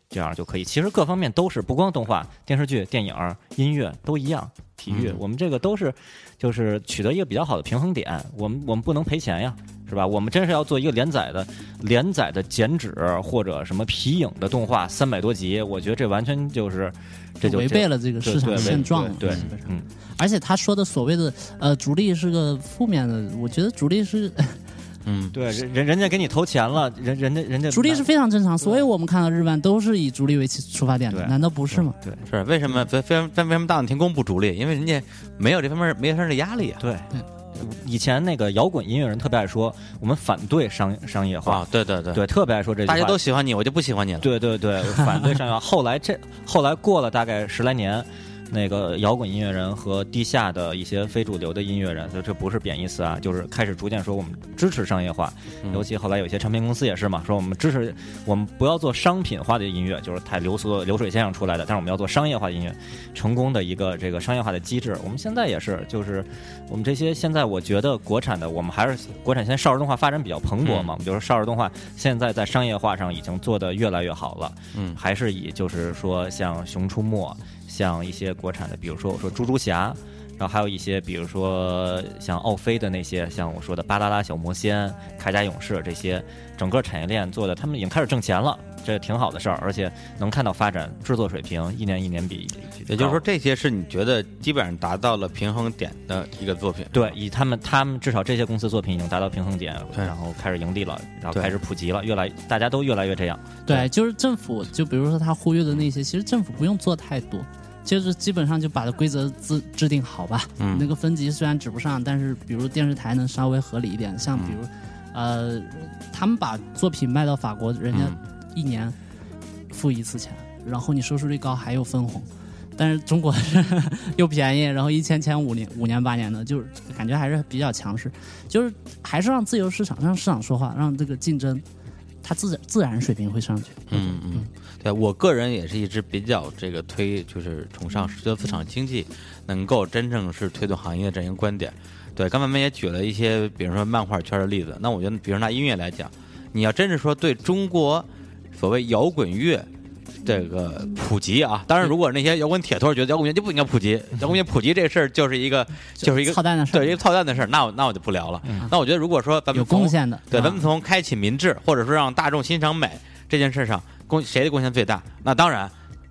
这样就可以。其实各方面都是，不光动画、电视剧、电影、音乐都一样，体育，我们这个都是就是取得一个比较好的平衡点。我们我们不能赔钱呀，是吧？我们真是要做一个连载的连载的剪纸或者什么皮影的动画，三百多集，我觉得这完全就是这就违背了这个市场现状了，对，嗯。而且他说的所谓的呃主力是个负面的，我觉得主力是嗯，对，人人人家给你投钱了，人人家人家逐利是非常正常，所以我们看到日漫都是以逐利为起出发点的，难道不是吗？对是为什么？非非为为什么大闹天宫不逐利？因为人家没有这方面没有这方面的压力啊。对对。以前那个摇滚音乐人特别爱说，我们反对商商业化，对对，对，特别爱说这句话。大家都喜欢你，我就不喜欢你了。对对对，反对商业化。(laughs) 后来这后来过了大概十来年。那个摇滚音乐人和地下的一些非主流的音乐人，就这不是贬义词啊，就是开始逐渐说我们支持商业化，嗯尤其后来有些唱片公司也是嘛，说我们支持我们不要做商品化的音乐，就是太流俗流水线上出来的，但是我们要做商业化的音乐，成功的一个这个商业化的机制。我们现在也是，就是我们这些现在我觉得国产的，我们还是国产现在少儿动画发展比较蓬勃嘛，嗯就是少儿动画现在在商业化上已经做得越来越好了。嗯还是以就是说像《熊出没》，像一些国产的，比如说我说猪猪侠，然后还有一些比如说像奥飞的那些，像我说的巴啦啦小魔仙、铠甲勇士这些，整个产业链做的，他们已经开始挣钱了，这挺好的事儿，而且能看到发展，制作水平一年一年比，也就是说，这些是你觉得基本上达到了平衡点的一个作品。对，以他们他们至少这些公司作品已经达到平衡点，然后开始盈利了，然后开始普及了，越来大家都越来越这样。对，就是政府，就比如说他呼吁的那些，其实政府不用做太多，就是基本上就把规则制制定好吧。嗯那个分级虽然指不上，但是比如电视台能稍微合理一点，像比如，呃，他们把作品卖到法国，人家嗯一年付一次钱，然后你收视率高还有分红。但是中国是 (laughs) 又便宜，然后一签签五年五年八年的，就是感觉还是比较强势，就是还是让自由市场让市场说话，让这个竞争，它自然自然水平会上去。嗯嗯，对我个人也是一直比较这个推，就是崇尚自由市场经济能够真正是推动行业的这样一个观点。对，刚才我们也举了一些，比如说漫画圈的例子。那我觉得，比如拿音乐来讲，你要真是说对中国所谓摇滚乐这个普及啊，当然，如果那些摇滚铁托觉得摇滚乐就不应该普及，摇滚乐普及这事儿就是一个就是一个操蛋的事儿，对一个操蛋的事儿，那我那我就不聊了。那我觉得，如果说咱们有贡献的，对，咱们从开启民智，或者说让大众欣赏美这件事上，贡谁的贡献最大？那当然，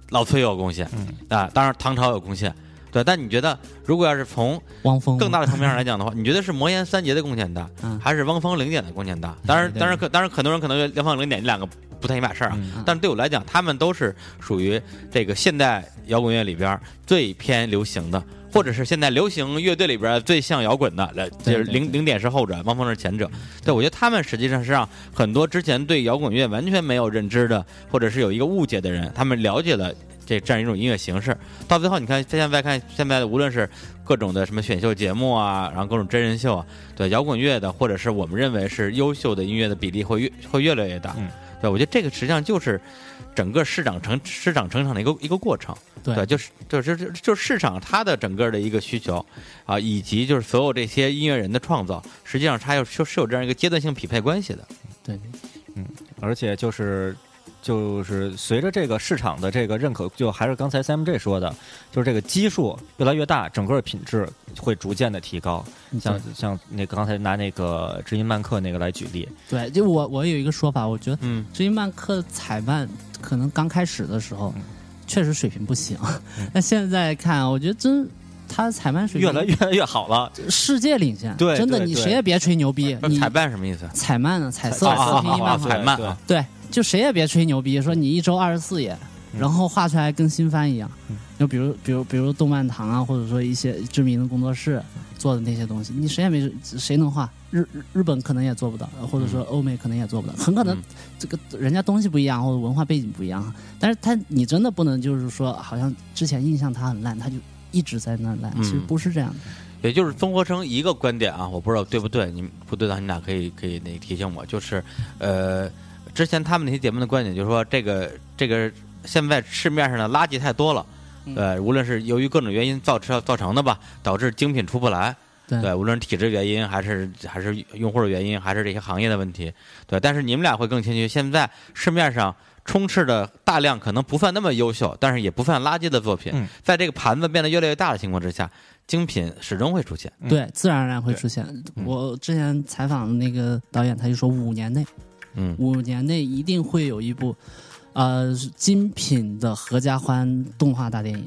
老崔有贡献，嗯。啊，当然唐朝有贡献，对。但你觉得，如果要是从汪峰更大的层面上来讲的话，你觉得是魔岩三杰的贡献大，嗯还是汪峰零点的贡献大？当然，当然可当然很多人可能觉得汪峰零点这两个不太一码事儿啊，嗯但是对我来讲，他们都是属于这个现代摇滚乐里边最偏流行的。或者是现在流行乐队里边最像摇滚的，呃，就是零零点是后者，汪峰是前者。对，我觉得他们实际上是让很多之前对摇滚乐完全没有认知的，或者是有一个误解的人，他们了解了这这样一种音乐形式。到最后，你看现在看现在的无论是各种的什么选秀节目啊，然后各种真人秀啊，对摇滚乐的，或者是我们认为是优秀的音乐的比例会越会越来越大。嗯对，我觉得这个实际上就是整个市场成市场成长的一个一个过程。对就是就是就是就是市场它的整个的一个需求啊，以及就是所有这些音乐人的创造，实际上它有是是有这样一个阶段性匹配关系的。对，嗯而且就是就是随着这个市场的这个认可，就还是刚才 CMJ 说的，就是这个基数越来越大，整个品质会逐渐的提高。像像那个刚才拿那个知音漫客那个来举例，对，就我我有一个说法，我觉得嗯。知音漫客彩漫可能刚开始的时候嗯。确实水平不行，但现在看，我觉得真他彩漫水越平来越来越好了。世界领先，对真的，你谁也别吹牛逼，你采办什么意思？彩漫呢，彩色彩四拼漫画，对采漫啊，对，就谁也别吹牛逼，说你一周二十四页，然后画出来跟新番一样。就比如比如比如动漫堂啊，或者说一些知名的工作室做的那些东西，你谁也没谁能画，日日日本可能也做不到，或者说欧美可能也做不到，很可能嗯。这个人家东西不一样，或者文化背景不一样，但是他你真的不能就是说，好像之前印象他很烂，他就一直在那烂，嗯。其实不是这样的。也就是综合成一个观点啊，我不知道对不对，你不对的话，你俩可以可以那个提醒我，就是呃，之前他们那些节目的观点就是说，这个这个现在市面上的垃圾太多了。嗯对，无论是由于各种原因造成造成的吧，导致精品出不来，对对，无论是体制原因，还是还是用户的原因，还是这些行业的问题，对。但是你们俩会更谦虚，现在市面上充斥着大量可能不算那么优秀，但是也不算垃圾的作品，嗯在这个盘子变得越来越大的情况之下，精品始终会出现。嗯对，自然而然会出现。我之前采访的那个导演，他就说五年内，嗯五年内一定会有一部，呃，精品的合家欢动画大电影。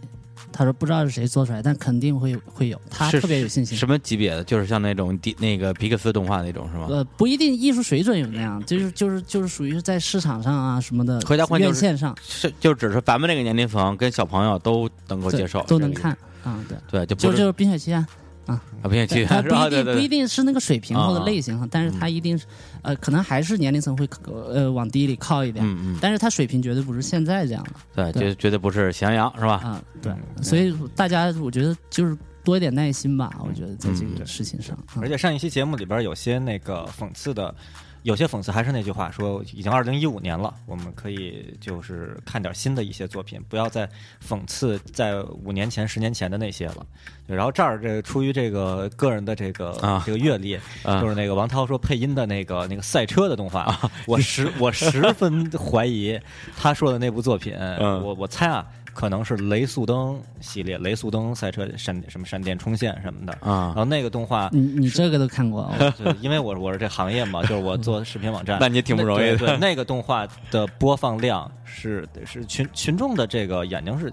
他说不知道是谁做出来，但肯定会会有，他特别有信心。什么级别的？就是像那种迪那个皮克斯动画那种是吗？呃，不一定艺术水准有那样，就是就是就是属于是在市场上啊什么的，合家欢院线上是，就只是咱们这个年龄层跟小朋友都能够接受，都能看啊，对，对，就就就是冰雪奇缘，啊，并且其它他？不一定不一对对对，定是那个水平或者啊类型哈，但是他一定是呃，可能还是年龄层会呃往低里靠一点，嗯嗯，但是它水平绝对不是现在这样的。对，绝绝对不是喜羊羊是吧？嗯，对。嗯，所以大家我觉得就是多一点耐心吧，我觉得在这嗯个事情上，啊而且上一期节目里边有些那个讽刺的，有些讽刺还是那句话，说已经二零一五年了，我们可以就是看点新的一些作品，不要再讽刺在五年前、十年前的那些了。然后这儿这出于这个个人的这个、啊这个阅历，啊就是那个王涛说配音的那个那个赛车的动画，我十我十分怀疑他说的那部作品，(laughs) 嗯我我猜啊。可能是雷速登系列，雷速登赛车闪什么闪电冲线什么的，然啊，后那个动画你你这个都看过，哦 (laughs) 对，因为我我是这行业嘛，就是我做视频网站，(laughs) 那你挺不容易的。对对，那个动画的播放量是是群群众的这个眼睛是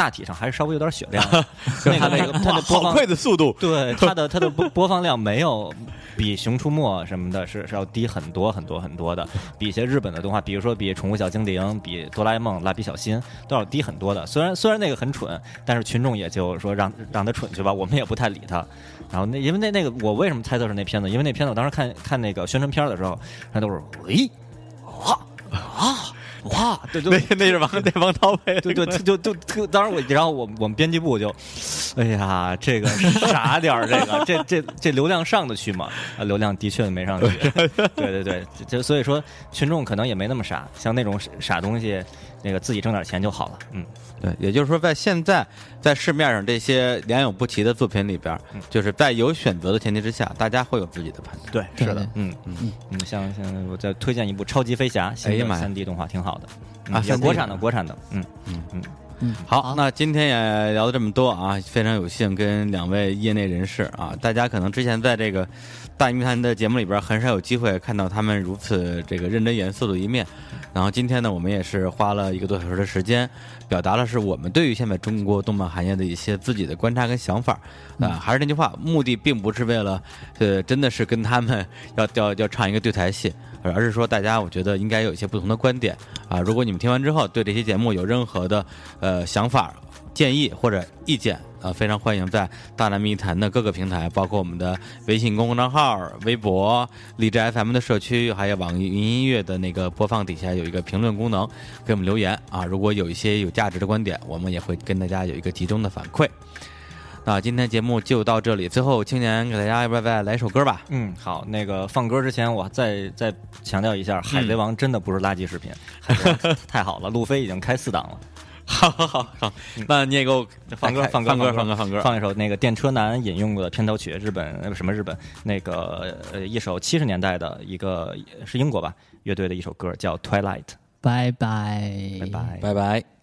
大体上还是稍微有点血量，(laughs) 那个那个 (laughs) 它的播放快的速度，(laughs) 对它的它的播播放量没有比《熊出没》什么的是是要低很多很多很多的，比一些日本的动画，比如说比《宠物小精灵》、比《哆啦 A 梦》、《蜡笔小新》都要低很多的。虽然虽然那个很蠢，但是群众也就说让让他蠢去吧，我们也不太理他。然后那因为那那个我为什么猜测是那片子？因为那片子我当时看看那个宣传片的时候，那都是喂啊啊哇，对对那那是王那王涛配，对对，就就就当时我，然后我我们编辑部就，哎呀，这个傻点儿，这个这这这流量上得去吗？啊，流量的确没上去。(laughs) 对对对，就所以说群众可能也没那么傻，像那种傻傻东西，那个自己挣点钱就好了。嗯，对，也就是说，在现在在市面上这些良莠不齐的作品里边，就是在有选择的前提之下，大家会有自己的判断。对，是的，嗯嗯嗯嗯，像像我再推荐一部《超级飞侠》，哎呀妈呀三 D 动画挺好的，嗯啊也 3D 国产的，国产的，嗯嗯嗯，好，那今天也聊了这么多啊，非常有幸跟两位业内人士啊，大家可能之前在这个大谜谈的节目里边很少有机会看到他们如此这个认真严肃的一面。然后今天呢，我们也是花了一个多小时的时间，表达了是我们对于现在中国动漫行业的一些自己的观察跟想法。啊、还是那句话，目的并不是为了，呃，真的是跟他们要要要唱一个对台戏，而是说大家我觉得应该有一些不同的观点啊。如果你们听完之后对这期节目有任何的呃想法、建议或者意见，呃，非常欢迎在大南密谈的各个平台，包括我们的微信公共账号、微博、荔枝 FM 的社区，还有网易云音乐的那个播放底下有一个评论功能，给我们留言啊。如果有一些有价值的观点，我们也会跟大家有一个集中的反馈。那今天节目就到这里，最后青年给大家拜拜来一首歌吧？嗯，好，那个放歌之前，我再再强调一下，《海贼王》真的不是垃圾食品，海贼王 (laughs) 太好了，路飞已经开四档了。(laughs) 好好好好，那你也给我放歌，放歌，放歌，放放歌，放歌。放一首那个电车男引用过的片头曲，日本呃什么日本那个呃一首七十年代的一个是英国吧乐队的一首歌，叫《Twilight》。拜拜，拜拜。拜拜。